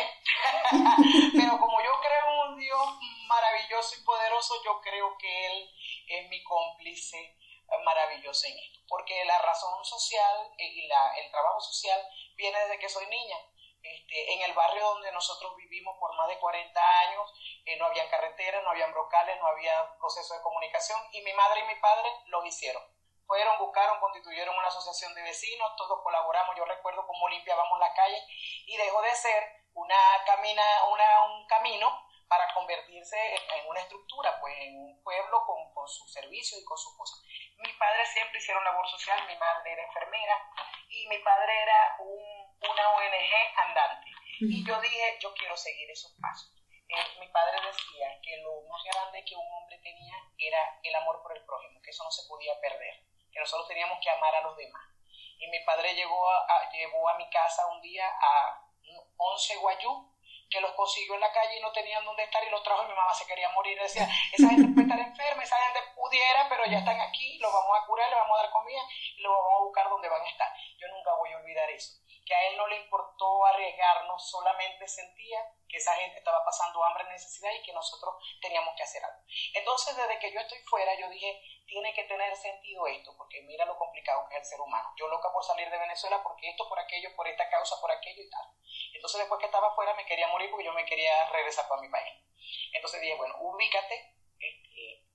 pero como yo creo en un Dios maravilloso y poderoso, yo creo que Él es mi cómplice maravilloso en esto, porque la razón social eh, y la, el trabajo social viene desde que soy niña. Este, en el barrio donde nosotros vivimos por más de 40 años, eh, no había carreteras, no había brocales, no había proceso de comunicación y mi madre y mi padre lo hicieron. Fueron, buscaron, constituyeron una asociación de vecinos, todos colaboramos, yo recuerdo cómo limpiábamos la calle y dejó de ser una, camina, una, un camino para convertirse en, una estructura, pues en un pueblo con, con sus servicios y con sus cosas. Mis padres siempre hicieron labor social, mi madre era enfermera y mi padre era un, una ONG andante. Y yo dije, yo quiero seguir esos pasos. Eh, mi padre decía que lo más grande que un hombre tenía era el amor por el prójimo, que eso no se podía perder, que nosotros teníamos que amar a los demás. Y mi padre llegó a, llevó a mi casa un día a 11 guayú que los consiguió en la calle y no tenían dónde estar y los trajo y mi mamá se quería morir. Decía, esa gente puede estar enferma, esa gente pudiera, pero ya están aquí, los vamos a curar, les vamos a dar comida y los vamos a buscar donde van a estar. Yo nunca voy a olvidar eso. Que a él no le importó arriesgarnos, solamente sentía que esa gente estaba pasando hambre, necesidad y que nosotros teníamos que hacer algo. Entonces, desde que yo estoy fuera, yo dije, tiene que tener sentido esto, porque mira lo complicado que es el ser humano. Yo loca por salir de Venezuela porque esto, por aquello, por esta causa, por aquello y tal. Entonces después que estaba afuera me quería morir porque yo me quería regresar para mi país. Entonces dije, bueno, ubícate, este,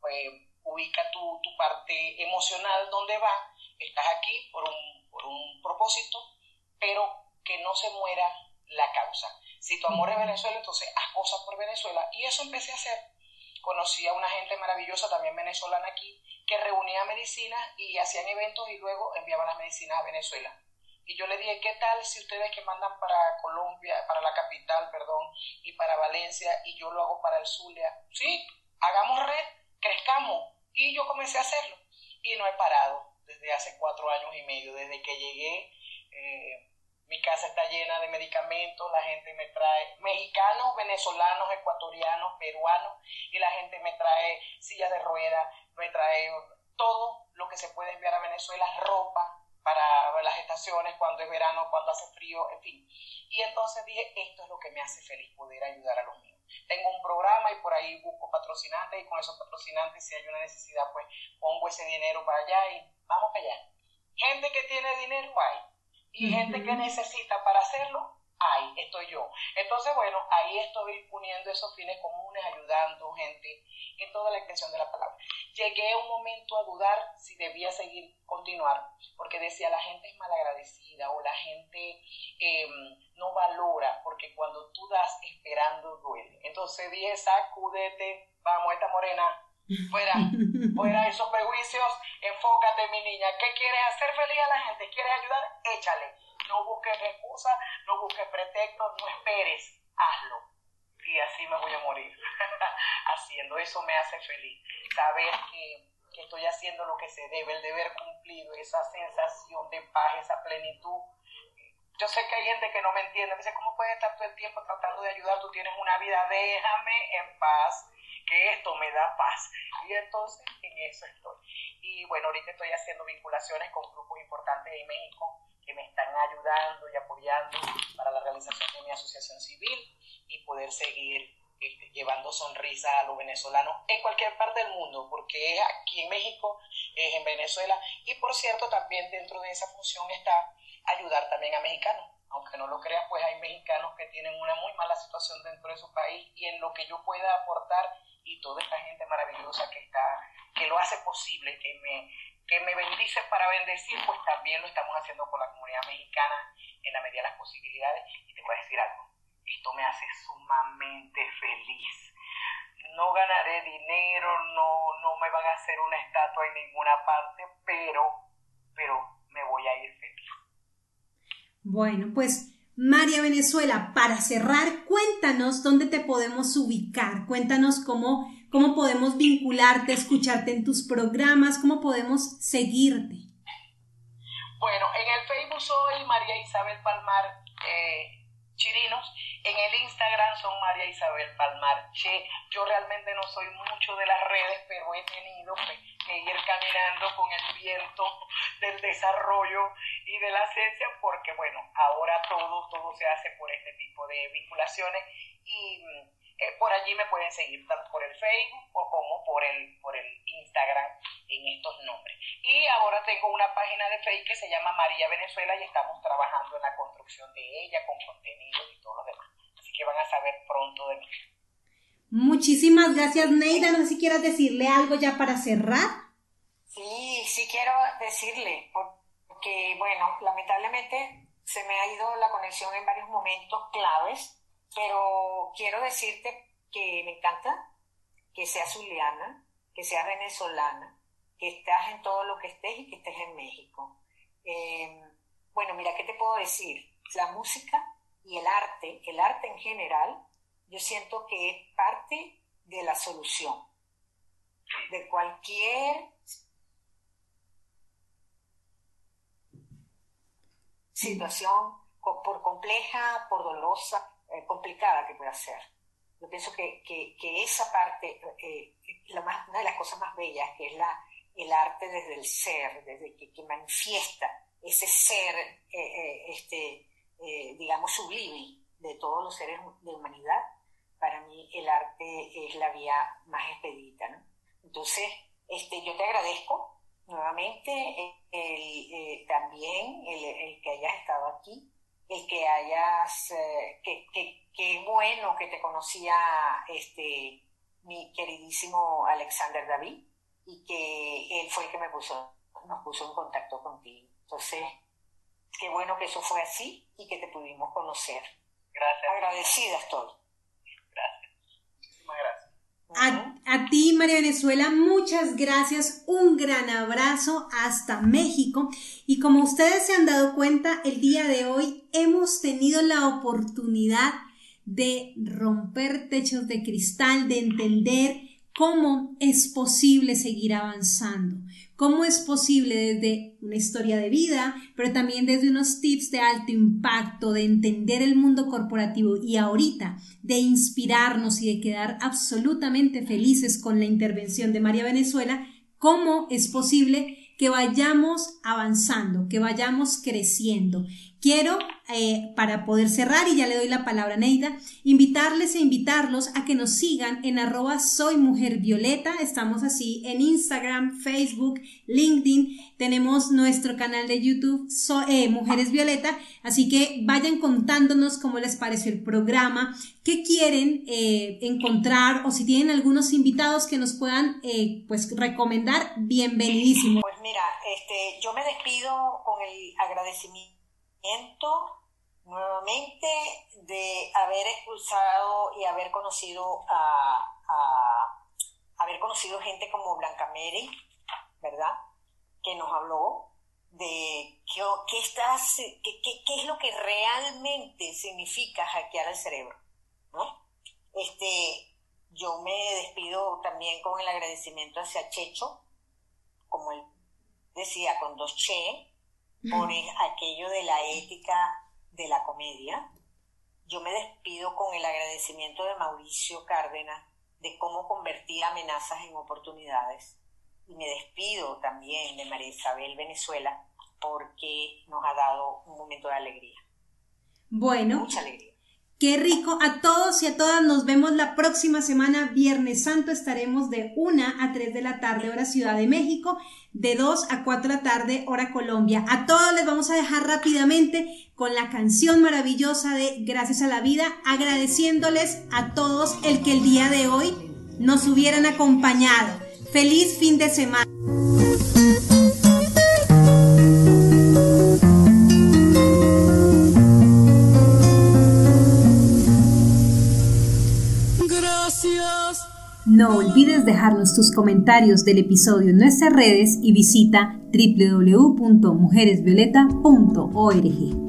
pues, ubica tu, tu, parte emocional donde va, estás aquí por un, por un propósito, pero que no se muera la causa. Si tu amor es Venezuela, entonces haz cosas por Venezuela. Y eso empecé a hacer conocí a una gente maravillosa, también venezolana aquí, que reunía medicinas y hacían eventos y luego enviaban las medicinas a Venezuela. Y yo le dije, ¿qué tal si ustedes que mandan para Colombia, para la capital, perdón, y para Valencia, y yo lo hago para el Zulia? Sí, hagamos red, crezcamos. Y yo comencé a hacerlo. Y no he parado desde hace cuatro años y medio, desde que llegué. Eh, mi casa está llena de medicamentos, la gente me trae mexicanos, venezolanos, ecuatorianos, peruanos, y la gente me trae sillas de ruedas, me trae todo lo que se puede enviar a Venezuela, ropa para las estaciones, cuando es verano, cuando hace frío, en fin. Y entonces dije, esto es lo que me hace feliz, poder ayudar a los míos. Tengo un programa y por ahí busco patrocinantes y con esos patrocinantes, si hay una necesidad, pues pongo ese dinero para allá y vamos para allá. Gente que tiene dinero hay y gente que necesita para hacerlo, ahí estoy yo. Entonces, bueno, ahí estoy poniendo esos fines comunes, ayudando gente en toda la extensión de la palabra. Llegué un momento a dudar si debía seguir, continuar, porque decía la gente es malagradecida o la gente em, no valora, porque cuando tú das esperando duele. Entonces dije, sacúdete, vamos, esta morena, Fuera, fuera esos prejuicios, enfócate mi niña. ¿Qué quieres hacer feliz a la gente? ¿Quieres ayudar? Échale. No busques excusas, no busques pretextos, no esperes, hazlo. Y así me voy a morir. Haciendo eso me hace feliz. Saber que, que estoy haciendo lo que se debe, el deber cumplido, esa sensación de paz, esa plenitud yo sé que hay gente que no me entiende, me dice, ¿cómo puedes estar todo el tiempo tratando de ayudar? Tú tienes una vida, déjame en paz, que esto me da paz. Y entonces en eso estoy. Y bueno, ahorita estoy haciendo vinculaciones con grupos importantes en México que me están ayudando y apoyando para la realización de mi asociación civil y poder seguir este, llevando sonrisa a los venezolanos en cualquier parte del mundo, porque es aquí en México, es en Venezuela, y por cierto también dentro de esa función está ayudar también a mexicanos. Aunque no lo creas, pues hay mexicanos que tienen una muy mala situación dentro de su país y en lo que yo pueda aportar y toda esta gente maravillosa que está, que lo hace posible, que me, que me bendice para bendecir, pues también lo estamos haciendo con la comunidad mexicana en la medida de las posibilidades. Y te voy a decir algo, esto me hace sumamente feliz. No ganaré dinero, no, no me van a hacer una estatua en ninguna parte, pero, pero me voy a ir feliz. Bueno, pues María Venezuela, para cerrar, cuéntanos dónde te podemos ubicar, cuéntanos cómo, cómo podemos vincularte, escucharte en tus programas, cómo podemos seguirte. Bueno, en el Facebook soy María Isabel Palmar eh, Chirinos, en el Instagram son María Isabel Palmar Che. Yo realmente no soy mucho de las redes, pero he tenido que ir caminando con el viento del desarrollo y de la ciencia, porque bueno, ahora todo, todo se hace por este tipo de vinculaciones y eh, por allí me pueden seguir tanto por el Facebook o como por el, por el Instagram en estos nombres. Y ahora tengo una página de Facebook que se llama María Venezuela y estamos trabajando en la construcción de ella con contenido y todo lo demás. Así que van a saber pronto de mí. Muchísimas gracias, Neida. No sé si quieras decirle algo ya para cerrar. Sí, sí quiero decirle, porque, bueno, lamentablemente se me ha ido la conexión en varios momentos claves, pero quiero decirte que me encanta que seas zuliana, que seas venezolana, que estás en todo lo que estés y que estés en México. Em, bueno, mira, ¿qué te puedo decir? La música y el arte, el arte en general, yo siento que es parte de la solución de cualquier situación, por compleja, por dolorosa, eh, complicada que pueda ser. Yo pienso que, que, esa parte, eh, una de las cosas más bellas, que es la, el arte desde el ser, desde que, que manifiesta ese ser, eh, este, digamos, sublime de todos los seres de humanidad, para mí el arte es la vía más expedita. ¿no? Entonces, este, yo te agradezco nuevamente el, también el, que hayas estado aquí, el que hayas, eh, que, bueno que te conocía este, mi queridísimo Alexander David y que él fue el que me puso, nos puso en contacto contigo. Entonces, qué bueno que eso fue así y que te pudimos conocer. Gracias. Agradecida estoy. A, ti, María Venezuela, muchas gracias, un gran abrazo hasta México. Y como ustedes se han dado cuenta, el día de hoy hemos tenido la oportunidad de romper techos de cristal, de entender cómo es posible seguir avanzando, cómo es posible desde una historia de vida, pero también desde unos tips de alto impacto, de entender el mundo corporativo y ahorita de inspirarnos y de quedar absolutamente felices con la intervención de María Venezuela, cómo es posible que vayamos avanzando, que vayamos creciendo. Quiero, eh, para poder cerrar, y ya le doy la palabra a Neida, invitarles e invitarlos a que nos sigan en arroba soy mujer violeta. Estamos así en Instagram, Facebook, LinkedIn. Tenemos nuestro canal de YouTube, eh, Mujeres Violeta. Así que vayan contándonos cómo les pareció el programa, qué quieren eh, encontrar o si tienen algunos invitados que nos puedan pues recomendar, bienvenidísimo. Pues mira, este, yo me despido con el agradecimiento nuevamente de haber expulsado y haber conocido a, haber conocido gente como Blanca Mary, ¿verdad? Que nos habló de qué, qué, estás, qué, qué, es lo que realmente significa hackear el cerebro, ¿no? Este, yo me despido también con el agradecimiento hacia Checho, como él decía, con dos Che, por aquello de la ética de la comedia. Yo me despido con el agradecimiento de Mauricio Cárdenas de cómo convertía amenazas en oportunidades. Y me despido también de María Isabel Venezuela porque nos ha dado un momento de alegría. Bueno. Mucha alegría. Qué rico. A todos y a todas nos vemos la próxima semana, Viernes Santo. Estaremos de 1 a 3 de la tarde, hora Ciudad de México, de 2 a 4 de la tarde, hora Colombia. A todos les vamos a dejar rápidamente con la canción maravillosa de Gracias a la Vida, agradeciéndoles a todos el que el día de hoy nos hubieran acompañado. Feliz fin de semana. No olvides dejarnos tus comentarios del episodio en nuestras redes y visita www.mujeresvioleta.org.